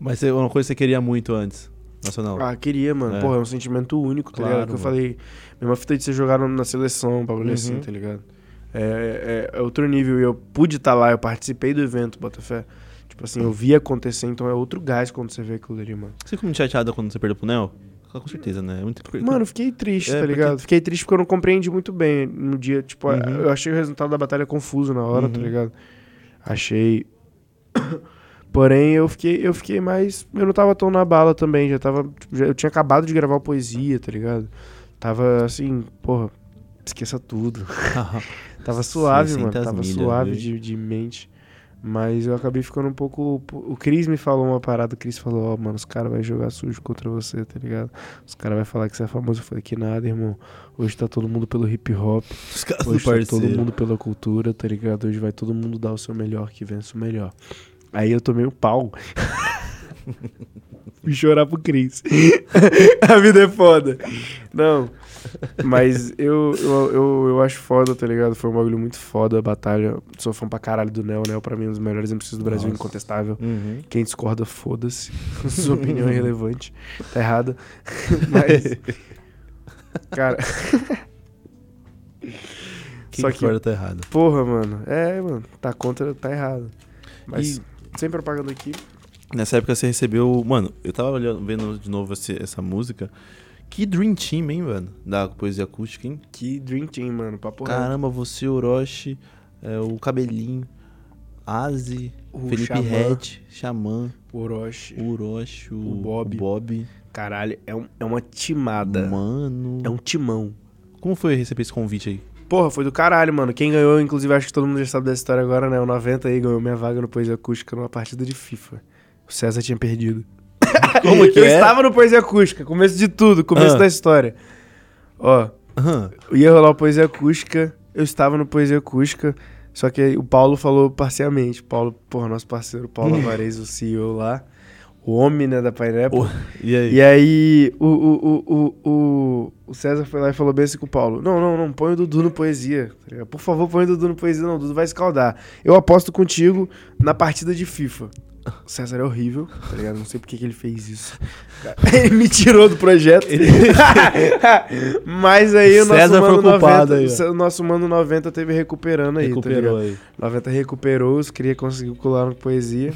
Mas é uma coisa que você queria muito antes. Nacional. Ah, queria, mano. É. Porra, é um sentimento único, tá Claro, ligado? Que eu falei, mesma fita de você jogar na seleção, bagulho Uhum. assim, tá ligado? É, é- é outro nível. E eu pude estar lá, eu participei do evento, Botafé. Tipo assim, eu vi acontecer, então é outro gás quando você vê aquilo ali, mano. Você ficou muito chateado quando você perdeu pro Nel? Com certeza, né? É muito... Mano, fiquei triste, É, tá porque- ligado? Fiquei triste porque eu não compreendi muito bem no dia. Tipo, Uhum. eu achei o resultado da batalha confuso na hora, tá Uhum. ligado? Achei. Porém, eu fiquei, eu fiquei mais. Eu não tava tão na bala também. Já tava. tipo, já- eu tinha acabado de gravar poesia, tá ligado? Tava assim, porra, esqueça tudo. (laughs) Tava suave, mano. 600 Tava milhas, suave de, de mente. Mas eu acabei ficando um pouco. O Cris me falou uma parada. O Cris falou: Ó, mano, os caras vão jogar sujo contra você, tá ligado? Os caras vão falar que você é famoso. Eu falei: Que nada, irmão. Hoje tá todo mundo pelo hip hop. Os caras Hoje tá todo mundo pela cultura, tá ligado? Hoje vai todo mundo dar o seu melhor, que vence o melhor. Aí eu tomei um pau. (laughs) Fui chorar pro Cris. (laughs) a vida é foda. Não. Mas eu, eu, eu, eu acho foda, tá ligado? Foi um bagulho muito foda a batalha. Sou fã pra caralho do Neo. Neo, pra mim, é um dos melhores MCs do Brasil, Nossa. incontestável. Uhum. Quem discorda, foda-se. (laughs) Sua opinião é irrelevante. Tá errada. Mas. Cara. Quem Só que- que... tá errado. Porra, mano. É, mano. Tá contra, tá errado. Mas E- sem propaganda aqui. Nessa época você recebeu... Mano, eu tava olhando, vendo de novo esse- essa música. Que Dream Team, hein, mano? Da poesia acústica, hein? Que Dream Team, mano. Papo reto. Caramba, você, Orochi, é, o Cabelinho, Azi, O Felipe. Red, Xamã, Orochi. Orochi, o, O Bob. o Bob. Caralho, é, um, é uma timada. Mano. É um timão. Como foi receber esse convite aí? Porra, foi do caralho, mano. Quem ganhou, inclusive, acho que todo mundo já sabe dessa história agora, né? O 90 aí ganhou minha vaga no Poesia Acústica numa partida de FIFA. O César tinha perdido. (laughs) Como que eu é? estava no Poesia Acústica, começo de tudo, começo Ah. da história. Ó, Aham. ia rolar o Poesia Acústica, eu estava no Poesia Acústica, só que o Paulo falou parcialmente. Paulo, porra, nosso parceiro Paulo (laughs) Alvarez, o CEO lá, o homem, né, da Pineapple. E aí? E aí, o, o, o, o, o, César foi lá e falou bem assim com o Paulo: Não, não, não, põe o Dudu no poesia. tá? Por favor, põe o Dudu no poesia. Não, o Dudu vai escaldar. Eu aposto contigo na partida de FIFA. O César é horrível, tá ligado? Não sei por que ele fez isso. (laughs) Ele me tirou do projeto. (laughs) Mas aí o nosso César mano culpado 90, aí, o nosso mano 90 teve recuperando aí, tá Recuperou ligado? aí. 90 recuperou, os queria conseguir colar no poesia.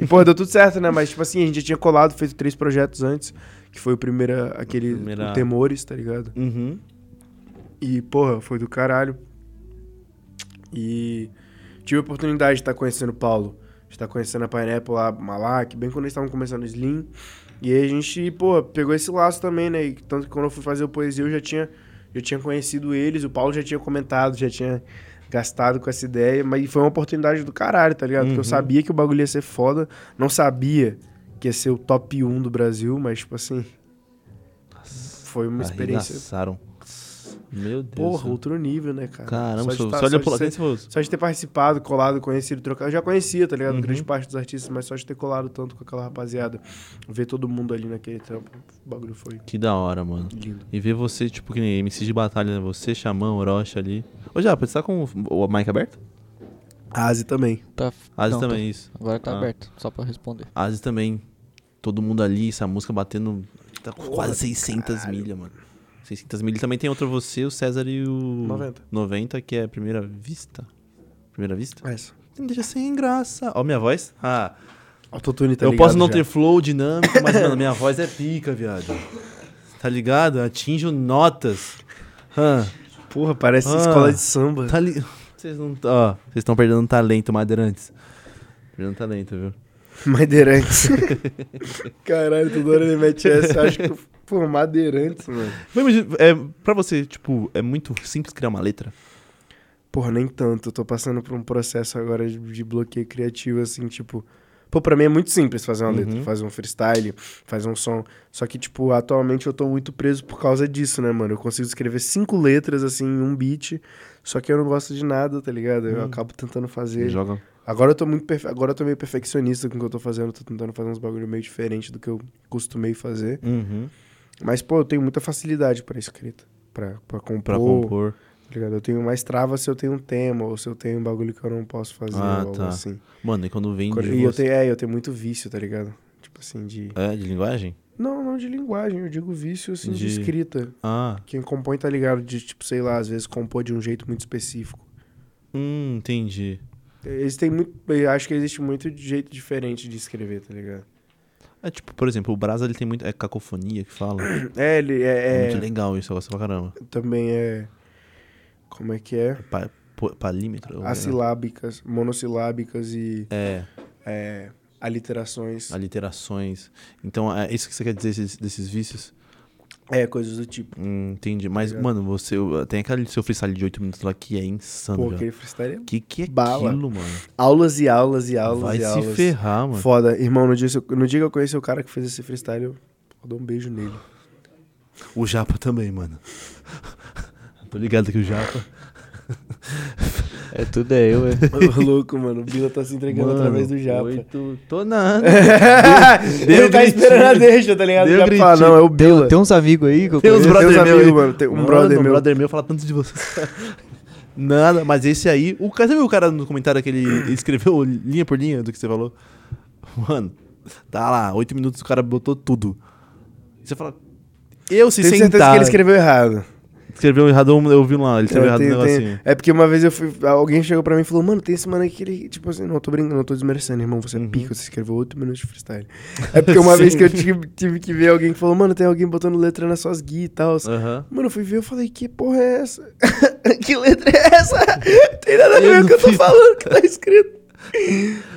E, pô, deu tudo certo, né? Mas, tipo assim, a gente já tinha colado, feito três projetos antes. Que foi o primeiro, aquele Primeira- o Temores, tá ligado? Uhum. E, porra, foi do caralho. E tive a oportunidade de estar conhecendo o Paulo. De estar conhecendo a Pineapple lá, Malak, bem quando eles estavam começando o Slim. E aí a gente, pô, pegou esse laço também, né? E tanto que quando eu fui fazer o poesia, eu já tinha, já tinha conhecido eles, o Paulo já tinha comentado, já tinha gastado com essa ideia, mas foi uma oportunidade do caralho, tá ligado? Porque eu Uhum. sabia que o bagulho ia ser foda, não sabia que ia ser o top 1 do Brasil, mas, tipo assim, foi uma experiência. Meu Deus. Porra, céu. outro nível, né, cara? Caramba, só, tá- só olha de ser- só de ter participado, colado, conhecido, trocado. Eu já conhecia, tá ligado? Uhum. Grande parte dos artistas, mas só de ter colado tanto com aquela rapaziada. Ver todo mundo ali naquele trampo. O bagulho foi Que da hora, mano. lindo. E ver você, tipo, que nem MC de batalha, né? Você, Xamã, Orochi ali. Ô, já, você tá com o mic aberto? Asi também. Tá, Azi Não, também, isso. agora tá Ah. aberto, só pra responder. Azi também. Todo mundo ali, essa música batendo. Tá com quase do 600 caralho. milhas, mano. 600 milhas. Também tem outra você, o César e o. 90. 90, que é a primeira vista. Primeira vista? Essa. Não deixa sem graça. Ó, minha voz. Ah, Autotune tá eu posso não já. ter flow dinâmico, mas, mano, minha (laughs) voz é pica, viado. Tá ligado? Atinjo notas. Ah, Porra, parece Ah. escola de samba. tá li... Vocês não. Ó, vocês estão perdendo talento, madeirantes. Perdendo talento, viu? (laughs) Madeirantes. (laughs) Caralho, toda hora ele mete essa. Acho que. Pô, Madeirantes, mano. Mas, é, pra você, tipo, é muito simples criar uma letra? Porra, nem tanto. Eu tô passando por um processo agora de, de bloqueio criativo, assim, tipo. Pô, pra mim é muito simples fazer uma Uhum. letra, fazer um freestyle, fazer um som. Só que, tipo, atualmente eu tô muito preso por causa disso, né, mano? Eu consigo escrever cinco letras, assim, em um beat, só que eu não gosto de nada, tá ligado? Eu Hum. acabo tentando fazer. Joga. Agora eu tô muito perfe... agora eu tô meio perfeccionista com o que eu tô fazendo, tô tentando fazer uns bagulho meio diferente do que eu costumei fazer. Uhum. Mas, pô, eu tenho muita facilidade pra escrita, pra, pra compor. Pra compor. Tá ligado? Eu tenho mais trava se eu tenho um tema, ou se eu tenho um bagulho que eu não posso fazer, Ah, ou algo tá. assim. Mano, e quando vem Quando- de E eu tenho, é, eu tenho muito vício, tá ligado? Tipo assim, de. É, de linguagem? Não, não de linguagem, eu digo vício assim de, De- escrita. Ah, Quem compõe, tá ligado? De, tipo, sei lá, às vezes compor de um jeito muito específico. hum, entendi. Eles têm muito. Eu acho que existe muito jeito diferente de escrever, tá ligado? É tipo, por exemplo, o Brasa ele tem muito. É cacofonia que fala. (clears throat) É, ele É, é. é- muito legal isso, eu gosto pra caramba. também é. Como é que é? Pa, po- palímetro. Assilábicas, monossilábicas e É, é, aliterações. aliterações. Então, é isso que você quer dizer desses, desses vícios? É, coisas do tipo. Hum, entendi. Mas, Ligado. mano, você. Tem aquele seu freestyle de 8 minutos lá que é insano. Pô, velho. aquele freestyle é Que que é Bala. aquilo, mano? Aulas e aulas e aulas Vai e se aulas. ferrar, mano. Foda. Irmão, no dia, no dia que eu conheci o cara que fez esse freestyle, eu dou um beijo nele. O Japa também, mano. (laughs) Tô ligado que o Japa. É tudo é eu, é. (laughs) Ô, louco, mano. O Bila tá se entregando Mano, através do Japa. Oito... Tô nada. (laughs) Ele tá gritinho. esperando a deixa, tá ligado? Deu Japa não, é o Bila. Tem, tem uns amigos aí que eu Tem uns brother uns meu aí. mano, tem um Mano, brother meu. brother meu fala tanto de você. (laughs) Nada, mas esse aí. O cara, você viu o cara no comentário que ele ele (clears throat) escreveu linha por linha do que você falou? Mano, tá lá, oito minutos o cara botou tudo. E você fala. Eu se Tenho certeza sentar. que ele escreveu errado. Escreveu errado, eu vi lá, ele escreveu É, errado tem- tem- negocinho. é porque uma vez eu fui. Alguém chegou pra mim e falou, mano, tem esse mano aqui que ele. Tipo assim, não tô brincando, não tô desmerecendo, irmão. Você é Uhum. pica, você escreveu 8 minutos de freestyle. É porque uma (laughs) vez que eu tive, tive que ver alguém que falou, mano, tem alguém botando letra nas suas guias e tal. Aham. Mano, eu fui ver, eu falei, que porra é essa? (laughs) que letra é essa? tem nada a ver com o que eu tô falando, que tá escrito.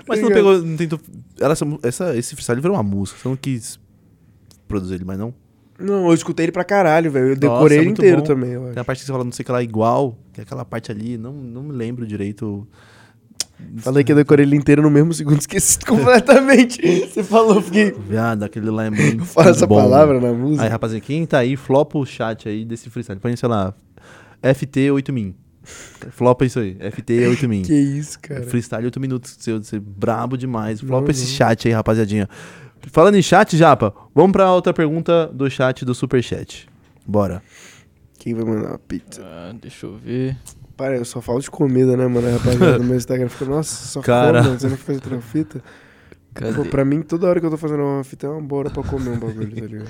Mas você não pegou, não tentou. Ela, essa, esse freestyle virou uma música. Você não quis produzir ele, mas não. Não, eu escutei ele pra caralho, velho. Eu Nossa, decorei ele muito inteiro bom. também, eu acho. Tem a parte que você fala, não sei o que lá, igual. Que é aquela parte ali, não, não me lembro direito. Falei que eu decorei ele inteiro no mesmo segundo, (laughs) esqueci completamente. (laughs) Você falou, fiquei. Viado, aquele lá é muito (laughs) Fala essa bom. palavra na música. Aí, rapaziada, quem tá aí, flopa o chat aí desse freestyle. Põe, sei lá, FT8000. Flopa isso aí, FT8000. Que isso, cara. Freestyle 8 minutos, seu, você brabo demais. Flopa Não, esse não. chat aí, rapaziadinha. Falando em chat, Japa, vamos pra outra pergunta do chat do Superchat. Bora. Quem vai mandar uma pizza? Ah, deixa eu ver. Para, eu só falo de comida, né, mano? A Rapaziada, no meu Instagram fica, nossa, só Cara. mano, você não faz outra fita. Cadê? Pô, pra mim, toda hora que eu tô fazendo uma fita é uma bora pra comer um bagulho, tá ligado?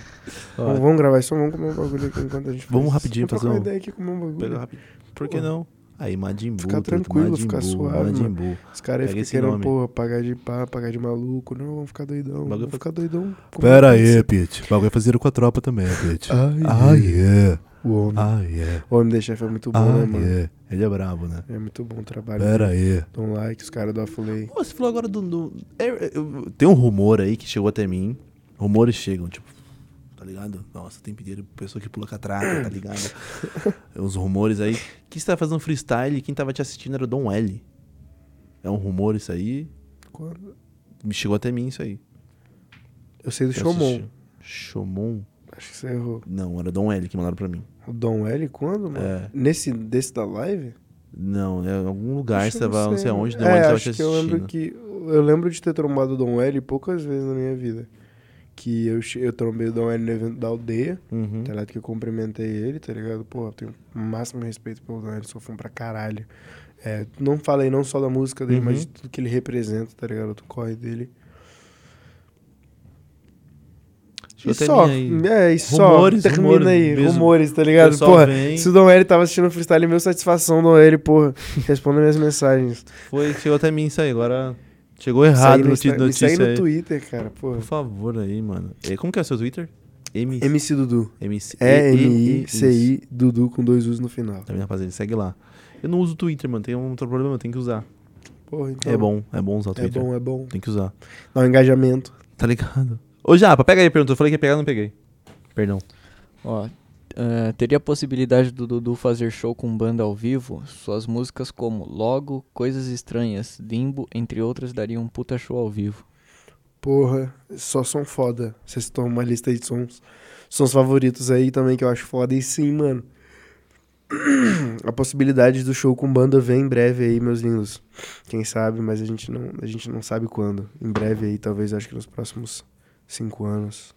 Ó, Vamos, gravar isso, vamos comer um bagulho aqui enquanto a gente faz. Vamos rapidinho Vamos fazer trocar um- ideia aqui, comer um bagulho. pega rápido. Por que Pô. não? Aí, Majin Buu. Ficar tranquilo, Majin ficar Buu, suave, Majin. Buu. Os caras ficam querendo, nome. porra, pagar de pá, pagar de maluco. Não, vamos ficar doidão. Bagulho Vamos ficar doidão. Pera comer aí, pizza. Pete. O bagulho é fazer com a tropa também, Pete. Ai, Ah, yeah. O homem. Ah, yeah. O homem da chefe é muito bom, Ah, né, mano? yeah. Ele é brabo, né? É muito bom o trabalho. Pera aí. Dá um like, os caras do. Pô, Você falou agora do. do- é, é, eu- tem um rumor aí que chegou até mim. Rumores chegam, tipo. Tá ligado? Nossa, tem pedido pessoa que pula catraca, tá ligado? (laughs) Uns rumores aí. Que você tava fazendo freestyle e quem tava te assistindo era o Dom L. É um rumor isso aí. Quando- Me chegou até mim isso aí. Eu sei do Shomon. assisti. Shomon? Acho que você errou. Não, era Dom L que mandaram pra mim. O Dom L quando, mano? É. Nesse, desse da live? Não, é em algum lugar, Acho você tava, não sei sei. aonde, Dom é, L tava te acho que eu assistindo. lembro que... Eu lembro de ter trombado o Dom L poucas vezes na minha vida. Que eu, eu trombei o Dom L no evento da aldeia, Uhum. tá ligado? Que eu cumprimentei ele, tá ligado? Pô, eu tenho o máximo respeito pelo Dom L, sou fã pra caralho. É, não falei não só da música dele, Uhum. mas de tudo que ele representa, tá ligado? Do corre dele. Deixa E só, aí. é, e só, Rumores, termina rumores aí, mesmo. rumores, tá ligado? Porra, vem. se o Dom L tava assistindo o freestyle, meu satisfação, Dom L, porra, (laughs) responda minhas mensagens. Foi, chegou até mim isso aí. Agora chegou errado no no título notícia no aí. Twitter, cara, porra. Por favor aí, mano. Como que é o seu Twitter? M MC Dudu. MC É M-I-C-I, Dudu com dois U's no final. Tá vendo, rapaziada? Segue lá. Eu não uso o Twitter, mano. Tem um outro problema, eu tenho que usar. Porra, então. É bom, é bom usar o É Twitter. bom, é bom. Tem que usar. Dá um engajamento. Tá ligado? Ô, Japa, pega aí a pergunta. Eu falei que ia pegar, não peguei. Perdão. Ó, eh, teria a possibilidade do Dudu fazer show com banda ao vivo? Suas músicas como Logo, Coisas Estranhas, Limbo, entre outras, dariam um puta show ao vivo. Porra, só som foda. Vocês estão uma lista de sons. Sons favoritos aí também que eu acho foda. E sim, mano. (clears throat) A possibilidade do show com banda vem em breve aí, meus lindos. Quem sabe, mas a gente não, a gente não sabe quando. Em breve aí, talvez acho que nos próximos cinco anos.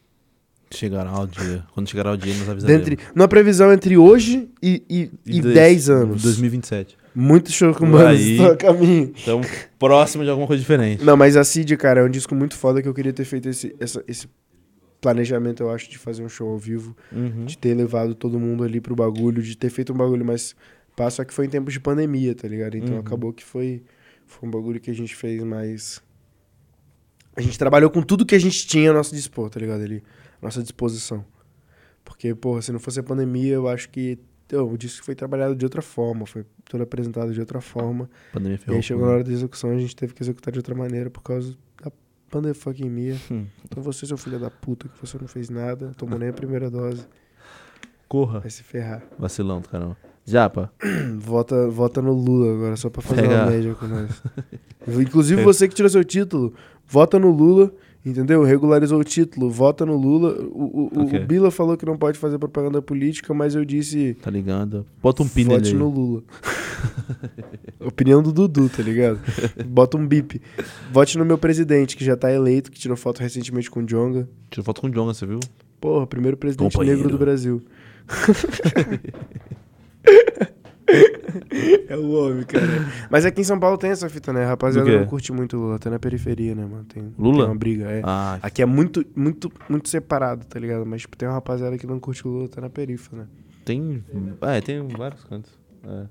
Chegará o dia. Quando chegará o dia, nós avisaremos. Dentre, numa previsão entre hoje e, e, e, dois- 10 anos. 2027. Muito show com a caminho. Então, próximo de alguma coisa diferente. Não, mas a Cid, cara, é um disco muito foda que eu queria ter feito esse, essa- esse planejamento, eu acho, de fazer um show ao vivo, Uhum. de ter levado todo mundo ali pro bagulho, de ter feito um bagulho mais. Passa que foi em tempos de pandemia, tá ligado? Então Uhum. acabou que foi, Foi um bagulho que a gente fez mais. A gente trabalhou com tudo que a gente tinha a nosso dispor, tá ligado? Ali, à nossa disposição. Porque, porra, se não fosse a pandemia, eu acho que. então, o disco foi trabalhado de outra forma, foi todo apresentado de outra forma. A pandemia E ferrou. aí chegou tudo. na hora da execução, a gente teve que executar de outra maneira por causa da pandemia. (laughs) Então você, seu filho da puta, que você não fez nada, tomou nem a primeira dose, Corra. vai se ferrar. Vacilão do caramba. Japa, (clears throat) Vota, vota no Lula agora, só pra fazer Pega- uma média com nós. (laughs) Inclusive você que tirou seu título, vota no Lula, entendeu? Regularizou o título, vota no Lula. O, o, o- Ok. o Bila falou que não pode fazer propaganda política, mas eu disse. tá ligado? Bota um pin Vote no Lula. (laughs) Opinião do Dudu, tá ligado? Bota um bip. Vote no meu presidente, que já tá eleito, que tirou foto recentemente com o Jonga. Tirou foto com o Jonga, você viu? Porra, primeiro presidente Companheiro. negro do Brasil. (laughs) (laughs) é o homem, cara. Mas aqui em São Paulo tem essa fita, né? Rapaziada quê? não curte muito Lula, até na periferia, né, mano? Tem, Lula? tem uma briga, é. Ah, Aqui é muito, muito, muito separado, tá ligado? Mas, tipo, tem uma rapaziada que não curte o Lula, tá na perifa, né? tem. É, tem vários cantos. É.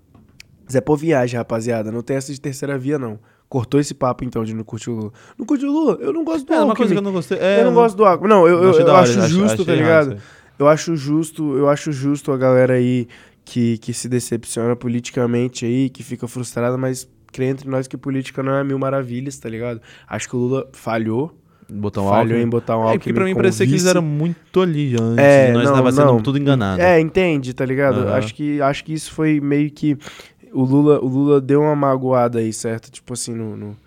Zé Pô viagem, rapaziada. Não tem essa de terceira via, não. Cortou esse papo, então, de não curtir o Lula. Não curte o Lula? Eu não gosto do É, uma Alckmin. coisa que eu não gostei. É, eu não gosto do Alckmin. Não, eu, eu, eu hora, acho justo, tá ligado? Eu acho justo, eu acho justo a galera aí que, que se decepciona politicamente aí, que fica frustrada, mas crê entre nós que política não é mil maravilhas, tá ligado? Acho que o Lula falhou. Botar um falhou Alckmin. em botar um É Alckmin porque pra mim parecia que eles eram muito ali antes. É, nós não, tava sendo não. tudo enganado. É, entende, tá ligado? Aham. Acho, que, acho que isso foi meio que. O Lula, o Lula deu uma magoada aí, certo? Tipo assim, no. no-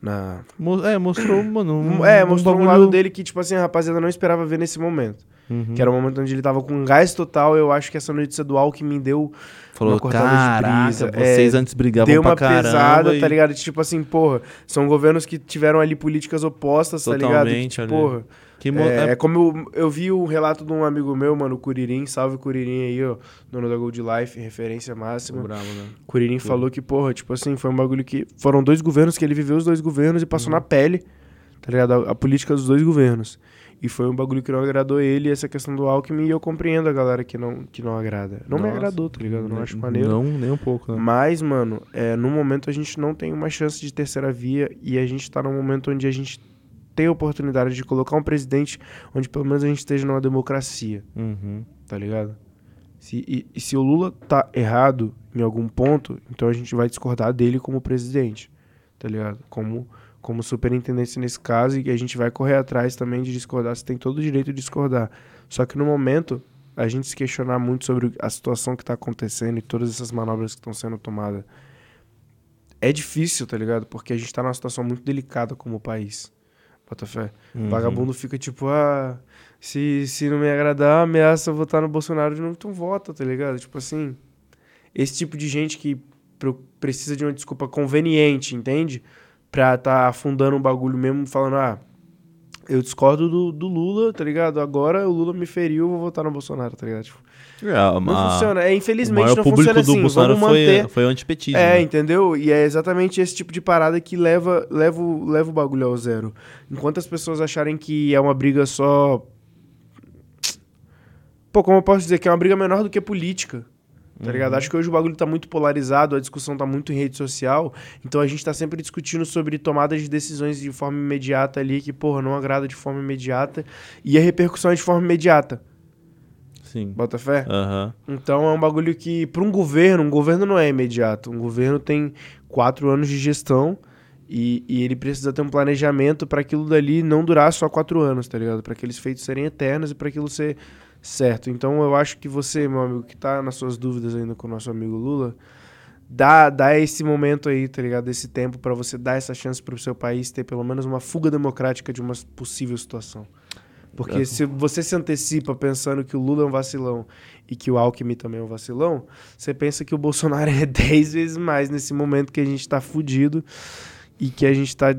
na... É, mostrou, mano. Um, é, mostrou um bagulho- lado dele que, tipo assim, a rapaziada não esperava ver nesse momento. Uhum. Que era o momento onde ele tava com gás total. Eu acho que essa notícia do Alckmin deu, Falou, uma cortada de caraca, brisa, vocês é, antes brigavam deu uma pesada, e- tá ligado? Tipo assim, porra, são governos que tiveram ali políticas opostas, tá ligado? Que, Totalmente ali. porra, Que mo- é, é- é como eu, eu vi o relato de um amigo meu, mano, Curirim, salve Curirim aí, ó, dono da Gold Life, referência máxima. Bravo, né? Curirim falou que, porra, tipo assim, foi um bagulho que. Foram dois governos que ele viveu os dois governos e passou na pele, tá ligado? A, a política dos dois governos. E foi um bagulho que não agradou ele, essa questão do Alckmin, e eu compreendo a galera que não, que não agrada. Não me Nossa. agradou, tá ligado? Não acho maneiro. Não, nem um pouco, né? Mas, mano, é, no momento a gente não tem uma chance de terceira via e a gente tá num momento onde a gente tem a oportunidade de colocar um presidente onde pelo menos a gente esteja numa democracia, Uhum. tá ligado? Se, e, e se o Lula tá errado em algum ponto, então a gente vai discordar dele como presidente, tá ligado? Como, como superintendente nesse caso e a gente vai correr atrás também de discordar, você tem todo o direito de discordar. Só que no momento, a gente se questionar muito sobre a situação que tá acontecendo e todas essas manobras que estão sendo tomadas, é difícil, tá ligado? Porque a gente tá numa situação muito delicada como país. Bota fé. Uhum. Vagabundo fica tipo, ah, se, se não me agradar, ameaça votar no Bolsonaro de novo, então vota, tá ligado? Tipo assim, esse tipo de gente que precisa de uma desculpa conveniente, entende? Pra tá afundando um bagulho mesmo, falando, ah, eu discordo do, do Lula, tá ligado? Agora o Lula me feriu, eu vou votar no Bolsonaro, tá ligado? Tipo, É, não funciona. É, O infelizmente não público funciona do assim. Bolsonaro Vamos foi, manter. foi o antipetismo. É, né? entendeu? E é exatamente esse tipo de parada que leva, leva, o- leva o bagulho ao zero. Enquanto as pessoas acharem que é uma briga só. Pô, como eu posso dizer? Que é uma briga menor do que política. Tá ligado? Acho que hoje o bagulho tá muito polarizado, a discussão tá muito em rede social. Então a gente tá sempre discutindo sobre tomadas de decisões de forma imediata ali, que, porra, não agrada de forma imediata. E a repercussão é de forma imediata. Sim. Bota fé? Aham. Então é um bagulho que, para um governo, um governo não é imediato. Um governo tem quatro anos de gestão e, e ele precisa ter um planejamento para aquilo dali não durar só quatro anos, tá ligado? Para aqueles feitos serem eternos e para aquilo ser certo. Então eu acho que você, meu amigo, que tá nas suas dúvidas ainda com o nosso amigo Lula, dá, dá esse momento aí, tá ligado? Esse tempo para você dar essa chance pro seu país ter pelo menos uma fuga democrática de uma possível situação. Porque se você se antecipa pensando que o Lula é um vacilão e que o Alckmin também é um vacilão, você pensa que o Bolsonaro é (laughs) 10 vezes mais nesse momento que a gente tá fudido e que a gente tá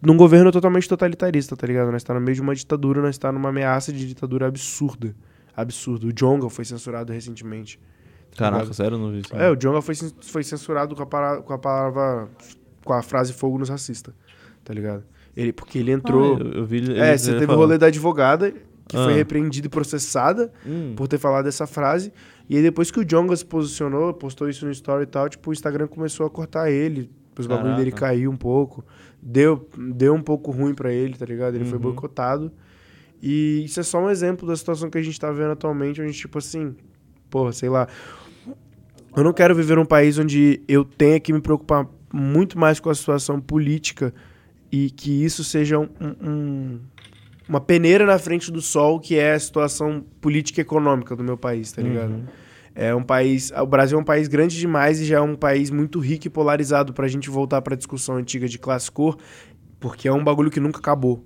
num governo totalmente totalitarista, tá ligado? Nós tá no meio de uma ditadura, nós tá numa ameaça de ditadura absurda. Absurdo. O Jonga foi censurado recentemente. tá Caraca, ligado? sério, não vi isso. É, o Jonga foi, foi censurado com a, para- com a palavra. com a frase fogo nos racistas. Tá ligado? Ele, porque ele entrou. Ah, eu, eu vi ele- é, você teve o rolê da advogada, que Ah. foi repreendida e processada Hum. por ter falado essa frase. E aí depois que o Jonga se posicionou, postou isso no story e tal, tipo, o Instagram começou a cortar ele. Depois o bagulho dele caiu um pouco. Deu, deu um pouco ruim pra ele, tá ligado? Ele foi Uhum. boicotado. E isso é só um exemplo da situação que a gente tá vendo atualmente, onde, tipo assim, porra, sei lá. Eu não quero viver num país onde eu tenha que me preocupar muito mais com a situação política e que isso seja um- um- uma peneira na frente do sol, que é a situação política e econômica do meu país, tá ligado? Uhum. É um país. O Brasil é um país grande demais e já é um país muito rico e polarizado pra gente voltar pra discussão antiga de classe cor, porque é um bagulho que nunca acabou.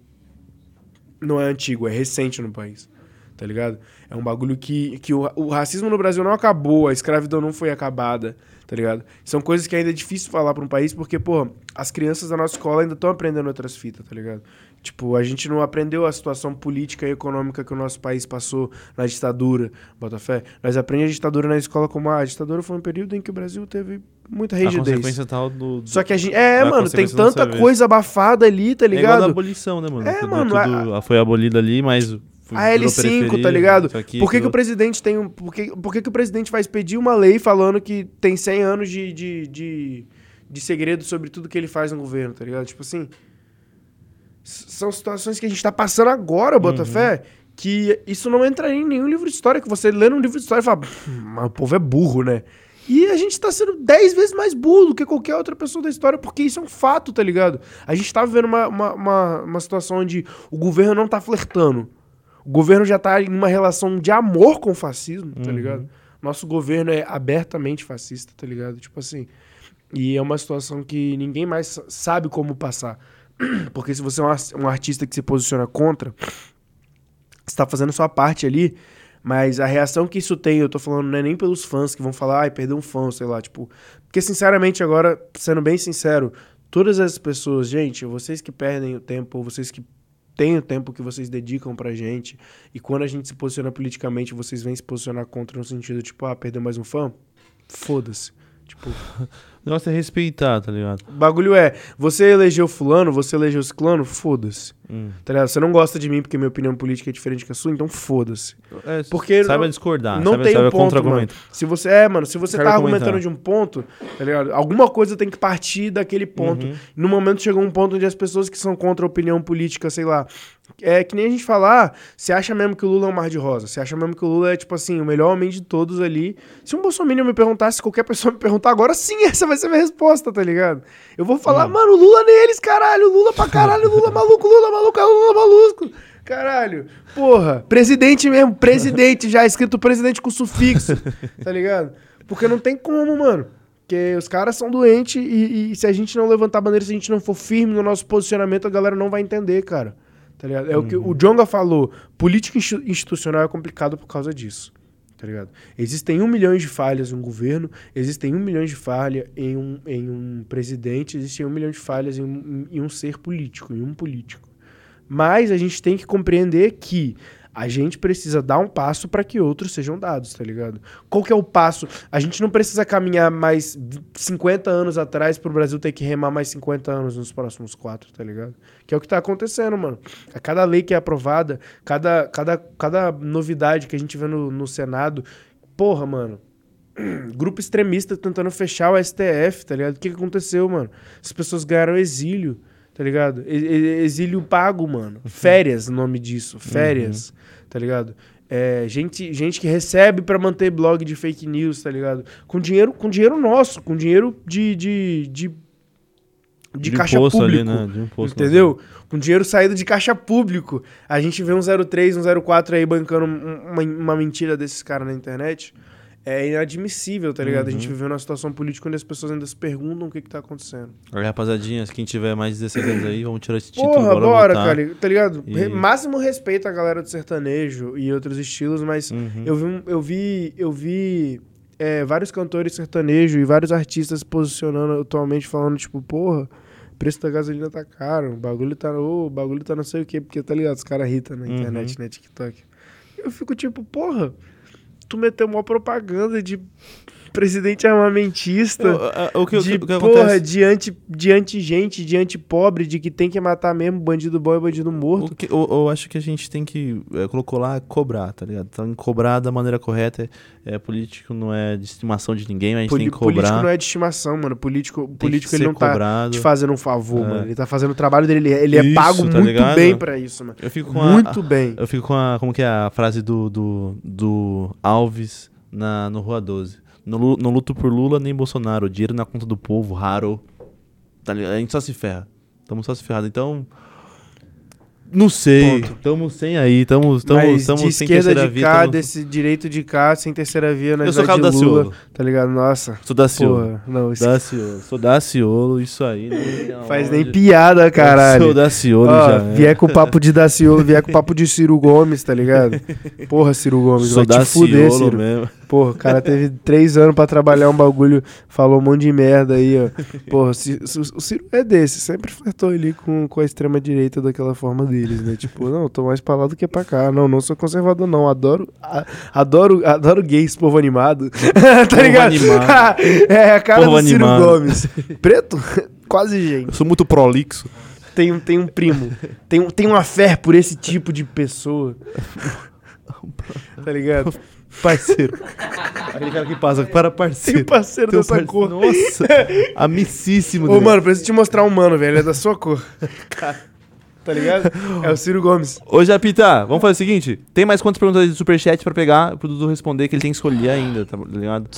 Não é antigo, é recente no país. Tá ligado? É um bagulho que, que o, o racismo no Brasil não acabou, a escravidão não foi acabada, tá ligado? São coisas que ainda é difícil falar pra um país porque, pô, as crianças da nossa escola ainda estão aprendendo outras fitas, tá ligado? Tipo, a gente não aprendeu a situação política e econômica que o nosso país passou na ditadura, Botafé. Nós aprendemos a ditadura na escola como a ditadura foi um período em que o Brasil teve muita A rigidez. consequência tal do. do- Só que a gente. É, a mano, tem tanta coisa abafada ali, tá É igual da ligado? abolição, né, mano? É, Tudo- mano, tudo- foi abolida ali, mas. foi- A virou L5, tá ligado? aqui, Por que, que o presidente tem um. Por que, por que, que o presidente vai expedir uma lei falando que tem 100 anos de, de, de, de segredo sobre tudo que ele faz no governo, tá ligado? Tipo assim. São situações que a gente tá passando agora, Botafé, que isso não entraria em nenhum livro de história. Que você lê num livro de história e fala, "Hum, mas o povo é burro, né? E a gente tá sendo 10 vezes mais burro do que qualquer outra pessoa da história, porque isso é um fato, tá ligado? A gente tá vivendo uma, uma, uma, uma situação onde o governo não tá flertando. O governo já tá em uma relação de amor com o fascismo, tá Uhum. ligado? Nosso governo é abertamente fascista, tá ligado? Tipo assim. E é uma situação que ninguém mais sa- sabe como passar. (clears throat) Porque se você é um ar- artista que se posiciona contra, você tá fazendo sua parte ali, mas a reação que isso tem, eu tô falando, não é nem pelos fãs que vão falar, ai, perdeu um fã, sei lá, tipo. Porque, sinceramente, agora, sendo bem sincero, todas as pessoas, gente, vocês que perdem o tempo, vocês que têm o tempo que vocês dedicam pra gente, e quando a gente se posiciona politicamente, vocês vêm se posicionar contra no sentido, tipo, ah, perdeu mais um fã? Foda-se. Tipo, (laughs) O negócio é respeitar, tá ligado? o bagulho é, você elegeu fulano, você elegeu ciclano, foda-se. Hum. Tá ligado? Você não gosta de mim porque minha opinião política é diferente que a sua, então foda-se. É, Porque saiba não- discordar. não saiba, tem saiba um ponto, contra-argumento. Se você é, mano, se você Quero tá argumentando de um ponto, tá ligado? Alguma coisa tem que partir daquele ponto. Uhum. No momento chegou um ponto onde as pessoas que são contra a opinião política, sei lá, é que nem a gente falar, você acha mesmo que o Lula é um mar de rosa? Você acha mesmo que o Lula é, tipo assim, o melhor homem de todos ali? Se um Bolsonaro me perguntasse, se qualquer pessoa me perguntar agora, sim, (laughs) essa vai ser a minha resposta, tá ligado? Eu vou falar, mano, Lula neles, caralho, Lula pra caralho, Lula maluco, Lula maluco, é Lula maluco. Caralho, porra, presidente mesmo, presidente já, escrito presidente com sufixo, tá ligado? Porque não tem como, mano. Porque os caras são doentes e, e se a gente não levantar a bandeira, se a gente não for firme no nosso posicionamento, a galera não vai entender, cara. Tá ligado? É o que o Jonga falou. Política insti- institucional é complicado por causa disso. Tá ligado? Existem um milhão de falhas em um governo, existem um milhão de falhas em um, em um presidente, existem um milhão de falhas em um, em um ser político, em um político. Mas a gente tem que compreender que a gente precisa dar um passo para que outros sejam dados, tá ligado? Qual que é o passo? A gente não precisa caminhar mais 50 anos atrás pro Brasil ter que remar mais 50 anos nos próximos quatro, tá ligado? Que é o que tá acontecendo, mano. A cada lei que é aprovada, cada, cada, cada novidade que a gente vê no, no Senado, porra, mano. (clears throat) Grupo extremista tentando fechar o STF, tá ligado? O que, que aconteceu, mano? As pessoas ganharam exílio, tá ligado? Exílio pago, mano. Férias, o nome disso. Férias, tá ligado? É, gente, gente que recebe pra manter blog de fake news, tá ligado? Com dinheiro, com dinheiro nosso, com dinheiro de, de, de, de, caixa imposto público. ali, né? De imposto, Entendeu? Com dinheiro saído de caixa público. A gente vê um 03, um 04 aí bancando um- uma, uma mentira desses caras na internet. É inadmissível, tá ligado? A gente Uhum. viveu numa situação política onde as pessoas ainda se perguntam o que que tá acontecendo. Aí, rapaziadinhas, quem tiver mais de 16 anos aí, vamos tirar esse título. Porra, bora, bora, cara. Tá ligado? E- Máximo respeito à galera do sertanejo e outros estilos, mas Uhum. eu vi, eu vi, eu vi é, vários cantores sertanejos e vários artistas se posicionando atualmente, falando, tipo, porra, o preço da gasolina tá caro, o bagulho tá, ô, o bagulho tá não sei o quê, porque tá ligado, os caras irritam na Uhum. internet, né, TikTok. Eu fico tipo, porra, tu meteu uma propaganda de presidente armamentista. O, o, o que, de, que, o que porra, acontece? de anti, de anti-gente, de anti-pobre, de que tem que matar mesmo bandido bom e bandido morto. Que, eu, eu acho que a gente tem que. É, colocou lá cobrar, tá ligado? Então, cobrar da maneira correta. É, é, político não é de estimação de ninguém, mas a gente Poli- tem que cobrar. político não é de estimação, mano. Político, político que ele não tá cobrado. te fazendo um favor, É. mano. Ele tá fazendo o trabalho dele. Ele, é- ele é Isso, pago tá muito ligado? bem pra isso, mano. Eu fico com a- Muito bem. Eu fico com a. Como que é a frase do, do, do Alves na, no Rua 12? Não luto por Lula nem Bolsonaro. Dinheiro na conta do povo, raro. Tá? A gente só se ferra. Tamo só se ferrado. Então. Não sei. Tamo sem aí. De sem esquerda terceira de via. cá, tamo- desse direito de cá, sem terceira via, nós Eu sou Lula, Daciolo. tá ligado? Nossa, Sou Daciolo. porra, não, isso Daciolo. Sou Daciolo, isso aí. Não faz tem nem piada, Sou caralho. Daciolo Ó, já. é. vier com o papo de Daciolo, vier com o (laughs) papo de Ciro Gomes, tá ligado? Porra, Ciro Gomes, Sou vai te fuder, Daciolo Ciro. mesmo. Porra, o cara teve três anos pra trabalhar um bagulho, falou um monte de merda aí, ó. Porra, o Ci- o Ciro é desse, sempre flertou ali com, com a extrema-direita daquela forma deles, né? Tipo, não, tô mais pra lá do que pra cá. Não, não sou conservador, não. Adoro, a- adoro, adoro gays, povo animado. (laughs) tá Povo ligado? animado. (laughs) é a cara Povo do Ciro animado. Gomes. (laughs) Preto? Quase gente. Eu sou muito prolixo. Tem, um- tem um primo. Tem, um- tem uma fé por esse tipo de pessoa. Tá ligado? Parceiro. Aquele cara que passa para Tem parceiro. um parceiro Teu dessa parce- cor. Nossa, amicíssimo. Ô, dele. mano, preciso te mostrar um mano, velho. É da sua cor. Tá ligado? É o Ciro Gomes. Ô, Japita, vamos fazer o seguinte: tem mais quantas perguntas de superchat pra pegar pro Dudu responder que ele tem que escolher ainda, tá ligado?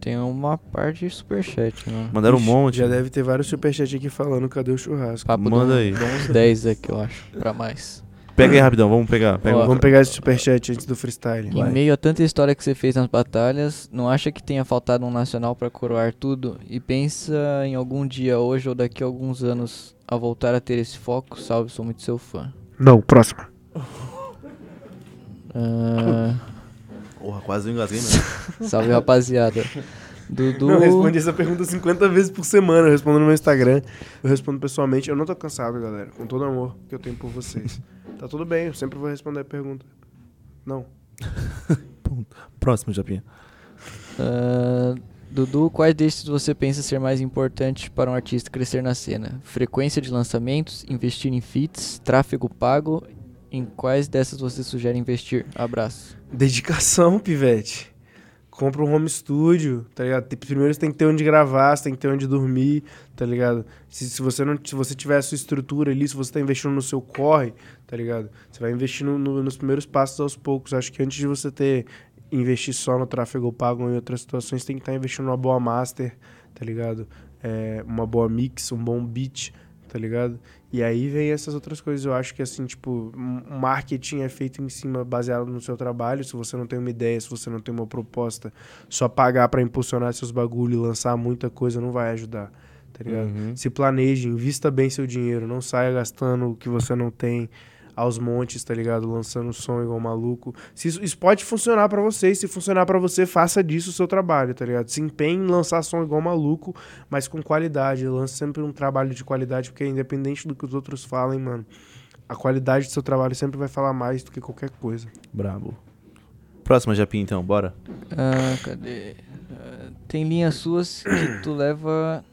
Tem uma parte de superchat, né? Mandaram um monte. Já deve ter vários superchats aqui falando cadê o churrasco. Papo Manda de, aí. de uns 10 aqui, eu acho, pra mais. Pega aí rapidão, vamos pegar. Pega Ó. Vamos pegar esse superchat antes do freestyle. Em meio a tanta história que você fez nas batalhas, não acha que tenha faltado um nacional pra coroar tudo? E pensa em algum dia hoje ou daqui a alguns anos a voltar a ter esse foco? Salve, sou muito seu fã. Não, próximo. (laughs) Ah, Porra, quase eu engasguei mesmo. (laughs) salve, rapaziada. Dudu. Não, eu respondi essa pergunta 50 vezes por semana. Eu respondo no meu Instagram. Eu respondo pessoalmente. Eu não tô cansado, galera. Com todo o amor que eu tenho por vocês. Tá tudo bem, eu sempre vou responder a pergunta. Não. (laughs) Próximo, Japinha. Ah, Dudu, quais destes você pensa ser mais importante para um artista crescer na cena? Frequência de lançamentos, investir em feats, tráfego pago? Em quais dessas você sugere investir? Abraço. Dedicação, pivete. Compra um home studio, tá ligado? Primeiro você tem que ter onde gravar, você tem que ter onde dormir, tá ligado? Se, se você não se você tiver a sua estrutura ali, se você tá investindo no seu corre, tá ligado? Você vai investindo no- nos primeiros passos aos poucos. Acho que antes de você ter investir só no tráfego pago ou em outras situações, tem que estar investindo numa boa master, tá ligado? É, uma boa mix, um bom beat, tá ligado? E aí vem essas outras coisas. Eu acho que, assim, tipo, marketing é feito em cima, baseado no seu trabalho. Se você não tem uma ideia, se você não tem uma proposta, só pagar pra impulsionar seus bagulho e lançar muita coisa não vai ajudar, tá ligado? Uhum. Se planeje, invista bem seu dinheiro. Não saia gastando o que você não tem aos montes, tá ligado? Lançando som igual maluco. Se isso, isso pode funcionar pra você, e se funcionar pra você, faça disso o seu trabalho, tá ligado? Se empenhe em lançar som igual maluco, mas com qualidade. Lance sempre um trabalho de qualidade, porque independente do que os outros falem, mano, a qualidade do seu trabalho sempre vai falar mais do que qualquer coisa. Brabo. Próxima, Japinha, então, bora. Ah, cadê? Ah, tem linhas suas que tu leva.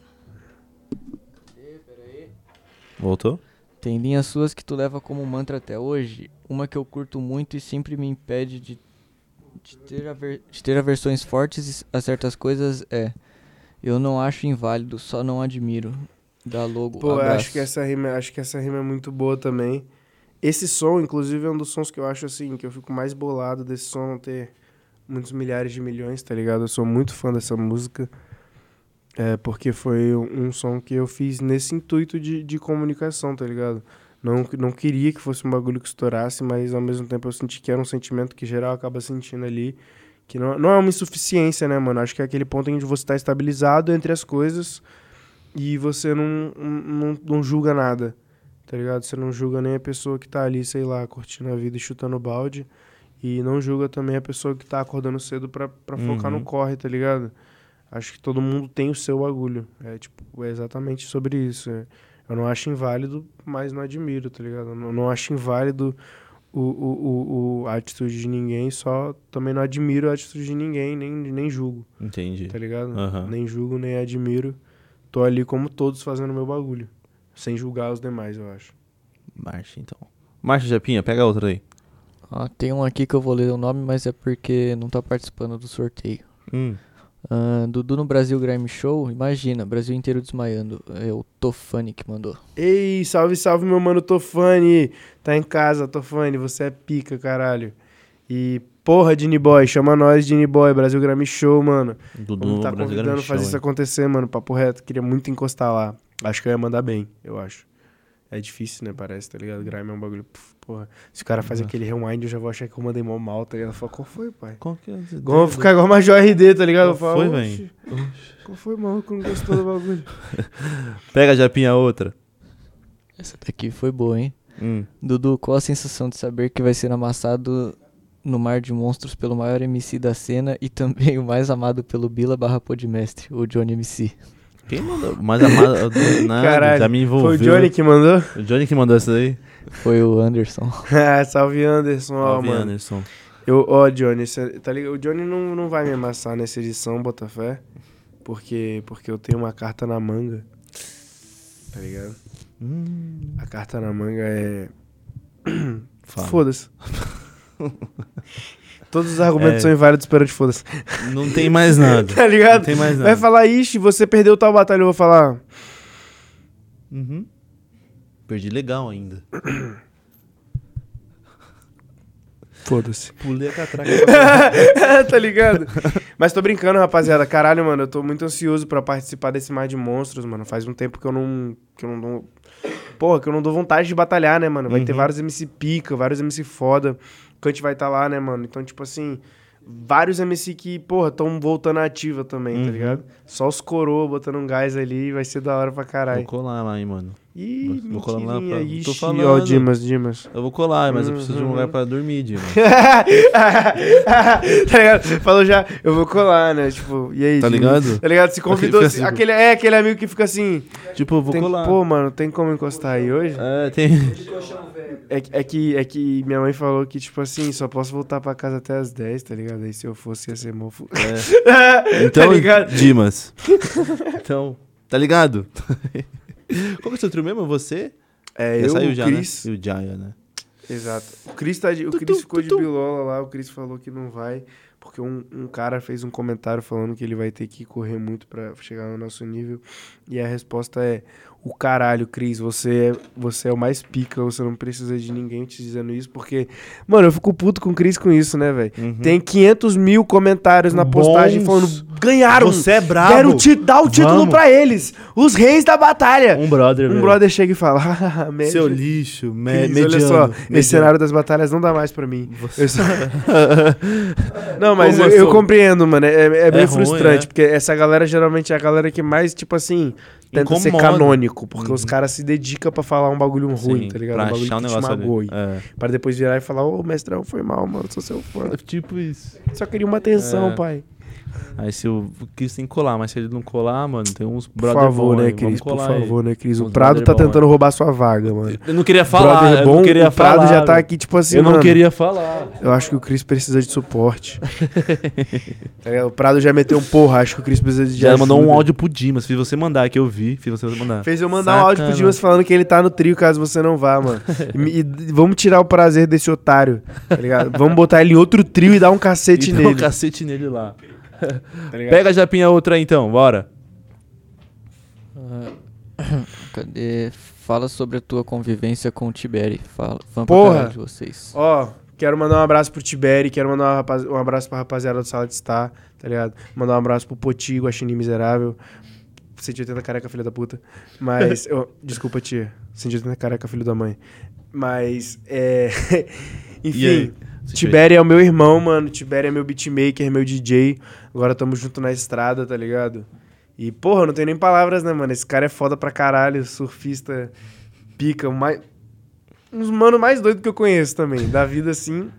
Voltou? Tem linhas suas que tu leva como mantra até hoje. Uma que eu curto muito e sempre me impede de, de, ter, aver, de ter aversões fortes a certas coisas é. Eu não acho inválido, só não admiro. Da logo. Pô, eu abraço. acho que essa rima, acho que essa rima é muito boa também. Esse som, inclusive, é um dos sons que eu acho assim, que eu fico mais bolado desse som ter muitos milhares de milhões, tá ligado? Eu sou muito fã dessa música. É, porque foi um, som que eu fiz nesse intuito de, de comunicação, tá ligado? Não, não queria que fosse um bagulho que estourasse, mas ao mesmo tempo eu senti que era um sentimento que geral acaba sentindo ali. Que não, não é uma insuficiência, né, mano? Acho que é aquele ponto em que você tá estabilizado entre as coisas e você não, não, não julga nada, tá ligado? Você não julga nem a pessoa que tá ali, sei lá, curtindo a vida e chutando balde. E não julga também a pessoa que tá acordando cedo pra, pra focar Uhum. no corre, tá ligado? Acho que todo mundo tem o seu bagulho. É tipo, é exatamente sobre isso. é. Eu não acho inválido, mas não admiro, tá ligado? Eu não, não acho inválido o, o, o, o- a atitude de ninguém, só também não admiro a atitude de ninguém, nem, nem julgo, Entendi. tá ligado? Aham. Nem julgo, nem admiro. Tô ali como todos fazendo meu bagulho. Sem julgar os demais, eu acho. Marcha, então. Marcha, Japinha, pega outra aí. Ó, tem um aqui que eu vou ler o nome, mas é porque não tá participando do sorteio. Hum. Ah, Dudu no Brasil Grime Show, imagina, Brasil inteiro desmaiando. É o Tofani que mandou. Ei, salve, salve, meu mano Tofani. Tá em casa, Tofani, você é pica, caralho. E, porra, Dini Boy, chama nós, Dini Boy, Brasil Grammy Show, mano. Dudu Vamos tá Brasil convidando Grande fazer Show, isso hein? acontecer, mano. Papo reto, queria muito encostar lá. Acho que eu ia mandar bem, eu acho. É difícil, né? Parece, tá ligado? Grime é um bagulho. puf, porra. Se o cara faz Uhum. aquele rewind, eu já vou achar que eu mandei mó mal, tá ligado? Fala, qual foi, pai? Qual que é? Igual, vou ficar igual Major RD, tá ligado? Qual falo, foi, "Oxi, Qual foi, maluco? Não gostou do bagulho. (laughs) Pega, Japinha, outra. Essa daqui foi boa, hein? Hum. Dudu, qual a sensação de saber que vai ser amassado no mar de monstros pelo maior MC da cena e também (laughs) o mais amado pelo Bila barra Podmestre, o Johnny MC? Quem mandou? Mais amado. (laughs) Nada, Caralho, já me envolveu. Foi o Johnny que mandou? O Johnny que mandou essa daí? Foi o Anderson. (laughs) Ah, salve Anderson, ó, Salve, mano. Anderson. Eu, ó, Johnny, cê- tá ligado? O Johnny não, não vai me amassar nessa edição, Botafé. Porque, porque eu tenho uma carta na manga. Tá ligado? Hum. A carta na manga é. Foda-se. (laughs) Todos os argumentos É. são inválidos perante foda-se. Não tem mais (laughs) nada. Tá Não ligado? tem mais Vai nada. falar, ixi, você perdeu tal batalha, eu vou falar. Uhum. Perdi legal ainda. (coughs) Foda-se. Pulei a catraca. (laughs) tá ligado? Mas tô brincando, rapaziada. Caralho, mano, eu tô muito ansioso pra participar desse Mar de Monstros, mano. Faz um tempo que eu não. que eu não dou. Porra, que eu não dou vontade de batalhar, né, mano? Vai ter Uhum. vários MC pica, vários MC foda. Gente vai estar lá, né, mano? Então, tipo assim. Vários MC que, porra, tão voltando à ativa também, tá Uhum. ligado? Só os coroa botando um gás ali, vai ser da hora pra Vou caralho. colar lá, hein, mano. Ih, vou colar lá pra- tô Ixi, falando. ó, Dimas, Dimas. Eu vou colar, mas eu preciso de um Uhum. lugar pra dormir, Dima. (laughs) tá ligado? Falou já, eu vou colar, né? Tipo, e aí? Tá Dimas? ligado? Tá ligado? Se convidou. Aquele assim, assim, aquele, é aquele amigo que fica assim. tipo, eu vou tem, colar. Pô, mano, tem como encostar aí hoje? É, tem. É, que- é, que, é que minha mãe falou que, tipo assim, só posso voltar pra casa até as 10, tá ligado? Aí se eu fosse, ia ser mofo. É. (laughs) Então, tá ligado? (laughs) Então, tá ligado? (laughs) Qual que é o seu trio mesmo? Você? É, já eu, saiu o já, né? E o Jaya, né? Exato. O Cris, tá de- o Cris ficou de bilola lá, o Cris falou que não vai, porque um, um cara fez um comentário falando que ele vai ter que correr muito pra chegar no nosso nível. E a resposta é: o caralho, Cris, você é, você é o mais pica, você não precisa de ninguém te dizendo isso, porque, mano, eu fico puto com o Cris com isso, né, velho? Uhum. Tem 500 mil comentários na postagem Bons. falando: ganharam! Você é brabo. Quero ti dar o título Vamos. pra eles, os reis da batalha. Um brother, Um velho. brother chega e fala: (laughs) "Ah, médio." Seu lixo, me Cris, mediano. olha só, mediano. esse cenário das batalhas não dá mais pra mim. Só- (laughs) não, mas eu, eu compreendo, mano. É, é bem É ruim, frustrante, é. porque essa galera geralmente é a galera que mais, tipo assim, tenta ser Incomoda. canônico, porque Uhum. os caras se dedicam pra falar um bagulho ruim, Sim, tá ligado? Pra um bagulho achar um que te negócio ali. magoe. É. Pra depois virar e falar, ô, mestrão, foi mal, mano, sou seu fã. (laughs) Tipo isso. Só queria uma atenção, É. pai. Aí se o Cris tem que colar, mas se ele não colar, mano, tem uns Por brother favor, bom né, Cris? Por colar aí. favor, né, Cris? O Prado tá tentando roubar sua vaga, mano. Eu não queria falar, Brother eu bom, não queria o Prado falar. já tá aqui, tipo assim, Eu não mano, queria falar. Eu acho que o Cris precisa de suporte. Ligado? (laughs) o Prado já meteu um porra, acho que o Cris precisa de Já mandou um ajuda. áudio pro Dimas, fiz você mandar, que eu vi, fiz você mandar. Fez eu mandar um áudio pro Sacana. Dimas falando que ele tá no trio caso você não vá, mano. (laughs) E, e vamos tirar o prazer desse otário, tá ligado? Vamos botar ele em outro trio e dar um cacete E dá um nele. cacete nele lá. Tá? Pega a japinha outra aí, então, bora. Ah, (coughs) Cadê? Fala sobre a tua convivência com o Tiberi. Fala. Pra Porra. de vocês. Ó, quero mandar um abraço pro Tiberi, quero mandar um, rapaz- um abraço pra rapaziada do Sala de Estar, tá ligado? Mandar um abraço pro Poti, Guaxinim Miserável. 180 careca, filha da puta. Mas. (laughs) eu- desculpa, tia. 180 careca, filho da mãe. Mas. É. (laughs) E Enfim. Aí? Tiberi é o meu irmão, mano. Tiberi é meu beatmaker, meu DJ. Agora tamo junto na estrada, tá ligado? E, porra, não tenho nem palavras, né, mano? Esse cara é foda pra caralho, surfista, pica, mais... uns mano mais doido que eu conheço também, da vida assim.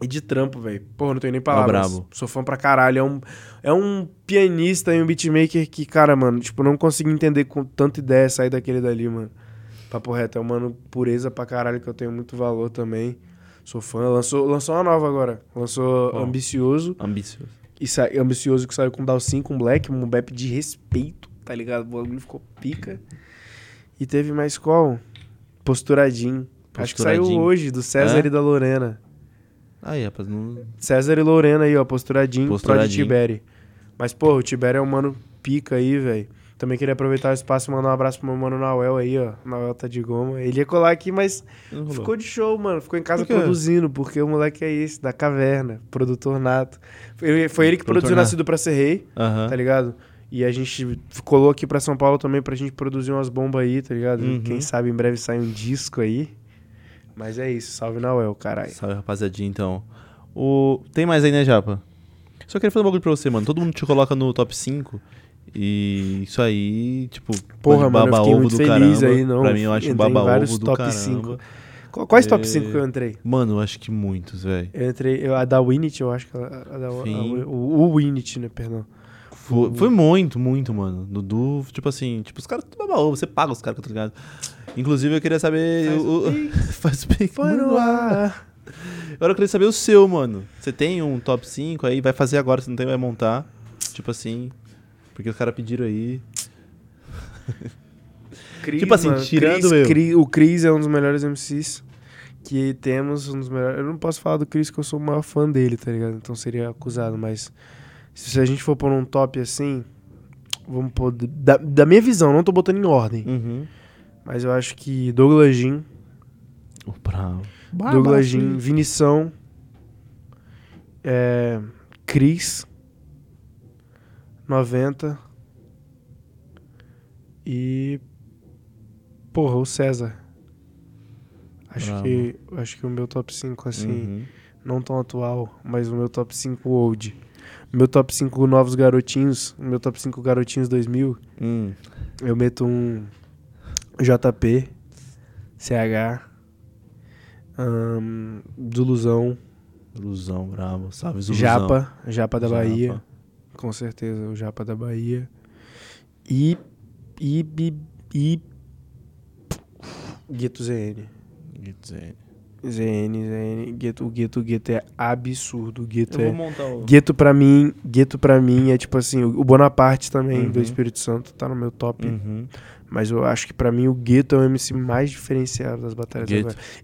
E de trampo, velho. Porra, não tenho nem palavras. brabo. Sou fã pra caralho. É um, é um pianista e um beatmaker que, cara, mano, tipo, não consigo entender com tanta ideia sair daquele dali, mano. Papo reto, é um mano pureza pra caralho que eu tenho muito valor também. Sou fã. Lançou, lançou uma nova agora. Lançou? Ambicioso. Ambicioso. E sa... Ambicioso que saiu com 5, um Black, um bap de respeito, tá ligado? O bagulho ficou pica. E teve mais qual? Posturadinho. Acho que saiu Posturadinho. hoje, do César e da Lorena. Aí, rapaz, não. César e Lorena aí, ó, posturadinho, Posturadinho. Prod Tiberi. Mas, pô, o Tiberi é um mano pica aí, velho. Também queria aproveitar o espaço e mandar um abraço pro meu mano Nauel aí, ó. Nauel tá de goma. Ele ia colar aqui, mas ficou de show, mano. Ficou em casa Por produzindo, porque o moleque é esse, da caverna, produtor nato. Foi, foi ele que Produtor produziu nato. Nascido pra Ser Rei, Aham. tá ligado? E a gente colou aqui pra São Paulo também pra gente produzir umas bombas aí, tá ligado? Uhum. Quem sabe em breve sai um disco aí. Mas é isso, salve Nauel, caralho. Salve, rapaziadinha, então. O... Tem mais aí, né, Japa? Só queria fazer um bagulho pra você, mano. Todo mundo te coloca no top 5. E isso aí, tipo, Porra, mano, baba ovo do caramba. aí, não. Pra mim, eu acho um baba ovo do top caramba. 5. Qu- Quais top É. 5 que eu entrei? Mano, eu acho que muitos, velho. Eu entrei. eu- A da Winit, eu acho que ela- a da, a- o, o Winit, né? Perdão. Foi, foi muito, muito, mano. Dudu, tipo assim, tipo, os caras tudo baba ovo, você paga os caras, tá ligado? Inclusive, eu queria saber. Faz o, o o- (laughs) Faz bem. Foi no ar. Agora eu queria saber o seu, mano. Você tem um top 5 aí? Vai fazer agora, se não tem, vai montar. Tipo assim. Porque os caras pediram aí. Cris, Tipo assim, tirando Cris- eu. Cris- o Cris é um dos melhores MCs que temos. Um dos melhores. Eu não posso falar do Cris que eu sou o maior fã dele, tá ligado? Então seria acusado, mas. Se a gente for pôr num top assim. Vamos pôr. Da, da minha visão, não tô botando em ordem. Uhum. Mas eu acho que Douglas Jean. O bravo. Douglas Jean, Vinição, é, Cris, 90 e porra, o César. Acho Bravo. que acho que o meu top 5 assim, Uhum. não tão atual, mas o meu top 5 old. Meu top 5 novos garotinhos, o meu top 5 garotinhos 2000, Hum. eu meto um JP, CH, ahn, Zuluzão, Ilusão, bravo. Salve, Zuluzão. Japa, Japa da Japa. Com certeza, o Japa da Bahia. E. E. E. e Gueto ZN. Gueto ZN, ZN. Gueto, o Gueto, o Gueto é absurdo. O Gueto Eu é. vou montar o. Gueto pra mim, Gueto pra mim é tipo assim, o Bonaparte também do Uhum. Espírito Santo tá no meu top, Uhum. mas eu acho que pra mim o Gueto é o MC mais diferenciado das batalhas.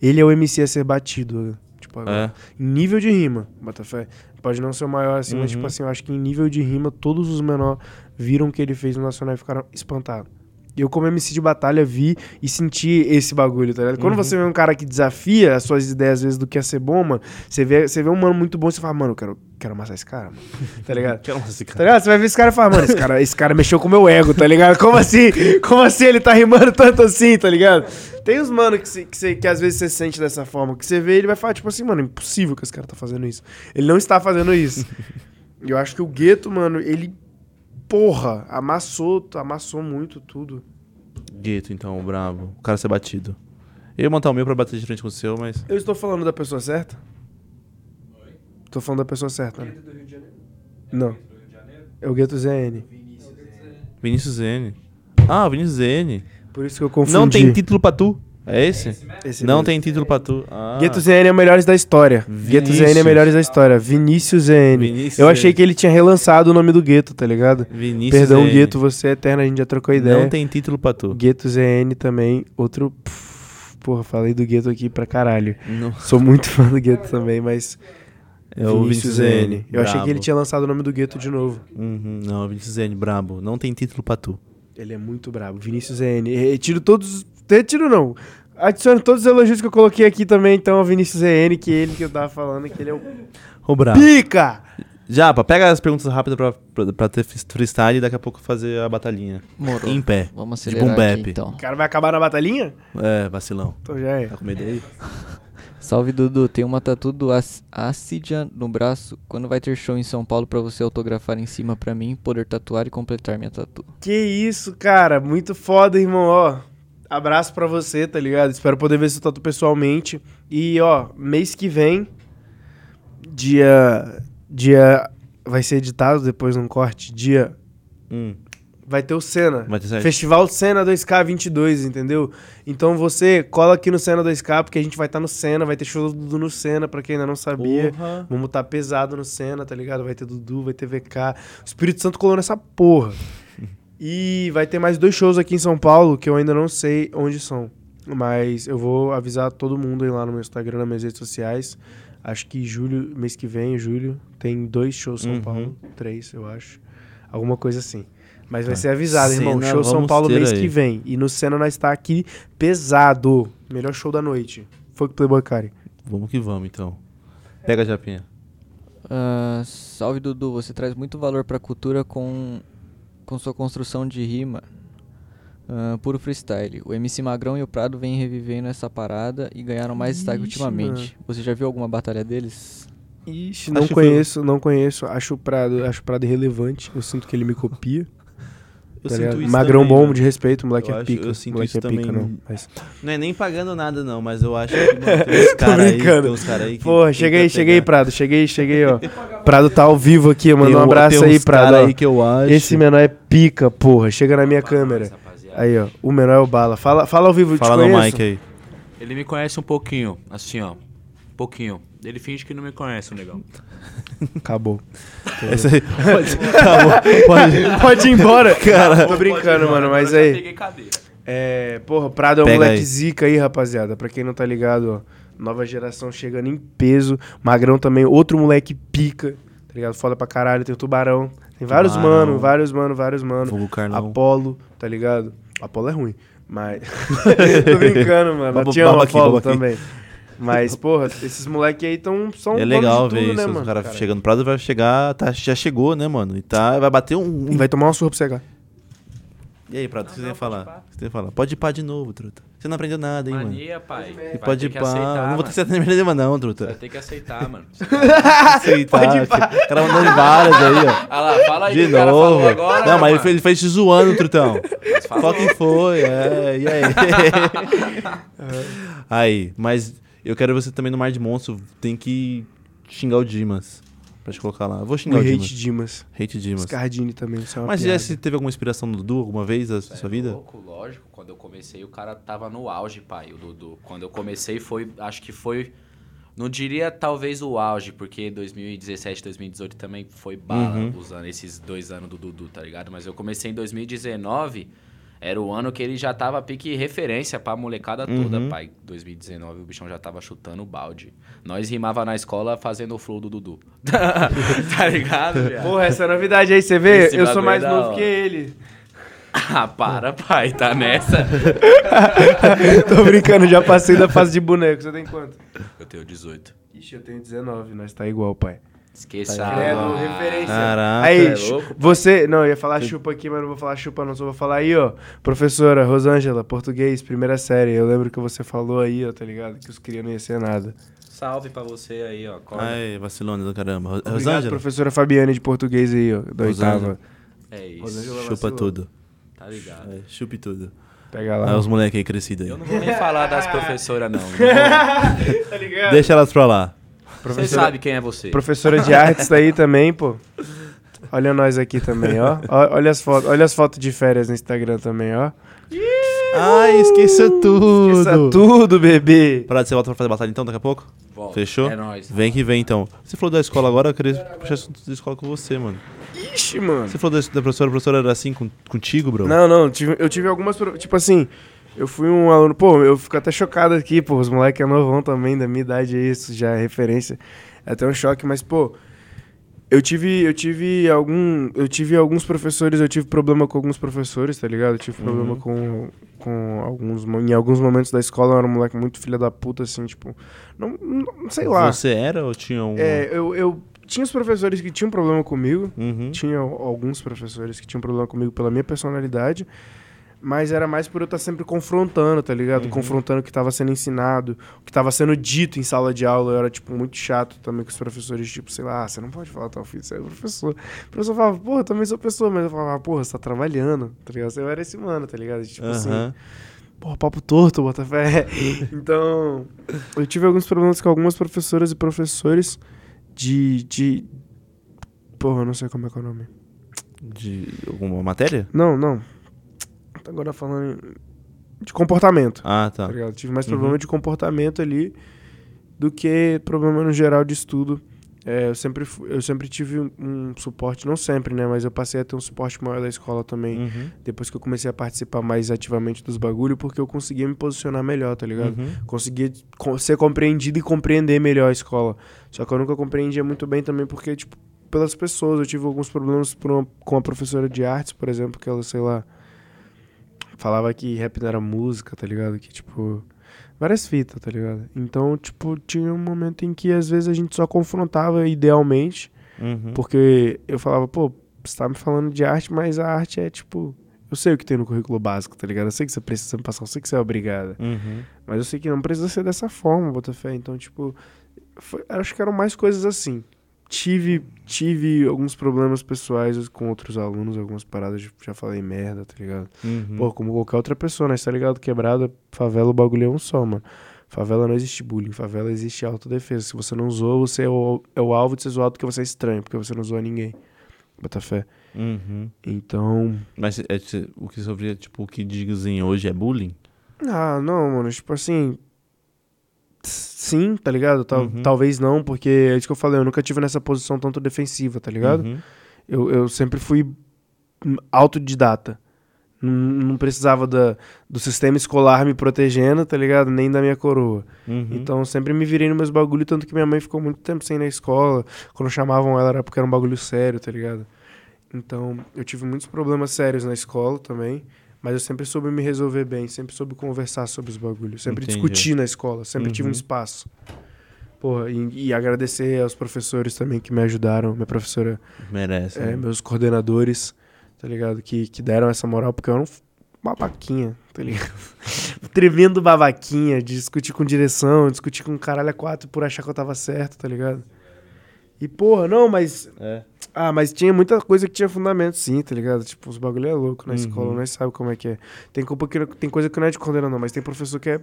Ele é o MC a ser batido, tipo agora. É. Nível de rima, Botafé. Pode não ser o maior assim, mas Uhum. tipo assim, eu acho que em nível de rima, todos os menores viram o que ele fez no Nacional e ficaram espantados. Eu, como MC de batalha, vi e senti esse bagulho, tá ligado? Quando Uhum. você vê um cara que desafia as suas ideias, às vezes, do que é ser bom, mano, você vê, você vê um mano muito bom e você fala, mano, eu quero, quero amassar esse cara, mano. (laughs) Tá ligado? Quero mais esse Tá cara. ligado? Você vai ver esse cara e fala, mano, esse cara, esse cara mexeu com o meu ego, tá ligado? Como assim? Como assim ele tá rimando tanto assim, tá ligado? Tem uns mano que, que, você- que às vezes você sente dessa forma, que você vê ele vai falar, tipo assim, mano, é impossível que esse cara tá fazendo isso. Ele não está fazendo isso. (laughs) Eu acho que o Gueto, mano, ele, porra, amassou, amassou muito tudo. Gueto, então, bravo. O cara ser batido. Eu ia montar o meu pra bater de frente com o seu, mas. Eu estou falando da pessoa certa? Tô falando da pessoa certa, né? Não. É o Gueto ZN. Vinícius N. Ah, Vinícius N. Por isso que eu confundi. Não tem título pra tu. É esse? Esse Não mesmo. tem título pra tu. Ah. Gueto ZN é o melhores da história. Gueto ZN é melhores da história. Vinícius ZN. Vinícius Eu achei que ele tinha relançado o nome do Gueto, tá ligado? Vinícius Perdão. Gueto, você é eterno, a gente já trocou ideia. Não tem título pra tu. Gueto ZN também, outro. Porra, falei do Gueto aqui pra caralho. Não. Sou muito fã do Gueto também, mas. É o Vinícius ZN. N. Eu achei que ele brabo. tinha lançado o nome do Gueto de novo. Uhum, não, Vinícius N, brabo. Não tem título pra tu. Ele é muito brabo. Vinícius ZN. Retiro todos. Retiro não. Adiciono todos os elogios que eu coloquei aqui também, então, ao Vinícius ZN, que é ele que eu tava falando, que ele é o Ô, brabo. pica! Japa, pega as perguntas rápidas pra, pra, pra ter freestyle e daqui a pouco fazer a batalhinha. Morou. Em pé. Vamos De acelerar boom bap. aqui, então. O cara vai acabar na batalhinha? É, vacilão. Então já é. Tá com medo aí? (laughs) Salve, Dudu. Tem uma tatu do Acidia no braço. Quando vai ter show em São Paulo pra você autografar em cima pra mim, poder tatuar e completar minha tatu? Que isso, cara. Muito foda, irmão. Ó, abraço pra você, tá ligado? Espero poder ver esse tatu pessoalmente. E, ó, mês que vem, dia. Dia. Vai ser editado depois num corte. Dia Hum. vai ter o Senna. Vai ter certo? Festival Senna 2K22, entendeu? Então você cola aqui no Senna 2K, porque a gente vai estar no Senna, vai ter show do Dudu no Senna, pra quem ainda não sabia. Porra. Vamos estar pesado no Senna, tá ligado? Vai ter Dudu, vai ter VK. O Espírito Santo colou nessa porra. E vai ter mais dois shows aqui em São Paulo que eu ainda não sei onde são. Mas eu vou avisar todo mundo aí lá no meu Instagram, nas minhas redes sociais. Acho que julho, mês que vem, julho, tem dois shows em São Uhum. Paulo. Três, eu acho. Alguma coisa assim. Mas vai Tá. ser avisado, irmão. Senna, Show São Paulo mês aí. que vem. E no Senna nós tá aqui pesado. Melhor show da noite. Foi com Playboy Cari. Vamos que vamos, então. Pega a japinha. Ah, salve Dudu, você traz muito valor pra cultura com, com sua construção de rima. Ah, puro freestyle. O MC Magrão e o Prado vêm revivendo essa parada e ganharam mais destaque Ixi, ultimamente. Você já viu alguma batalha deles? Ixi, não Acho conheço, não conheço. Acho o Prado, acho o Prado irrelevante. Eu sinto que ele me copia. Eu tá sinto ligado? isso Magrão também, bom, mano. de respeito, o moleque Eu é acho- pica. eu sinto moleque isso é pica, também. não. Mas... Não é nem pagando nada, não, mas eu acho que mano, tem uns (laughs) caras aí, tem uns cara aí que Porra, cheguei, cheguei, pegar. Prado. Cheguei, cheguei, ó. Prado tá ao vivo aqui, manda Tem um abraço tem aí, Prado. aí que eu acho. Esse menor é pica, porra. Chega na minha câmera. Aí, ó. O menor é o Bala. Fala, fala ao vivo, Fala no mic aí. Ele me conhece um pouquinho, assim, ó. Um pouquinho. Ele finge que não me conhece, o negão. (laughs) Acabou. Esse aí. (laughs) Pode, (laughs) bom, pode. Pode ir embora. Cara, tô brincando, mano, mas aí. Peguei cadeira. É, porra, Prado é um Pega moleque aí. zica aí, rapaziada. Pra quem não tá ligado, ó. Nova geração chegando em peso. Magrão também, outro moleque pica. Tá ligado? Foda pra caralho. Tem o Tubarão. Tem vários Tubarão. mano, vários mano, vários mano. Fogo Carlão. Apolo, tá ligado? Apolo é ruim, mas. Tô brincando, mano. Baba- Tinha um Apolo também. Mas, porra, esses moleque aí tão, são É legal ver tudo, isso. né, os mano? caras Cara, chegando no Prado vai chegar, tá, já chegou, né, mano? E tá, vai bater um. E vai tomar uma surra pra cegar. E aí, Prado, o que você tem que falar? O que você tem que falar? Pode ir pá de novo, truta. Você não aprendeu nada, hein, mano? Mania, pai. E Vai pode ter ir que pá. aceitar, Não vou mano. ter certeza nem problema, não, Vai truta. ter que aceitar, mano. (laughs) Aceitar. Pode ir pá. O cara mandando várias aí, ó. Ah lá, fala aí De que o cara novo. falou agora. não, mas ele mano. fez, ele fez te zoando, trutão. Qual que foi? É, e aí? (laughs) (laughs) aí, mas eu quero você também no Mar de Monstro. Tem que xingar o Dimas. Pra te colocar lá. Eu vou O xingar o, hate Dimas. Dimas. Hate Dimas. Scardini também, isso é uma Mas já piada. se teve alguma inspiração no Dudu alguma vez na sua vida? Louco, lógico. Quando eu comecei, o cara tava no auge, pai, o Dudu. Quando eu comecei, foi. Acho que foi. Não diria talvez o auge, porque 2017, 2018 também foi bala Uhum. usando esses dois anos do Dudu, tá ligado? Mas eu comecei em 2019, era o ano que ele já tava pique referência pra molecada toda, Uhum. pai. 2019 o bichão já tava chutando balde. Nós rimava na escola fazendo o flow do Dudu. (laughs) tá ligado, (laughs) viado? Porra, essa é novidade aí, você vê? Esse Eu sou mais é da novo hora. que ele. Ah, para, pai, tá nessa? (laughs) Tô brincando, já passei da fase de boneco. Você tem quanto? Eu tenho 18. Ixi, eu tenho 19, nós tá igual, pai. Esqueça. Tá Credo, Ah. referência. Caraca. Aí, é louco, você. Não, eu ia falar chupa aqui, mas não vou falar chupa, não. Só vou falar aí, ó. Professora Rosângela, português, primeira série. Eu lembro que você falou aí, ó, tá ligado? Que os crias não ia ser nada. Salve pra você aí, ó. Acorda. Ai, vacilona do caramba. Obrigado, Rosângela, professora Fabiane de português aí, ó. Da oitava. É isso. Rosângela chupa vacilou. tudo. Tá ligado. É, chupe tudo. Pega lá. os moleques aí crescidos aí. Eu não vou nem falar das professoras, não. Não tá ligado? Deixa elas pra lá. Você sabe quem é você. Professora de artes tá aí (laughs) também, pô. Olha nós aqui também, ó. Olha as fotos, olha as fotos de férias no Instagram também, ó. Ai, esqueça tudo. Esqueça tudo, bebê. Prado, você volta pra fazer batalha então daqui a pouco? Volta. Fechou? É nóis. Vem que vem então. Você falou da escola agora, eu queria puxar assunto da escola com você, mano. Ixi, mano. Você falou da, da professora, a professora era assim com- contigo, bro? Não, não, tive- eu tive algumas. Tipo assim, eu fui um aluno. Pô, eu fico até chocado aqui, pô. Os moleques é novão também, da minha idade, é isso, já é referência. É até um choque, mas, pô. Eu tive, eu tive algum, eu tive alguns professores, eu tive problema com alguns professores, tá ligado? Eu tive problema com, com alguns, em alguns momentos da escola eu era um moleque muito filha da puta, assim, tipo, não, não sei lá. Você era ou tinha um... É, eu, eu tinha os professores que tinham problema comigo, Uhum. tinha al- alguns professores que tinham problema comigo pela minha personalidade, mas era mais por eu estar sempre confrontando, tá ligado? Uhum. Confrontando o que estava sendo ensinado, o que estava sendo dito em sala de aula. Eu era, tipo, muito chato também com os professores, tipo, sei lá, você não pode falar tal filho, você é professor. O professor falava, porra, também sou pessoa, mas eu falava, porra, você tá trabalhando, tá ligado? Eu era esse mano, tá ligado? Tipo assim, Aham. porra, papo torto, bota fé. (laughs) então, eu tive alguns problemas com algumas professoras e professores de. de porra, eu não sei como é que é o nome. De alguma matéria? Não, não. Agora falando de comportamento. Ah, tá. tá? Tive mais Uhum. problema de comportamento ali do que problema no geral de estudo. É, eu, sempre, eu sempre tive um, um suporte, não sempre, né? Mas eu passei a ter um suporte maior da escola também. Uhum. Depois que eu comecei a participar mais ativamente dos bagulho, porque eu conseguia me posicionar melhor, tá ligado? Uhum. Conseguia co- ser compreendido e compreender melhor a escola. Só que eu nunca compreendia muito bem também, porque, tipo, pelas pessoas. Eu tive alguns problemas uma- com a professora de artes, por exemplo, que ela, sei lá, falava que rap não era música, tá ligado? Que, tipo, várias fitas, tá ligado? Então, tipo, tinha um momento em que às vezes a gente só confrontava idealmente, Uhum. porque eu falava, pô, você tá me falando de arte, mas a arte é, tipo. Eu sei o que tem no currículo básico, tá ligado? Eu sei que você precisa me passar, eu sei que você é obrigada. Uhum. Mas eu sei que não precisa ser dessa forma, Botafé. Então, tipo, foi- acho que eram mais coisas assim. Tive, tive alguns problemas pessoais com outros alunos, algumas paradas, já falei merda, tá ligado? Uhum. Pô, como qualquer outra pessoa, né? Tá ligado? Quebrada, favela, o bagulho é um só, mano. Favela não existe bullying, favela existe autodefesa. Se você não zoa, você é o, é o alvo de ser zoado porque você é estranho, porque você não zoa ninguém. Botafé. Uhum. Então. Mas é, o que sofria, tipo, o que dizem hoje é bullying? Ah, não, mano. Tipo assim. Sim, tá ligado? Tal- Uhum. Talvez não, porque é isso que eu falei, eu nunca tive nessa posição tanto defensiva, tá ligado? Uhum. Eu, eu sempre fui autodidata. Não, não precisava da, do sistema escolar me protegendo, tá ligado? Nem da minha coroa. Uhum. Então sempre me virei nos meus bagulho, tanto que minha mãe ficou muito tempo sem ir na escola. Quando chamavam ela era porque era um bagulho sério, tá ligado? Então eu tive muitos problemas sérios na escola também. Mas eu sempre soube me resolver bem, sempre soube conversar sobre os bagulhos. Sempre Entendi. discuti na escola, sempre tive um Uhum. espaço. Porra, e, e agradecer aos professores também que me ajudaram. Minha professora Merece. é, né? meus coordenadores, tá ligado? Que, que deram essa moral, porque eu era um babaquinha, tá ligado? (laughs) Tremendo babaquinha, de discutir com direção, discutir com caralho a quatro por achar que eu tava certo, tá ligado? E, porra, não, mas. É. Ah, mas tinha muita coisa que tinha fundamento, sim, tá ligado? Tipo, os bagulho é louco na Uhum. escola, nós sabe como é que é. Tem, culpa que, tem coisa que não é de condenar, não, mas tem professor que é.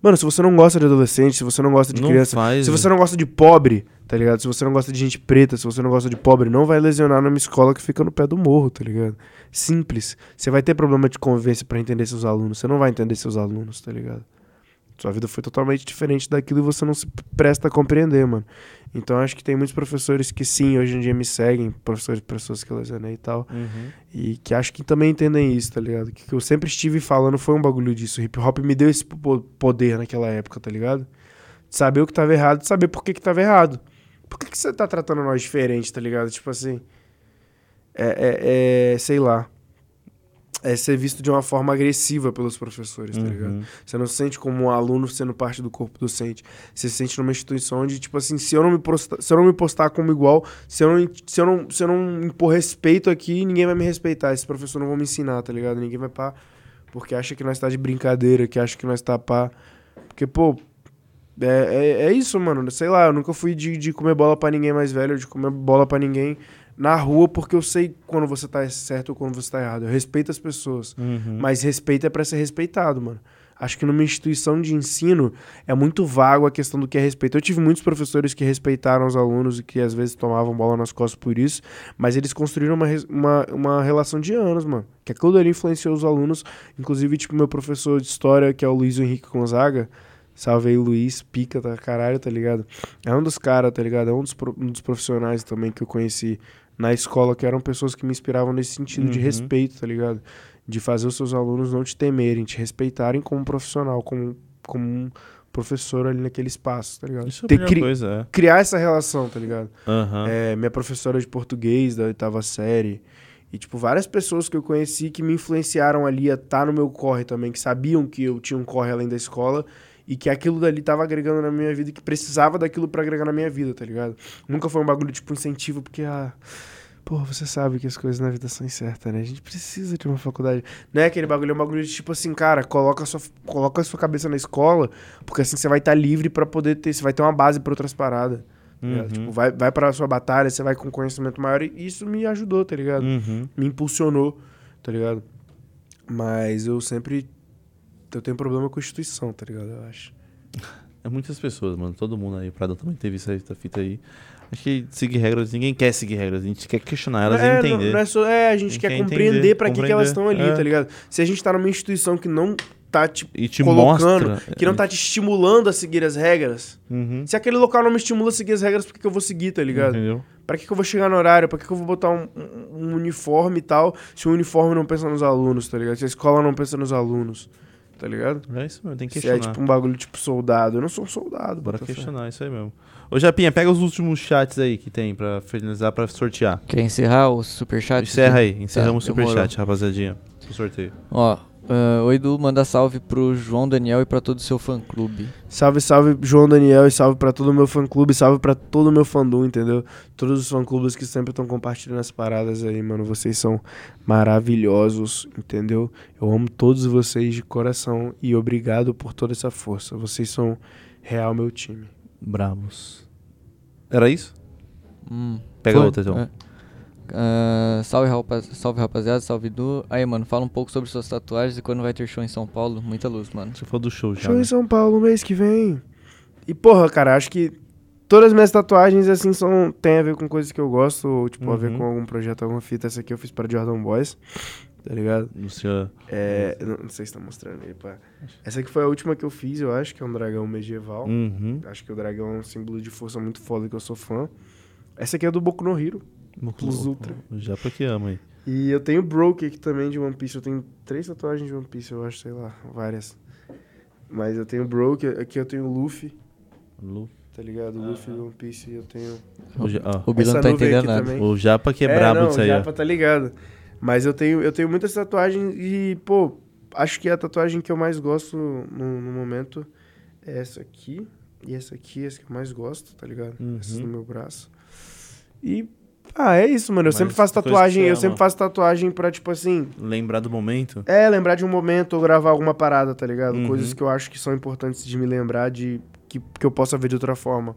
Mano, se você não gosta de adolescente, se você não gosta de Não criança, faz. se você não gosta de pobre, tá ligado? Se você não gosta de gente preta, se você não gosta de pobre, não vai lesionar numa escola que fica no pé do morro, tá ligado? Simples. Você vai ter problema de convivência pra entender seus alunos. Você não vai entender seus alunos, tá ligado? Sua vida foi totalmente diferente daquilo e você não se presta a compreender, mano. Então acho que tem muitos professores que sim, hoje em dia me seguem, professores, pessoas que eu lesionei e tal, Uhum. e que acho que também entendem isso, tá ligado? Que, que eu sempre estive falando foi um bagulho disso. O hip hop me deu esse po- poder naquela época, tá ligado? De saber o que tava errado, de saber por que que tava errado. Por que, que você tá tratando nós diferente, tá ligado? Tipo assim. É, é, é, sei lá. É ser visto de uma forma agressiva pelos professores, tá ligado? Uhum. Você não se sente como um aluno sendo parte do corpo docente. Você se sente numa instituição onde, tipo assim, se eu não me postar, se eu não me postar como igual, se eu, não, se, eu não, se eu não impor respeito aqui, ninguém vai me respeitar. Esses professores não vão me ensinar, tá ligado? Ninguém vai pá. Porque acha que nós tá de brincadeira, que acha que nós tá pá. Porque, pô, é, é, é isso, mano. Sei lá, eu nunca fui de, de comer bola pra ninguém mais velho, de comer bola pra ninguém na rua, porque eu sei quando você tá certo ou quando você tá errado. Eu respeito as pessoas. Uhum. Mas respeito é pra ser respeitado, mano. Acho que numa instituição de ensino é muito vago a questão do que é respeito. Eu tive muitos professores que respeitaram os alunos e que às vezes tomavam bola nas costas por isso, mas eles construíram uma, uma, uma relação de anos, mano. Que aquilo ali influenciou os alunos. Inclusive, tipo, meu professor de história, que é o Luiz Henrique Gonzaga. Salve aí, Luiz, pica da caralho, tá ligado? É um dos caras, tá ligado? É um dos, um dos profissionais também que eu conheci na escola, que eram pessoas que me inspiravam nesse sentido de Uhum. respeito, tá ligado? de fazer os seus alunos não te temerem, te respeitarem como profissional, como, como um professor ali naquele espaço, tá ligado? Isso é Ter cri- coisa, Criar essa relação, tá ligado? é. Aham. É, minha professora de português da oitava série. E, tipo, várias pessoas que eu conheci que me influenciaram ali a estar no meu corre também, que sabiam que eu tinha um corre além da escola e que aquilo dali tava agregando na minha vida e que precisava daquilo pra agregar na minha vida, tá ligado? Nunca foi um bagulho, tipo, incentivo, porque, ah. Pô, você sabe que as coisas na vida são incertas, né? A gente precisa de uma faculdade. Não é aquele bagulho, é um bagulho de tipo assim, cara, coloca a sua, coloca a sua cabeça na escola, porque assim você vai estar livre pra poder ter, você vai ter uma base pra outras paradas. tá? Uhum. Tipo, vai, vai pra sua batalha, você vai com conhecimento maior e isso me ajudou, tá ligado? Uhum. Me impulsionou, tá ligado? Mas eu sempre. Eu tenho problema com instituição, tá ligado? Eu acho. (laughs) É muitas pessoas, mano. Todo mundo aí. O Pradão também teve essa essa fita aí. Acho que seguir regras, ninguém quer seguir regras. A gente quer questionar elas é, e não- entender. não é, só, é, a gente gente quer, quer compreender pra que, que elas estão ali, tá É. ligado? Se a gente tá numa instituição que não tá te E te colocando, mostra. que não tá te estimulando a seguir as regras, Uhum. se aquele local não me estimula a seguir as regras, por que, que eu vou seguir, tá ligado? Entendeu? Pra que, que eu vou chegar no horário? Pra que, que eu vou botar um, um- um uniforme e tal, se o uniforme não pensa nos alunos, tá ligado? Se a escola não pensa nos alunos, tá ligado? É isso mesmo, tem que Se é questionar. tipo um bagulho tipo soldado. Eu não sou soldado, Bora fé. questionar isso aí mesmo. Ô, Japinha, pega os últimos chats aí que tem pra finalizar, pra sortear. Quer encerrar o superchat? Encerra aí, encerramos Tá, o superchat, rapaziadinha. O sorteio. Ó, ah, o Edu manda salve pro João Daniel e pra todo o seu fã-clube. Salve, salve, João Daniel, e salve pra todo o meu fã-clube, salve pra todo o meu fandom, entendeu? Todos os fã-clubes que sempre estão compartilhando as paradas aí, mano. Vocês são maravilhosos, entendeu? Eu amo todos vocês de coração e obrigado por toda essa força. Vocês são real meu time. Bravos. Era isso? Hum, Pega foi? outra então. É. Ah, salve, rapaz, salve rapaziada, salve Edu. Aí, mano, fala um pouco sobre suas tatuagens e quando vai ter show em São Paulo. Muita luz, mano. Você falou do show já. Show né? em São Paulo mês que vem. E porra, cara, acho que todas as minhas tatuagens, assim, são, tem a ver com coisas que eu gosto, ou tipo, a ver Uhum. com algum projeto, alguma fita. Essa aqui eu fiz para Jordan Boys, tá ligado? No seu- É, não, não sei se tá mostrando aí, pá. Essa aqui foi a última que eu fiz, eu acho, que é um dragão medieval. Uhum. Acho que o dragão é um símbolo de força muito foda que eu sou fã. Essa aqui é do Boku no Hero. Plus Ultra. O Japa que ama aí. E eu tenho Broke aqui também de One Piece. Eu tenho três tatuagens de One Piece, eu acho, sei lá, várias. Mas eu tenho Broke, aqui eu tenho Luffy, Lu- tá ligado? Luffy de One Piece e eu tenho. O, Ja- ó, O Bila não essa tá entendendo aqui nada. também. o Japa que é, brabo não, disso aí, o. Japa tá ligado. Mas eu tenho, eu tenho muitas tatuagens e, pô, acho que a tatuagem que eu mais gosto no, no momento é essa aqui. E essa aqui, essa que eu mais gosto, tá ligado? Uhum. Essa no meu braço. E. Ah, é isso, mano. Eu Mas sempre faço tatuagem, eu sempre faço tatuagem pra, tipo assim. Lembrar do momento. É, lembrar de um momento ou gravar alguma parada, tá ligado? Uhum. Coisas que eu acho que são importantes de me lembrar de. Que, que eu possa ver de outra forma.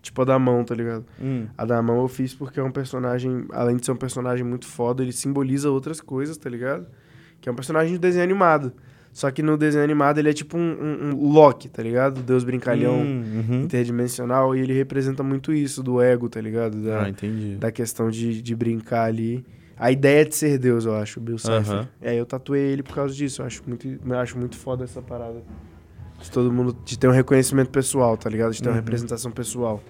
Tipo a da mão, tá ligado? Hum. A da mão eu fiz porque é um personagem, além de ser um personagem muito foda, ele simboliza outras coisas, tá ligado? Que é um personagem de desenho animado. Só que no desenho animado ele é tipo um, um, um Loki, tá ligado? Deus brincalhão Hum, uhum. interdimensional e ele representa muito isso do ego, tá ligado? Da, Ah, entendi. da questão de, de brincar ali. A ideia de ser Deus, eu acho, o Bill Cipher. Aham. É, eu tatuei ele por causa disso. Eu acho muito, eu acho muito foda essa parada. De todo mundo de ter um reconhecimento pessoal, tá ligado? De ter uma Uhum. representação pessoal.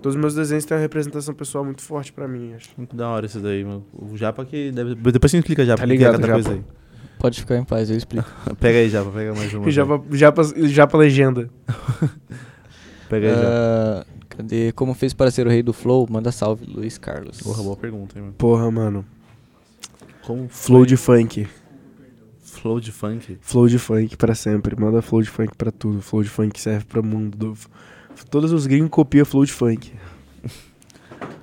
Todos os meus desenhos têm uma representação pessoal muito forte pra mim, acho. Muito da hora isso daí, mano. O Japa que deve... Depois você explica Japa. Tá o que é ligado, cada Japa. coisa Pode ficar em paz, eu explico. (laughs) Pega aí, Japa. Pega mais uma. Pra, já pra legenda. (laughs) Pega aí, Japa. Ah, cadê? Como fez para ser o rei do flow? Manda salve, Luiz Carlos. Porra, boa pergunta, hein, mano. Porra, mano. Como Flow de funk. flow de funk? Flow de funk pra sempre. Manda flow de funk pra tudo. Flow de funk serve pra mundo. do- Todos os gringos copiam flow de funk.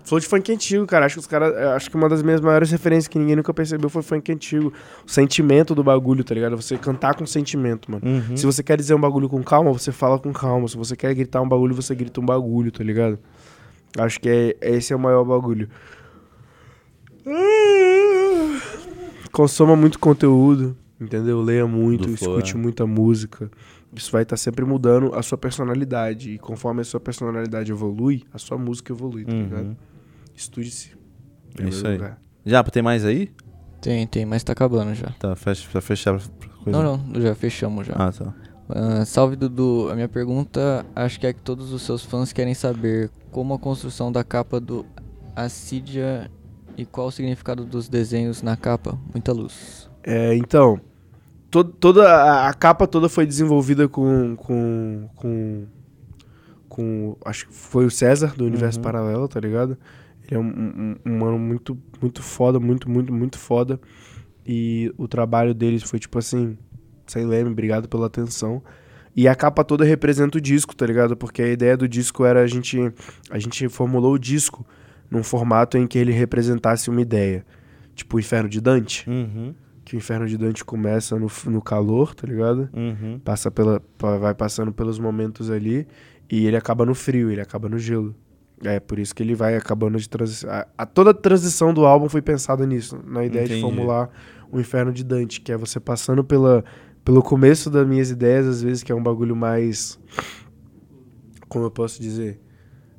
Flow de funk antigo, cara. Acho que os caras. Acho que uma das minhas maiores referências que ninguém nunca percebeu foi funk antigo. O sentimento do bagulho, tá ligado? Você cantar com sentimento, mano. Uhum. Se você quer dizer um bagulho com calma, você fala com calma. Se você quer gritar um bagulho, você grita um bagulho, tá ligado? Acho que é, esse é o maior bagulho. Consoma muito conteúdo, entendeu? Leia muito, escute é. muita música. Isso vai estar sempre mudando a sua personalidade. E conforme a sua personalidade evolui, a sua música evolui, tá ligado? Estude-se. É isso aí. lugar. Japa, tem mais aí? Tem, tem, mas tá acabando já. Tá, fecha, pra fechar. pra coisa. Não, não, já fechamos já. Ah, tá. Ah, salve Dudu, a minha pergunta acho que é que todos os seus fãs querem saber como a construção da capa do Acidia e qual o significado dos desenhos na capa. Muita luz. É, então, to- toda a, a capa toda foi desenvolvida com, com, com, com, acho que foi o César do Universo Uhum. Paralelo, tá ligado? Ele é um, um, um mano muito, muito foda, muito, muito, muito foda. E o trabalho deles foi tipo assim, sem leme, obrigado pela atenção. E a capa toda representa o disco, tá ligado? Porque a ideia do disco era a gente, a gente formulou o disco num formato em que ele representasse uma ideia. Tipo o Inferno de Dante Uhum. que o Inferno de Dante começa no, no calor, tá ligado? Uhum. Passa pela, vai passando pelos momentos ali e ele acaba no frio, ele acaba no gelo. É por isso que ele vai acabando de transição. A, toda a transição do álbum foi pensada nisso, na ideia Entendi. de formular o Inferno de Dante, que é você passando pela, pelo começo das minhas ideias, às vezes que é um bagulho mais Como eu posso dizer?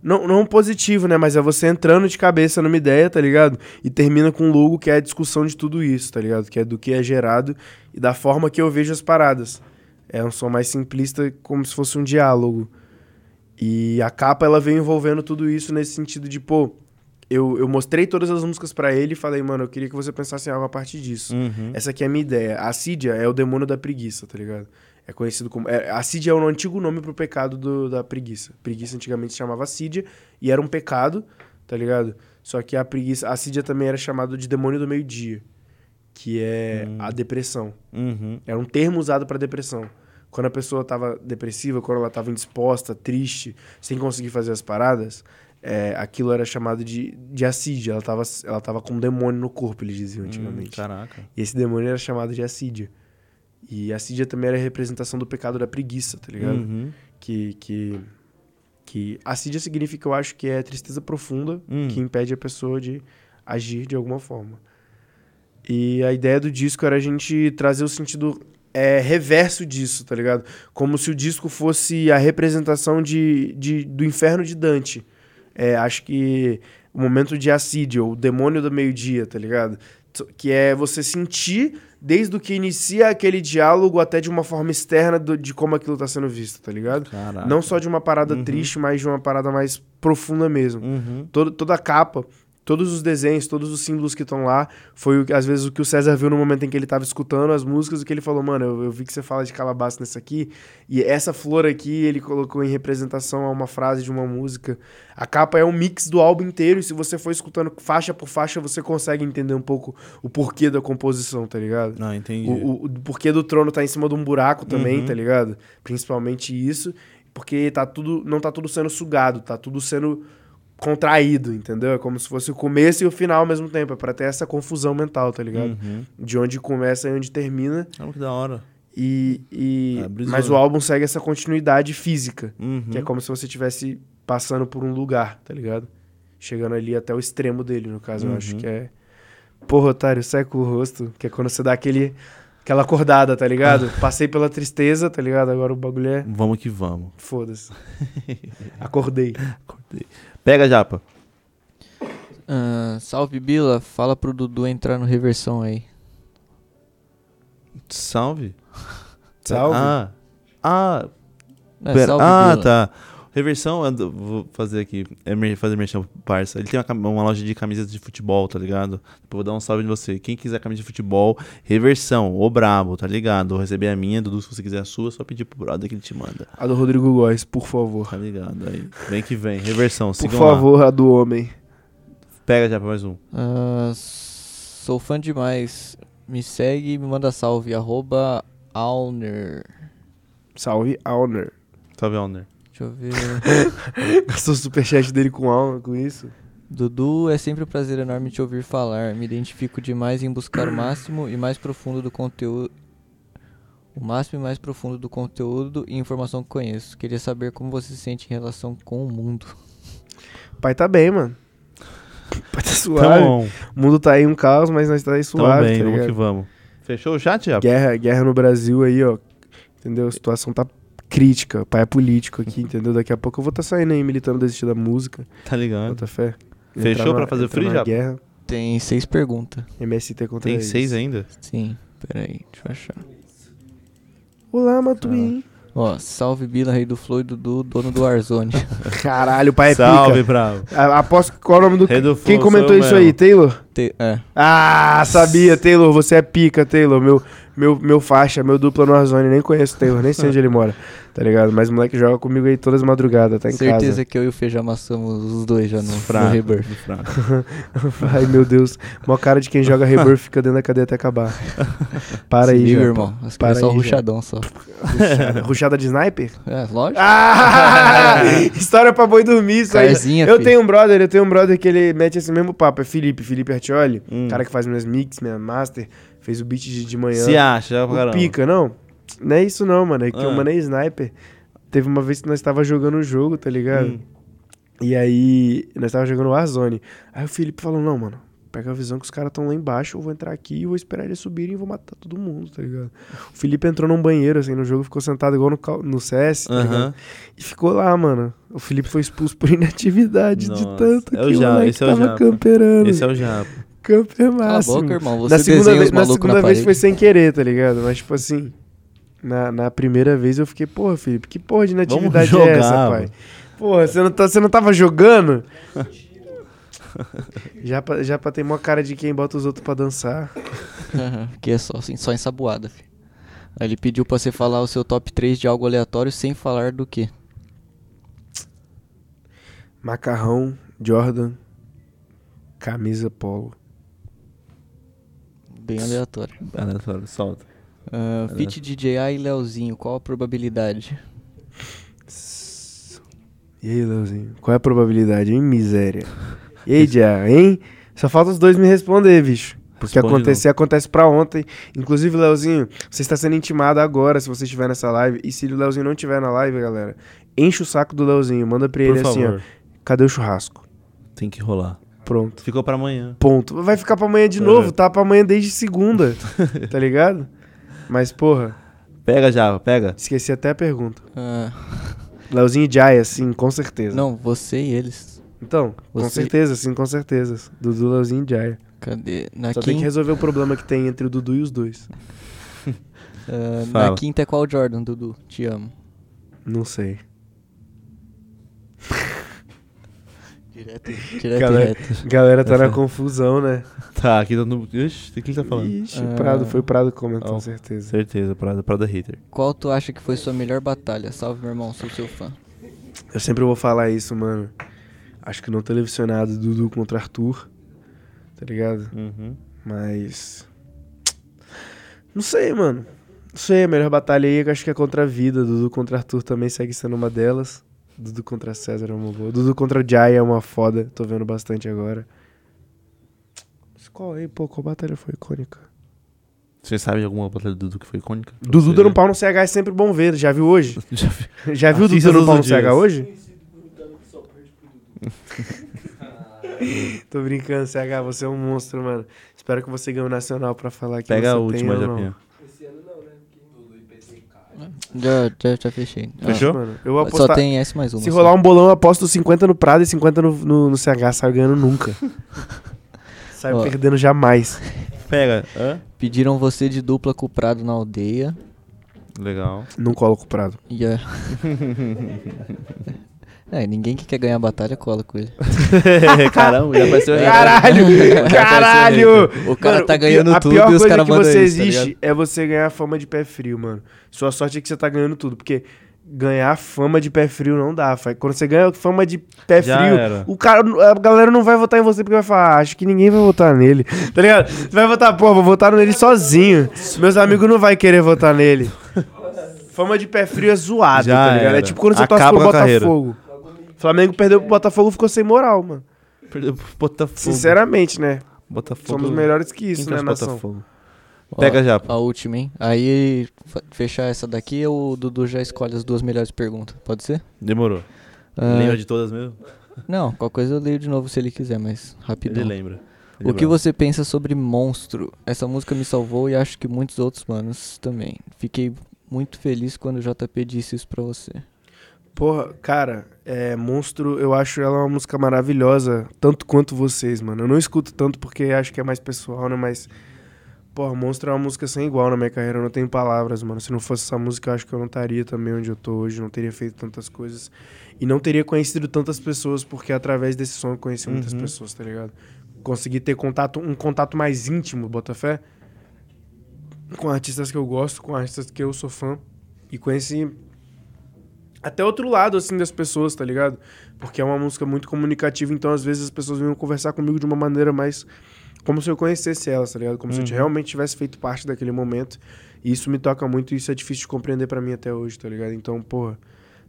Não, não positivo, né? Mas é você entrando de cabeça numa ideia, tá ligado? E termina com um logo que é a discussão de tudo isso, tá ligado? Que é do que é gerado e da forma que eu vejo as paradas. É um som mais simplista, como se fosse um diálogo. E a capa, ela veio envolvendo tudo isso nesse sentido de, pô, eu, eu mostrei todas as músicas pra ele e falei, mano, eu queria que você pensasse em algo a partir disso. Uhum. Essa aqui é a minha ideia. A Assídia é o demônio da preguiça, tá ligado? É conhecido como. É, assídia é o antigo nome pro pecado do- da preguiça. Preguiça antigamente se chamava assídia e era um pecado, tá ligado? Só que a preguiça. A assídia também era chamado de demônio do meio-dia, que é a depressão. Uhum. Era um termo usado pra depressão. Quando a pessoa tava depressiva, quando ela tava indisposta, triste, sem conseguir fazer as paradas, é, aquilo era chamado de, de assídia. Ela tava, ela tava com um demônio no corpo, eles diziam antigamente. Hum, caraca. E esse demônio era chamado de assídia. E assídia também era a representação do pecado da preguiça, tá ligado? Uhum. Que, que, que assídia significa, eu acho, que é tristeza profunda Hum. que impede a pessoa de agir de alguma forma. E a ideia do disco era a gente trazer o sentido é, reverso disso, tá ligado? Como se o disco fosse a representação de, de, do inferno de Dante. É, acho que o momento de assídia, o demônio do meio-dia, tá ligado? Que é você sentir desde o que inicia aquele diálogo até de uma forma externa do- de como aquilo tá sendo visto, tá ligado? Caraca. Não só de uma parada Uhum. triste, mas de uma parada mais profunda mesmo. Uhum. Todo, toda a capa, todos os desenhos, todos os símbolos que estão lá, foi às vezes o que o César viu no momento em que ele tava escutando as músicas, o que ele falou, mano, eu, eu vi que você fala de calabaça nessa aqui, e essa flor aqui ele colocou em representação a uma frase de uma música. A capa é um mix do álbum inteiro, e se você for escutando faixa por faixa, você consegue entender um pouco o porquê da composição, tá ligado? Não, entendi. O, o, o porquê do trono tá em cima de um buraco também, Uhum. tá ligado? Principalmente isso. Porque tá tudo, não tá tudo sendo sugado, tá tudo sendo contraído, entendeu? É como se fosse o começo e o final ao mesmo tempo. É pra ter essa confusão mental, tá ligado? Uhum. De onde começa e onde termina. Ah, que da hora. E, e... É, Mas o álbum segue essa continuidade física. Uhum. Que é como se você estivesse passando por um lugar, tá ligado? Chegando ali até o extremo dele, no caso, eu acho Uhum. que é. Porra, otário, seca o rosto. Que é quando você dá aquele. Aquela acordada, tá ligado? (laughs) Passei pela tristeza, tá ligado? Agora o bagulho é. Vamos que vamos. Foda-se. Acordei. (laughs) Acordei. Pega, Japa. Ah, salve Bila, fala pro Dudu entrar no reversão aí. Salve. Salve. Ah. Ah, É, salve ah Bila. tá. Reversão, vou fazer aqui. É fazer merchan pro parça. Ele tem uma, uma loja de camisas de futebol, tá ligado? Depois vou dar um salve em você. Quem quiser camisa de futebol, reversão, ô brabo, tá ligado? Vou receber a minha, Dudu, se você quiser a sua, só pedir pro brother que ele te manda. A do Rodrigo Góes, por favor. Tá ligado? Aí, vem que vem. Reversão, Por sigam lá. favor, a do homem. Pega já pra mais um. Ah, sou fã demais. Me segue e me manda salve. Arroba Alner. Salve, Alner. Salve, Alner. Deixa eu ver. (laughs) Gastou o superchat dele com Alner, com isso. Dudu, é sempre um prazer enorme te ouvir falar. Me identifico demais em buscar o máximo e mais profundo do conteúdo. O máximo e mais profundo do conteúdo e informação que conheço. Queria saber como você se sente em relação com o mundo. Pai tá bem, mano. (laughs) Pai tá Tá suave. bom. O mundo tá aí um caos, mas nós tá aí suave, bem, tá vamos que vamos. Fechou o chat, Japa? Guerra, guerra no Brasil aí, ó. Entendeu? A situação tá crítica. Pai é político aqui, entendeu? Daqui a pouco eu vou tá saindo aí militando desistir da música. Tá ligado. Bota fé. Fechou pra fazer entrar free, já? guerra. Tem seis perguntas. MST contra Tem eles. seis ainda? Sim, peraí, deixa eu achar. Olá, Matuim. Ó, salve Bila, rei do Flow e Dudu, dono do Warzone. (laughs) Caralho, o pai é Salve, pica. bravo. A- Aposto que qual é o nome do... Rei do Quem Flow, comentou sou eu isso mesmo. aí? Taylor? Te- é, Ah, sabia, Taylor. Você é pica, Taylor. Meu, meu, meu faixa, meu dupla no Warzone. Nem conheço o Taylor, nem sei onde ele mora. Tá ligado? Mas o moleque joga comigo aí todas as madrugadas, tá em certeza casa. que eu e o Fê já amassamos os dois já no, no Fraco. Rebirth. fraco. (laughs) Ai, meu Deus. Mó cara de quem joga Rebirth fica dentro da cadeia até acabar. Para Se aí, liga, já. irmão. As Para caras só aí, já. ruchadão só. Ruxada, ruxada de sniper? É, lógico. Ah! (laughs) História pra boi dormir, isso aí. Eu fi. tenho um brother, eu tenho um brother que ele mete esse mesmo papo. É Felipe, Felipe Artioli. Hum. Cara que faz minhas mix, minha master. Fez o beat de, de manhã. Se acha, já pra O caramba. pica, não. Não é isso não, mano. É que Ah. o mano é sniper. Teve uma vez que nós tava jogando um jogo, tá ligado? Hum. E aí, nós tava jogando Warzone. Aí o Felipe falou, não, mano, Pega a visão que os caras estão lá embaixo, eu vou entrar aqui e vou esperar eles subirem e vou matar todo mundo, tá ligado? O Felipe entrou num banheiro, assim, no jogo, ficou sentado igual no, no CS, tá ligado? E ficou lá, mano. O Felipe foi expulso por inatividade de Nossa, tanto é o que o Ja- moleque esse é o tava Japa. camperando. Esse é o Japa. Camper Cala a máximo. boca, irmão. Você na segunda, vez, na segunda na vez foi sem querer, tá ligado? Mas, tipo assim, na, na primeira vez eu fiquei, porra, Felipe, que porra de inatividade Vamos é essa, jogar, pai? mano. Porra, você não, tá, você não tava jogando? (laughs) já, pra, já pra ter mó cara de quem bota os outros pra dançar. que é só, assim, só ensaboada, filho. Aí ele pediu pra você falar o seu top 3 de algo aleatório sem falar do que. Macarrão, Jordan, camisa polo. Bem aleatório. Aleatório, solta. Ah, Fit DJI e Leozinho, qual a probabilidade? E aí, Leozinho? Qual é a probabilidade, hein, miséria? E aí, Dia, hein? Só falta os dois me responder, bicho. O que Responde acontecer, acontece pra ontem. Inclusive, Leozinho, você está sendo intimado agora se você estiver nessa live. E se o Leozinho não estiver na live, galera, enche o saco do Leozinho. Manda pra Por ele assim, ó. favor, Cadê o churrasco? tem que rolar. Pronto. Ficou pra amanhã. Ponto. Vai ficar pra amanhã de É. novo, tá? Pra amanhã desde segunda. (laughs) tá ligado? Mas, porra, Pega, Japa, pega. esqueci até a pergunta. Ah, Leozinho e Jaya, sim, com certeza. não, você e eles. Então, com Você- certeza, sim, com certeza. Dudu, Leozinho e Jaya. Cadê? Na, Só tem que resolver o problema que tem entre o Dudu e os dois. (laughs) ah, na quinta é qual Jordan, Dudu? Te amo. Não sei. Direto, (laughs) direto Galera- reto. Galera tá na confusão, né? Tá, aqui tá no. Ixi, o que ele tá falando? Ixi, Ah. Prado, foi o Prado que comentou, Oh. com certeza. Certeza, Prada, Prada Hater. Qual tu acha que foi sua melhor batalha? Salve, meu irmão, sou seu fã. Eu sempre vou falar isso, mano. Acho que não televisionado Dudu contra Arthur. Tá ligado? Uhum. Mas. Não sei, mano. Não sei, a melhor batalha aí eu acho que é contra a vida. Dudu contra Arthur também segue sendo uma delas. Dudu contra César é uma boa. Dudu contra o Jai é uma foda. Tô vendo bastante agora. Mas qual aí, pô? Qual batalha foi icônica? Você sabe de alguma batalha do Dudu que foi icônica? Dudu dando um pau no CH é sempre bom ver. Já viu hoje? (laughs) Já vi. Já viu o Dudu dando um pau no CH hoje? (laughs) Tô brincando, CH, você é um monstro, mano. Espero que você ganhe o Nacional pra falar que Pega você a última, tem. Japinha. Esse ano não, né? Porque Já, já, já fechei. Ah, Fechou? Mano, eu vou Só apostar. tem essa mais uma. Se só. rolar um bolão, eu aposto 50 no Prado e 50 no, no, no CH. Saio ganhando nunca. (laughs) Saio Ó. perdendo jamais. Pega. Hã? Pediram você de dupla com o Prado na aldeia. Legal. Não coloco o Prado. E a... (laughs) É, ninguém que quer ganhar a batalha cola com ele. (laughs) Caramba, já apareceu hater. Caralho! Caralho! O cara Mano, tá ganhando a tudo pior e os coisa caras que mandam você isso, tá existe ligado? é você ganhar fama de pé frio, mano. Sua sorte é que você tá ganhando tudo, porque ganhar fama de pé frio não dá. Quando você ganha fama de pé Já frio, era. o cara, a galera não vai votar em você porque vai falar, ah, acho que ninguém vai votar nele. (laughs) Tá ligado? Você vai votar, pô, vou votar nele sozinho. Meus amigos não vai querer votar nele. Fama de pé frio é zoado, Já tá ligado? É era. tipo quando você Acaba torce pro a carreira. Flamengo perdeu pro Botafogo ficou sem moral, mano. Perdeu pro Botafogo. Sinceramente, né? Botafogo. Somos melhores que Quem isso, né, torce nação? Botafogo? Ó, Pega Japa. A última, hein? Aí, fechar essa daqui, o Dudu já escolhe as duas melhores perguntas. Pode ser? Demorou. Ah, Lembra de todas mesmo? Não, qualquer coisa eu leio de novo se ele quiser, mas rapidão. Ele lembra. O que você pensa sobre Monstro? Essa música me salvou e acho que muitos outros manos também. Fiquei muito feliz quando o JP disse isso pra você. Porra, cara, é, Monstro, eu acho ela uma música maravilhosa, tanto quanto vocês, mano. Eu não escuto tanto porque acho que é mais pessoal, né? Mas, porra, Monstro é uma música sem igual na minha carreira, eu não tenho palavras, mano. Se não fosse essa música, eu acho que eu não estaria também onde eu tô hoje, não teria feito tantas coisas. E não teria conhecido tantas pessoas, porque através desse som eu conheci muitas Uhum. pessoas, tá ligado? Consegui ter contato, um contato mais íntimo, Botafé, com artistas que eu gosto, com artistas que eu sou fã. E conheci até outro lado, assim, das pessoas, tá ligado? Porque é uma música muito comunicativa, então às vezes as pessoas vinham conversar comigo de uma maneira mais. Como se eu conhecesse elas, tá ligado? Como se eu Uhum. realmente tivesse feito parte daquele momento. E isso me toca muito e isso é difícil de compreender pra mim até hoje, tá ligado? Então, porra,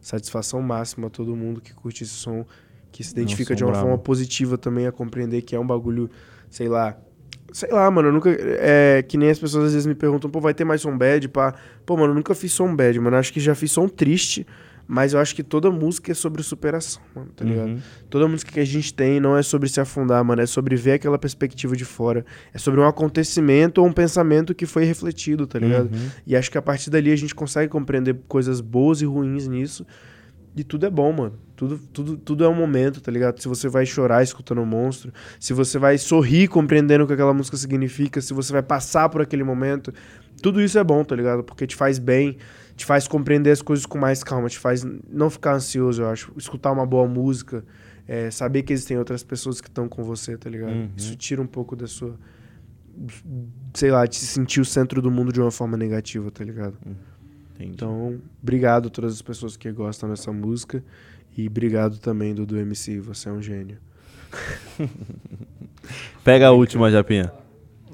satisfação máxima a todo mundo que curte esse som, que se identifica som de uma brabo. forma positiva também a compreender que é um bagulho, sei lá. Sei lá, mano, eu nunca. É que nem as pessoas às vezes me perguntam, pô, vai ter mais som bad, pá. Pô, mano, eu nunca fiz som bad, mano. Acho que já fiz som triste, Mas eu acho que toda música é sobre superação, mano, tá ligado? Uhum. Toda música que a gente tem não é sobre se afundar, mano. É sobre ver aquela perspectiva de fora. É sobre um acontecimento ou um pensamento que foi refletido, tá ligado? Uhum. E acho que a partir dali a gente consegue compreender coisas boas e ruins nisso. E tudo é bom, mano. Tudo, tudo, tudo é um momento, tá ligado? Se você vai chorar escutando um monstro, se você vai sorrir compreendendo o que aquela música significa, se você vai passar por aquele momento, tudo isso é bom, tá ligado? Porque te faz bem, te faz compreender as coisas com mais calma, te faz não ficar ansioso, eu acho. Escutar uma boa música, é, saber que existem outras pessoas que estão com você, tá ligado? Uhum. Isso tira um pouco da sua. Sei lá, de se sentir o centro do mundo de uma forma negativa, tá ligado? Entendi. Então, obrigado a todas as pessoas que gostam dessa música. E obrigado também, Dudu MC. Você é um gênio. (laughs) Pega a última, Japinha.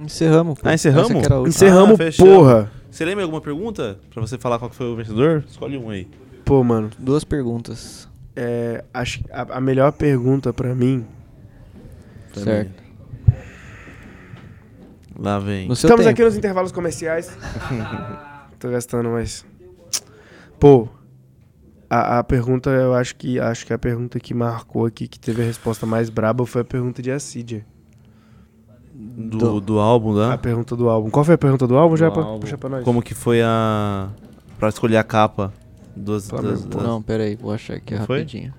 Encerramos, pô. Ah, encerramos? Encerramos, Ah, fechou. porra! Você lembra alguma pergunta? Pra você falar qual que foi o vencedor? Escolhe um aí. Pô, mano, Duas perguntas. é, acho que a, a melhor pergunta pra mim. Pra Certo. mim. Lá vem. Estamos tempo. aqui nos intervalos comerciais. (laughs) Tô gastando, mas. Pô, a, a pergunta, eu acho que acho que a pergunta que marcou aqui, que teve a resposta mais braba, foi a pergunta de Acidia. Do, do álbum, A né? pergunta do álbum. Qual foi a pergunta do álbum, Do já? álbum. Puxa pra nós. Como que foi a... Pra escolher a capa dos... Das- das- Não, pera aí, vou achar aqui Não rapidinho.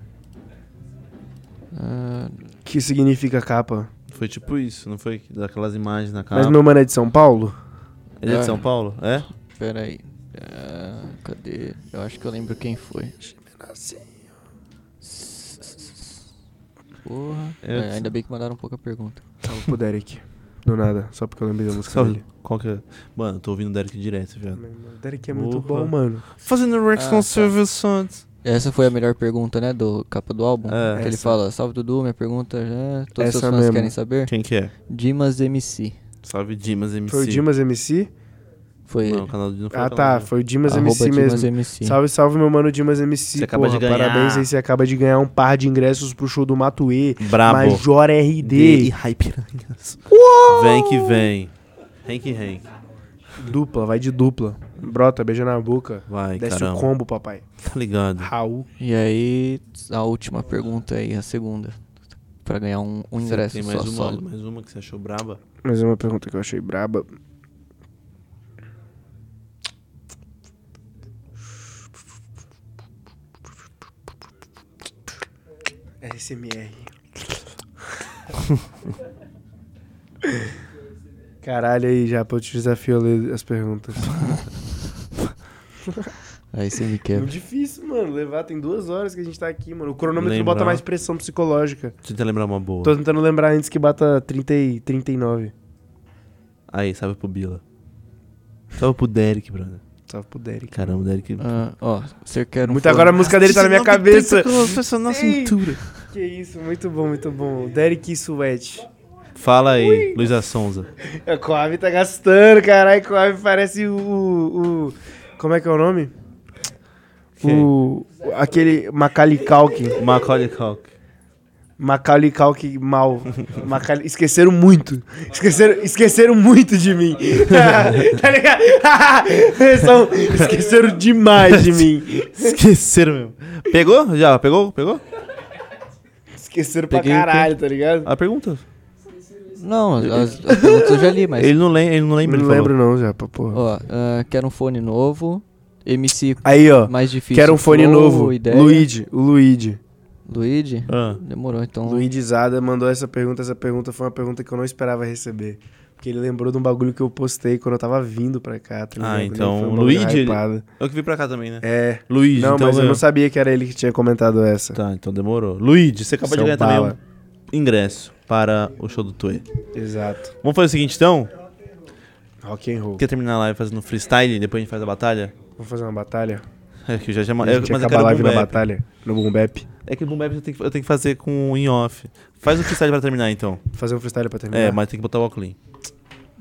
Ah, que significa capa? Foi tipo isso, não foi? Daquelas imagens na capa. Mas meu mano é de São Paulo? Ele é de É. São Paulo? É? pera aí. Ah, cadê? Eu acho que eu lembro quem foi. Porra. Eu- É, ainda bem que mandaram um pouca pergunta. Salve pro Derek. Do nada, só porque eu lembrei da música Salve. dele. Qual que é? Mano, eu tô ouvindo o Derek direto. O Derek é muito Porra. bom, mano. Fazendo Rex Ah, com tá. Silvio Santos. Essa foi a melhor pergunta, né? Do capa do álbum. É. que ele fala, salve Dudu, minha pergunta já. Todos Essa os seus fãs mesmo. querem saber? Quem que é? Dimas MC. Salve Dimas MC. Foi o Dimas MC? Foi Não, o canal do foi Ah, o canal tá. do- Foi o Dimas Arroba MC Dimas mesmo. MC. Salve, salve, meu mano Dimas MC. Você acaba de ganhar. Parabéns aí, você acaba de ganhar um par de ingressos pro show do Matuê. Brabo. Major D RD. e Hypiranhas. Vem que vem. Hank Hank. Dupla, vai de dupla. Brota, beija na boca. Vai, Desce caramba. o combo, papai. Tá ligado. Raul. E aí, a última pergunta aí, a segunda. Pra ganhar um, um Você ingresso Tem só mais uma, solo. mais uma que você achou braba? Mas é uma pergunta que eu achei braba. SMR. (laughs) Caralho aí, já, eu te desafio a ler as perguntas. (laughs) Aí você me Muito quebra. difícil, mano. Levar, tem duas horas que a gente tá aqui, mano. O cronômetro Lembrar. bota mais pressão psicológica. Tenta lembrar uma boa. Tô tentando lembrar antes que bata 30 e 39. Aí, salve pro Bila. Salve pro Derek, brother. Salve pro Derek. Caramba, o Derek. Ah, ó, você quer um Muito agora a música dele tá na minha cabeça. na Sim. cintura. Que isso, muito bom, muito bom. Derek Sweat. Fala aí, Luísa Sonza. (laughs) A Coab tá gastando, caralho. Coab parece o, o. Como é que é o nome? O. Aquele Macaulay Culkin. Macaulay Culkin. Macaulay Culkin mal. Macaulay... Esqueceram muito. Esqueceram, esqueceram muito de mim. (laughs) tá ligado? São- Esqueceram demais de mim. Esqueceram mesmo. Pegou? Já? Pegou? Pegou? Esqueceram pra Peguei quê? caralho, tá ligado? A pergunta. Não, as, as perguntas eu já li, mas... Ele não, lem ele não lembra, não ele falou. lembro não, já, pra porra. Ó, ah, quero um fone novo. MC Aí, ó. mais difícil. Quero um fone Flow, novo. Ideia. Luigi, o Luigi. Luigi? Ah. Demorou, então. Luigi Zada mandou essa pergunta. Essa pergunta foi uma pergunta que eu não esperava receber. Porque ele lembrou de um bagulho que eu postei quando eu tava vindo pra cá. Tá Ah, então, um Luigi, ele-. Eu que vim pra cá também, né? É. Luigi, não, então mas eu não sabia que era ele que tinha comentado essa. Tá, então demorou. Luigi, você acabou Seu de ganhar também bala. um ingresso para o show do Tuê. Exato. Vamos fazer o seguinte, então? Rock and roll. Quer terminar a live fazendo freestyle e depois a gente faz a batalha? Vamos fazer uma batalha? É que eu já chamo... a É, gente mas eu acaba a live na batalha. No Boom Bap. É que o boom bap eu tenho que, eu tenho que fazer com o in off. Faz o freestyle pra terminar, então. Fazer um freestyle pra terminar. É, mas tem que botar o óculos.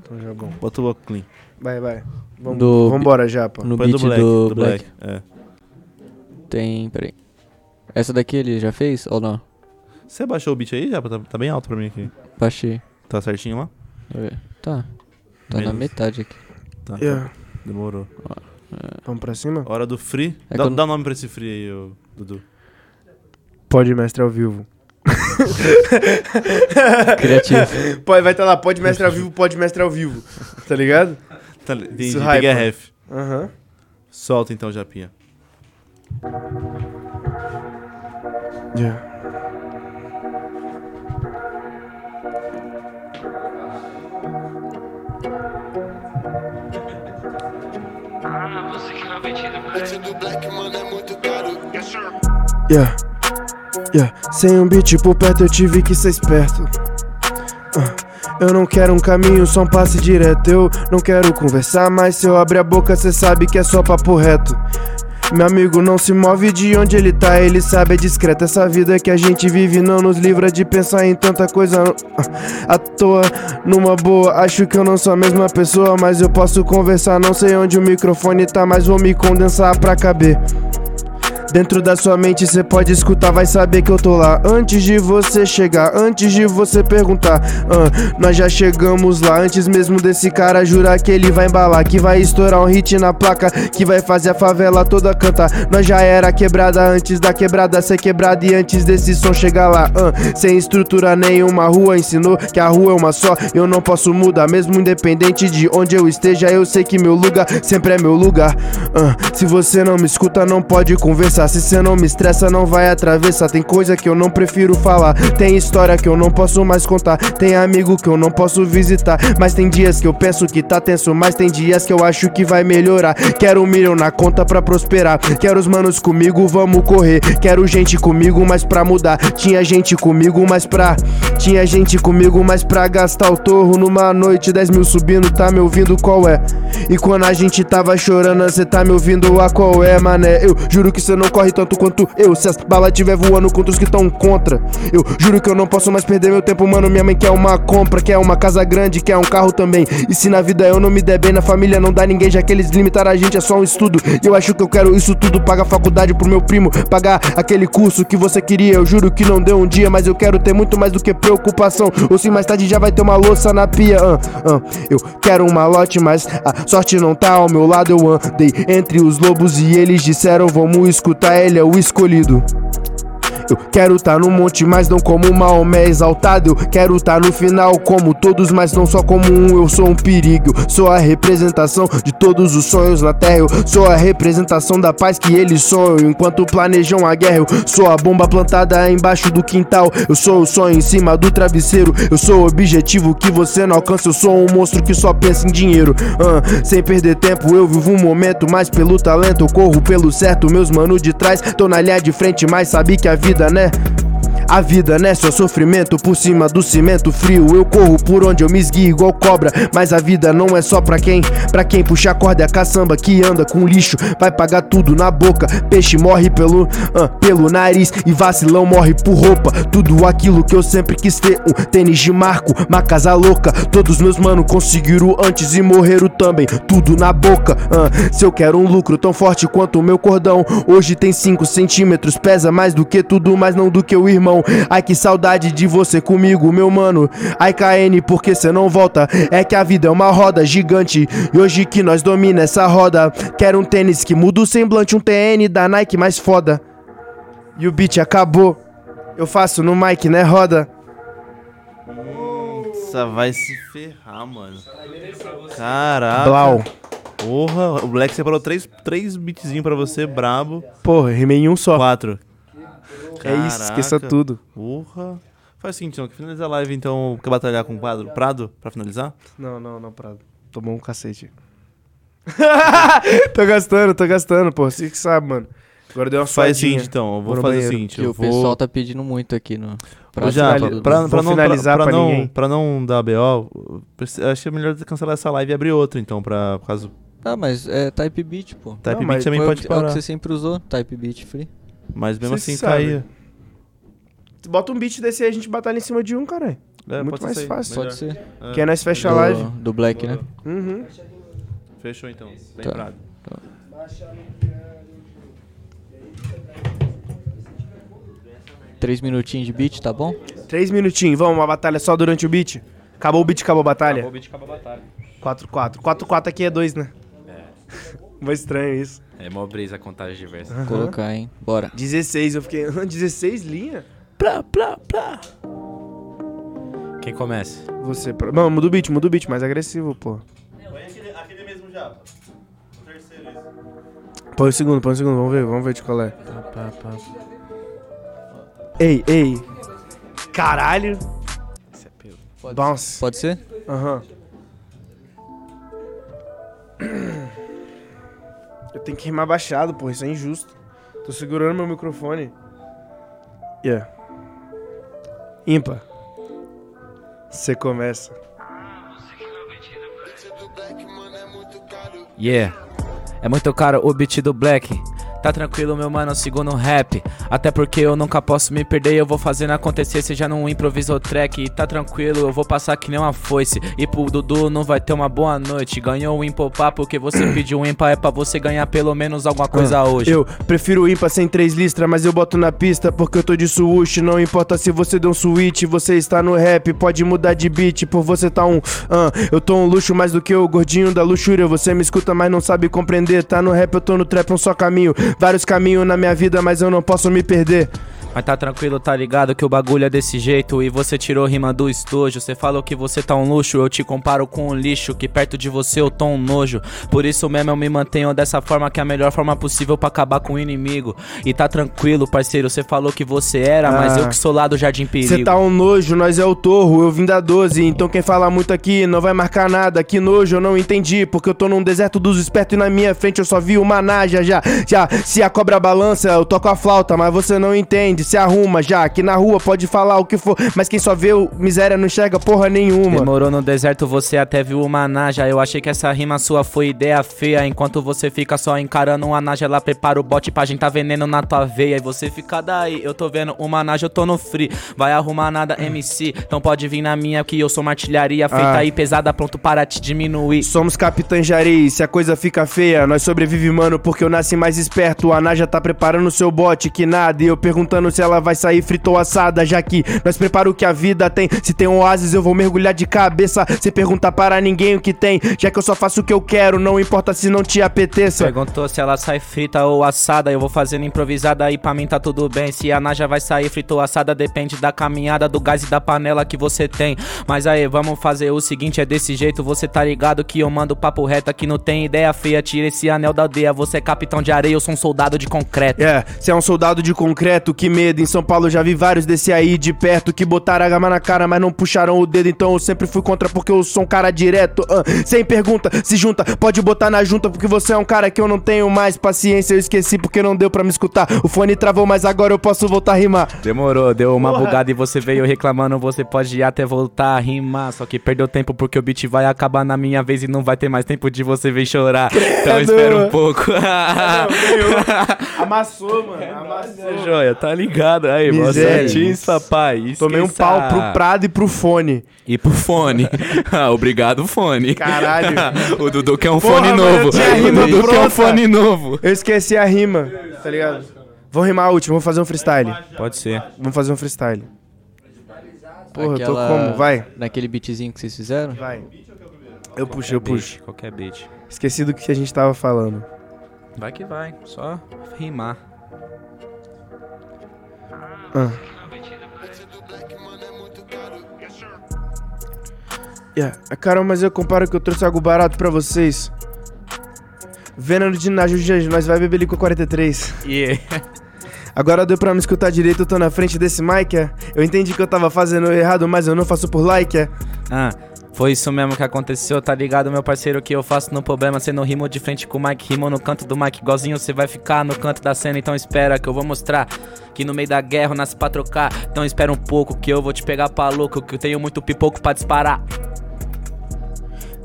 Então já é bom. Bota o óculos. Vai, vai. Vamos, Do- vambora já, pô. No Põe beat do Black. do, do Black. Black. É. Tem. Peraí. Essa daqui ele já fez ou não? Você baixou o beat aí já? Tá, tá bem alto pra mim aqui. Baixei. Tá certinho lá? Deixa eu ver. Tá. Tá na Menos. metade aqui. Tá. Yeah. Demorou. Vamos pra cima? Hora do free. É dá, quando- dá nome pra esse free aí, ô, Dudu. Pode mestre ao vivo. (laughs) Criativo. Pode, vai estar lá, pode mestre ao vivo, pode mestre ao vivo. Tá ligado? Tá, entendi, Isso, peguei a ref. Aham. Solta então, Japinha. Yeah. Yeah. Yeah. Sem um beat por perto eu tive que ser esperto. Ah, Eu não quero um caminho, só um passe direto. Eu não quero conversar, mas se eu abrir a boca, cê sabe que é só papo reto. Meu amigo não se move de onde ele tá, ele sabe, é discreto. Essa vida que a gente vive não nos livra de pensar em tanta coisa ah, à toa. Numa boa, acho que eu não sou a mesma pessoa, mas eu posso conversar. Não sei onde o microfone tá, mas vou me condensar pra caber. Dentro da sua mente cê pode escutar, vai saber que eu tô lá. Antes de você chegar, antes de você perguntar ah, Nós já chegamos lá, antes mesmo desse cara jurar que ele vai embalar Que vai estourar um hit na placa, que vai fazer a favela toda cantar. Nós já era quebrada antes da quebrada ser quebrada E antes desse som chegar lá, ah, sem estrutura nenhuma Rua ensinou que a rua é uma só, eu não posso mudar Mesmo independente de onde eu esteja, eu sei que meu lugar sempre é meu lugar. Ah, Se você não me escuta, não pode conversar Se cê não me estressa, não vai atravessar. Tem coisa que eu não prefiro falar. Tem história que eu não posso mais contar. Tem amigo que eu não posso visitar. Mas tem dias que eu penso que tá tenso. Mas tem dias que eu acho que vai melhorar. Quero um milhão na conta pra prosperar. Quero os manos comigo, vamos correr. Quero gente comigo, mas pra mudar. Tinha gente comigo, mas pra Tinha gente comigo, mas pra gastar o torro Numa noite, 10 mil subindo, tá me ouvindo? Qual é? E quando a gente tava chorando, cê tá me ouvindo? A qual é, mané? Eu juro que cê não corre tanto quanto eu. Se as balas tiver voando contra os que tão contra Eu juro que eu não posso mais perder meu tempo, mano. Minha mãe quer uma compra, quer uma casa grande, quer um carro também. E se na vida eu não me der bem, na família não dá ninguém Já que eles limitaram a gente, é só um estudo. E eu acho que eu quero isso tudo Pagar faculdade pro meu primo, pagar aquele curso que você queria. Eu juro que não deu um dia, mas eu quero ter muito mais do que preocupação. Ou se mais tarde já vai ter uma louça na pia ah, ah. Eu quero um malote, mas a sorte não tá ao meu lado. Eu andei entre os lobos e eles disseram Vamos escutar, ele é o escolhido eu quero tá no monte, mas não como Maomé exaltado. Eu quero tá no final como todos, mas não só como um. Eu sou um perigo, sou a representação de todos os sonhos na terra. Eu sou a representação da paz que eles sonham. Enquanto planejam a guerra, eu sou a bomba plantada embaixo do quintal. Eu sou o sonho em cima do travesseiro. Eu sou o objetivo que você não alcança. Eu sou um monstro que só pensa em dinheiro. Sem perder tempo, eu vivo um momento, mas pelo talento eu corro pelo certo. Meus manos de trás tô na linha de frente, mas sabe que a vida, né? A vida, né? Só sofrimento por cima do cimento frio. Eu corro por onde eu me esguio igual cobra. Mas a vida não é só pra quem? Pra quem puxa a corda é a caçamba que anda com lixo. Vai pagar tudo na boca. Peixe morre pelo, ah, pelo nariz. E vacilão morre por roupa. Tudo aquilo que eu sempre quis ter. Um tênis de marco, uma casa louca. Todos meus mano conseguiram antes e morreram também. Tudo na boca. ah. Se eu quero um lucro tão forte quanto o meu cordão. Hoje tem 5 centímetros. Pesa mais do que tudo, mas não do que o irmão. Ai que saudade de você comigo, meu mano. Ai KN, porque cê não volta? É que a vida é uma roda gigante. E hoje que nós domina essa roda. Quero um tênis que muda o semblante, um TN da Nike mais foda. E o beat acabou. Eu faço no mic, né, roda? Nossa, vai se ferrar, mano. Caraca. Blau. Porra, o Black separou três, três beatzinhos pra você, brabo. Porra, rimei em um só. Quatro. É isso, esqueça Caraca. tudo. Porra. Faz o seguinte, então, que finaliza a live, então, quer batalhar com o quadro Prado pra finalizar? Não, não, não, Prado. Tomou um cacete. (laughs) tô gastando, tô gastando, pô. Você que sabe, mano. Agora deu uma Faz o seguinte, então, eu vou fazer o banheiro. seguinte, Que eu o vou... pessoal tá pedindo muito aqui no. Japa, finali- pra, vou pra não, pra, finalizar pra pra não, ninguém. pra não dar BO, acho que é melhor cancelar essa live e abrir outra, então, pra, por causa do Ah, mas é Type Beat, pô. Type Não, Beat também Foi o pode que- É o que parar. você sempre usou, Type Beat Free. Mas mesmo assim sabe. caía. Bota um beat desse aí, a gente batalha em cima de um, caralho. É, Muito pode mais ser fácil. Pode ser. É. Que aí nós fecha a do, live. do Black, né? Uhum. Fechou então. Bem Tá. Prado. Três minutinhos de beat, tá bom? Três minutinhos, vamos, uma batalha só durante o beat. Acabou o beat, acabou a batalha. beat, acabou a batalha. 4-4. 4-4 aqui é 2, né? É. Mó estranho isso. É mó brisa a contagem diversa. Aham. Colocar, hein? Bora. 16, eu fiquei. 16 linha? Plá, plá, plá. Quem começa? Você. pra- Não, muda o beat, muda o beat, mais agressivo, pô. Põe aquele, aquele mesmo japa. O terceiro, esse. Põe o segundo, põe o segundo, vamos ver, vamos ver de qual é. Pá, pá, pá. Ei, ei. Caralho. Esse é pelo. Bounce. Pode ser? Aham. (clears throat) Eu tenho que rimar baixado, pô, isso é injusto. Tô segurando meu microfone. Yeah. Ímpar. Você começa. Yeah. É muito caro o beat do Black. Tá tranquilo, meu mano, sigo no rap. Até porque eu nunca posso me perder. Eu vou fazendo acontecer, seja num improviso track. E tá tranquilo, eu vou passar que nem uma foice. E pro Dudu não vai ter uma boa noite. Ganhou o Impopá porque você (clears throat) pediu um Impa. É pra você ganhar pelo menos alguma coisa hoje. Eu prefiro o ímpar sem três listras, mas eu boto na pista porque eu tô de swoosh. Não importa se você deu um switch, você está no rap, pode mudar de beat por você tá um. ah, eu tô um luxo mais do que o gordinho da luxúria. Você me escuta, mas não sabe compreender. Tá no rap, eu tô no trap, um só caminho. Vários caminhos na minha vida, mas eu não posso me perder. Mas tá tranquilo, tá ligado que o bagulho é desse jeito E você tirou rima do estojo Você falou que você tá um luxo Eu te comparo com um lixo Que perto de você eu tô um nojo Por isso mesmo eu me mantenho dessa forma Que é a melhor forma possível pra acabar com o inimigo E tá tranquilo, parceiro Você falou que você era Mas Ah. eu que sou lá do Jardim Perigo Cê tá um nojo, nós é o torro, eu vim da 12. Então quem fala muito aqui não vai marcar nada. Que nojo, eu não entendi. Porque eu tô num deserto dos espertos e na minha frente eu só vi uma naja já. Já, se a cobra balança, eu toco a flauta, mas você não entende. Se arruma já, que na rua pode falar o que for. Mas quem só vê o miséria não enxerga porra nenhuma. Demorou no deserto, você até viu uma naja. Eu achei que essa rima sua foi ideia feia. Enquanto você fica só encarando uma naja, ela prepara o bote pra gente tá veneno na tua veia. E você fica daí, eu tô vendo uma naja, eu tô no free. Vai arrumar nada, MC. Então pode vir na minha que eu sou uma artilharia feita Ah. aí pesada, pronto para te diminuir. Somos capitães e se a coisa fica feia, nós sobrevive, mano, porque eu nasci mais esperto. A Naja tá preparando o seu bote, que nada. E eu perguntando se ela vai sair frita ou assada, já que nós prepara o que a vida tem. Se tem um oásis, eu vou mergulhar de cabeça, sem perguntar para ninguém o que tem. Já que eu só faço o que eu quero, não importa se não te apeteça. Perguntou se ela sai frita ou assada. Eu vou fazendo improvisada aí pra mim tá tudo bem. Se a naja vai sair frita ou assada, depende da caminhada, do gás e da panela que você tem. Mas aí, vamos fazer o seguinte: é desse jeito, você tá ligado que eu mando papo reto aqui, não tem ideia feia. Tira esse anel da aldeia. Você é capitão de areia, eu sou um soldado de concreto. É, você é um soldado de concreto, que medo. Em São Paulo já vi vários desse aí de perto que botaram a gama na cara, mas não puxaram o dedo. Então eu sempre fui contra porque eu sou um cara direto. ah, sem pergunta, se junta, pode botar na junta porque você é um cara que eu não tenho mais paciência. Eu esqueci porque não deu pra me escutar. O fone travou, mas agora eu posso voltar a rimar. Demorou, deu uma Porra. bugada e você veio reclamando. Você pode ir até voltar a rimar. Só que perdeu tempo porque o beat vai acabar na minha vez e não vai ter mais tempo de você vir chorar. Então espera um pouco. (laughs) Amassou, mano. Amassou. Joia, tá ligado? Aí, Miséria. certinho, papai. Tomei um Esqueça. pau pro Prado e pro fone. E pro fone. (laughs) Ah, Obrigado, fone. Caralho. (laughs) o Dudu quer um Porra, fone mano, novo. eu tinha a O Dudu quer um fone novo. Eu esqueci a rima, tá ligado? Vou rimar a última, vou fazer um freestyle. Pode ser. Vamos fazer um freestyle. Porra, eu tô Aquela- como? Vai. Naquele beatzinho que vocês fizeram? Vai. Eu puxo, eu puxo. Beat, qualquer beat. Esqueci do que a gente tava falando. Vai que vai. Só rimar. Ah. Yeah. Ah, Caramba, mas eu comparo que eu trouxe algo barato pra vocês. Veneno de Najo Janjo, nós vai beber com 43. Yeah. (laughs) Agora deu pra me escutar direito, eu tô na frente desse mic, é? Eu entendi que eu tava fazendo errado, mas eu não faço por like, é? Ah, foi isso mesmo que aconteceu, tá ligado, meu parceiro? Que eu faço no problema, cê não rimo de frente com o Mike, rimo no canto do Mike, igualzinho você vai ficar no canto da cena, então espera que eu vou mostrar que no meio da guerra eu nasci pra trocar. Então espera um pouco que eu vou te pegar pra louco, que eu tenho muito pipoco pra disparar.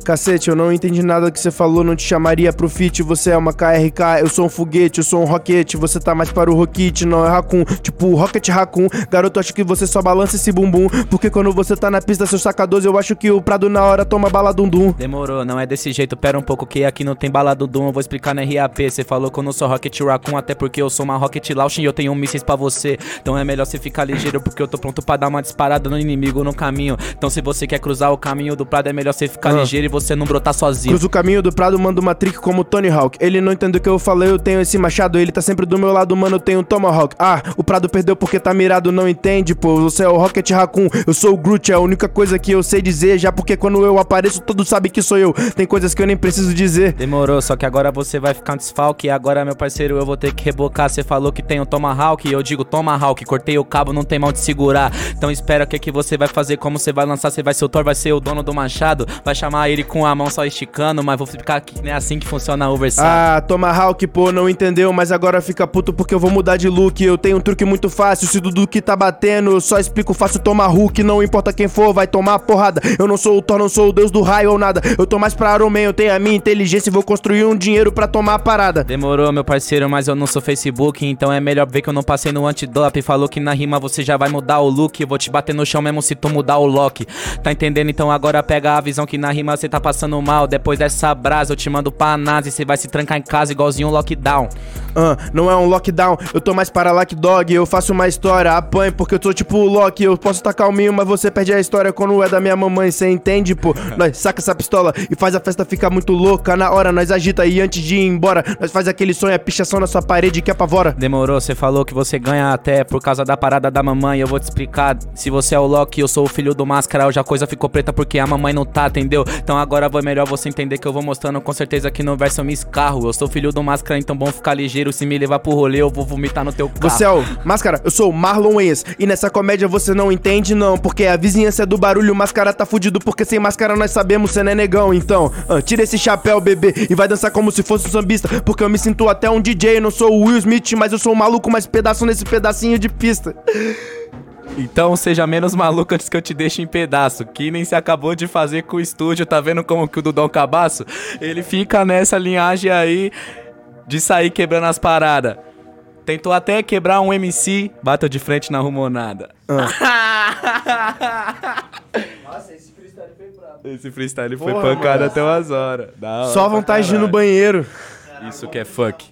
Cacete, eu não entendi nada que você falou, não te chamaria pro feat. Você é uma KRK, eu sou um foguete, eu sou um roquete. Você tá mais para o Rocket, não é Raccoon. Tipo, Rocket Raccoon. Garoto, acho que você só balança esse bumbum. Porque quando você tá na pista, seu saca 12, eu acho que o Prado na hora toma bala dum dum. Demorou, não é desse jeito, pera um pouco que aqui não tem bala Doom, eu vou explicar no RAP. Cê falou que eu não sou Rocket Raccoon, até porque eu sou uma Rocket Launch e eu tenho um mísseis pra você. Então é melhor você ficar ligeiro, porque eu tô pronto pra dar uma disparada no inimigo no caminho. Então se você quer cruzar o caminho do Prado, é melhor você ficar Ah. ligeiro e você não brotar sozinho. Cruzo o caminho do prado, mando uma trick como Tony Hawk. Ele não entende o que eu falei, eu tenho esse machado. Ele tá sempre do meu lado, mano, eu tenho um Tomahawk. Ah, o prado perdeu porque tá mirado, não entende, pô. Você é o Rocket Raccoon, eu sou o Groot, é a única coisa que eu sei dizer. Já porque quando eu apareço, todos sabem que sou eu. Tem coisas que eu nem preciso dizer. Demorou, só que agora você vai ficar um desfalque. Agora, meu parceiro, eu vou ter que rebocar. Você falou que tem um Tomahawk, e eu digo Tomahawk. Cortei o cabo, não tem mal de segurar. Então espera o que, que você vai fazer, como você vai lançar. Você vai ser o Thor, vai ser o dono do machado. Vai chamar ele com a mão só esticando, mas vou ficar aqui, não é assim que funciona a Overside. Ah, Tomahawk, pô, não entendeu, mas agora fica puto porque eu vou mudar de look. Eu tenho um truque muito fácil, se Dudu que tá batendo, só explico fácil Tomahawk. Não importa quem for, vai tomar porrada. Eu não sou o Thor, não sou o deus do raio ou nada. Eu tô mais pra Iron Man, eu tenho a minha inteligência e vou construir um dinheiro pra tomar a parada. Demorou, meu parceiro, mas eu não sou Facebook, então é melhor ver que eu não passei no antidope. Falou que na rima você já vai mudar o look. Vou te bater no chão mesmo se tu mudar o lock. Tá entendendo? Então agora pega a visão que na rima você tá passando mal. Depois dessa brasa eu te mando pra análise. Você vai se trancar em casa igualzinho um lockdown. Ah, não é um lockdown, eu tô mais para Lock Dog. Eu faço uma história, apanho porque eu tô tipo o Loki. Eu posso tá calminho, mas você perde a história quando é da minha mamãe. Cê entende, pô? (laughs) Nós saca essa pistola e faz a festa ficar muito louca. Na hora nós agita e antes de ir embora, nós faz aquele sonho, a pichação na sua parede que apavora. Demorou, você falou que você ganha até por causa da parada da mamãe. Eu vou te explicar. Se você é o Loki, eu sou o filho do máscara. Hoje a coisa ficou preta porque a mamãe não tá, entendeu? Então agora vai melhor você entender que eu vou mostrando com certeza que no verso eu me escarro. Eu sou filho do máscara, então bom ficar ligeiro. Se me levar pro rolê, eu vou vomitar no teu carro. Você é o Máscara, eu sou o Marlon Wayans. E nessa comédia você não entende, não. Porque a vizinhança é do barulho, máscara tá fudido. Porque sem máscara nós sabemos, cê não é negão. Então, ah, tira esse chapéu, bebê, e vai dançar como se fosse um sambista. Porque eu me sinto até um DJ. Não sou o Will Smith, mas eu sou um maluco mais pedaço nesse pedacinho de pista. Então seja menos maluco antes que eu te deixe em pedaço. Que nem se acabou de fazer com o estúdio, tá vendo como que o Dudão Cabaço? Ele fica nessa linhagem aí de sair quebrando as paradas. Tentou até quebrar um MC, bateu de frente na rumonada. (laughs) Nossa, esse freestyle foi brabo. Esse freestyle foi Porra, pancado mano. até umas horas. Hora Só vontade de ir no caralho. banheiro. Isso que é funk.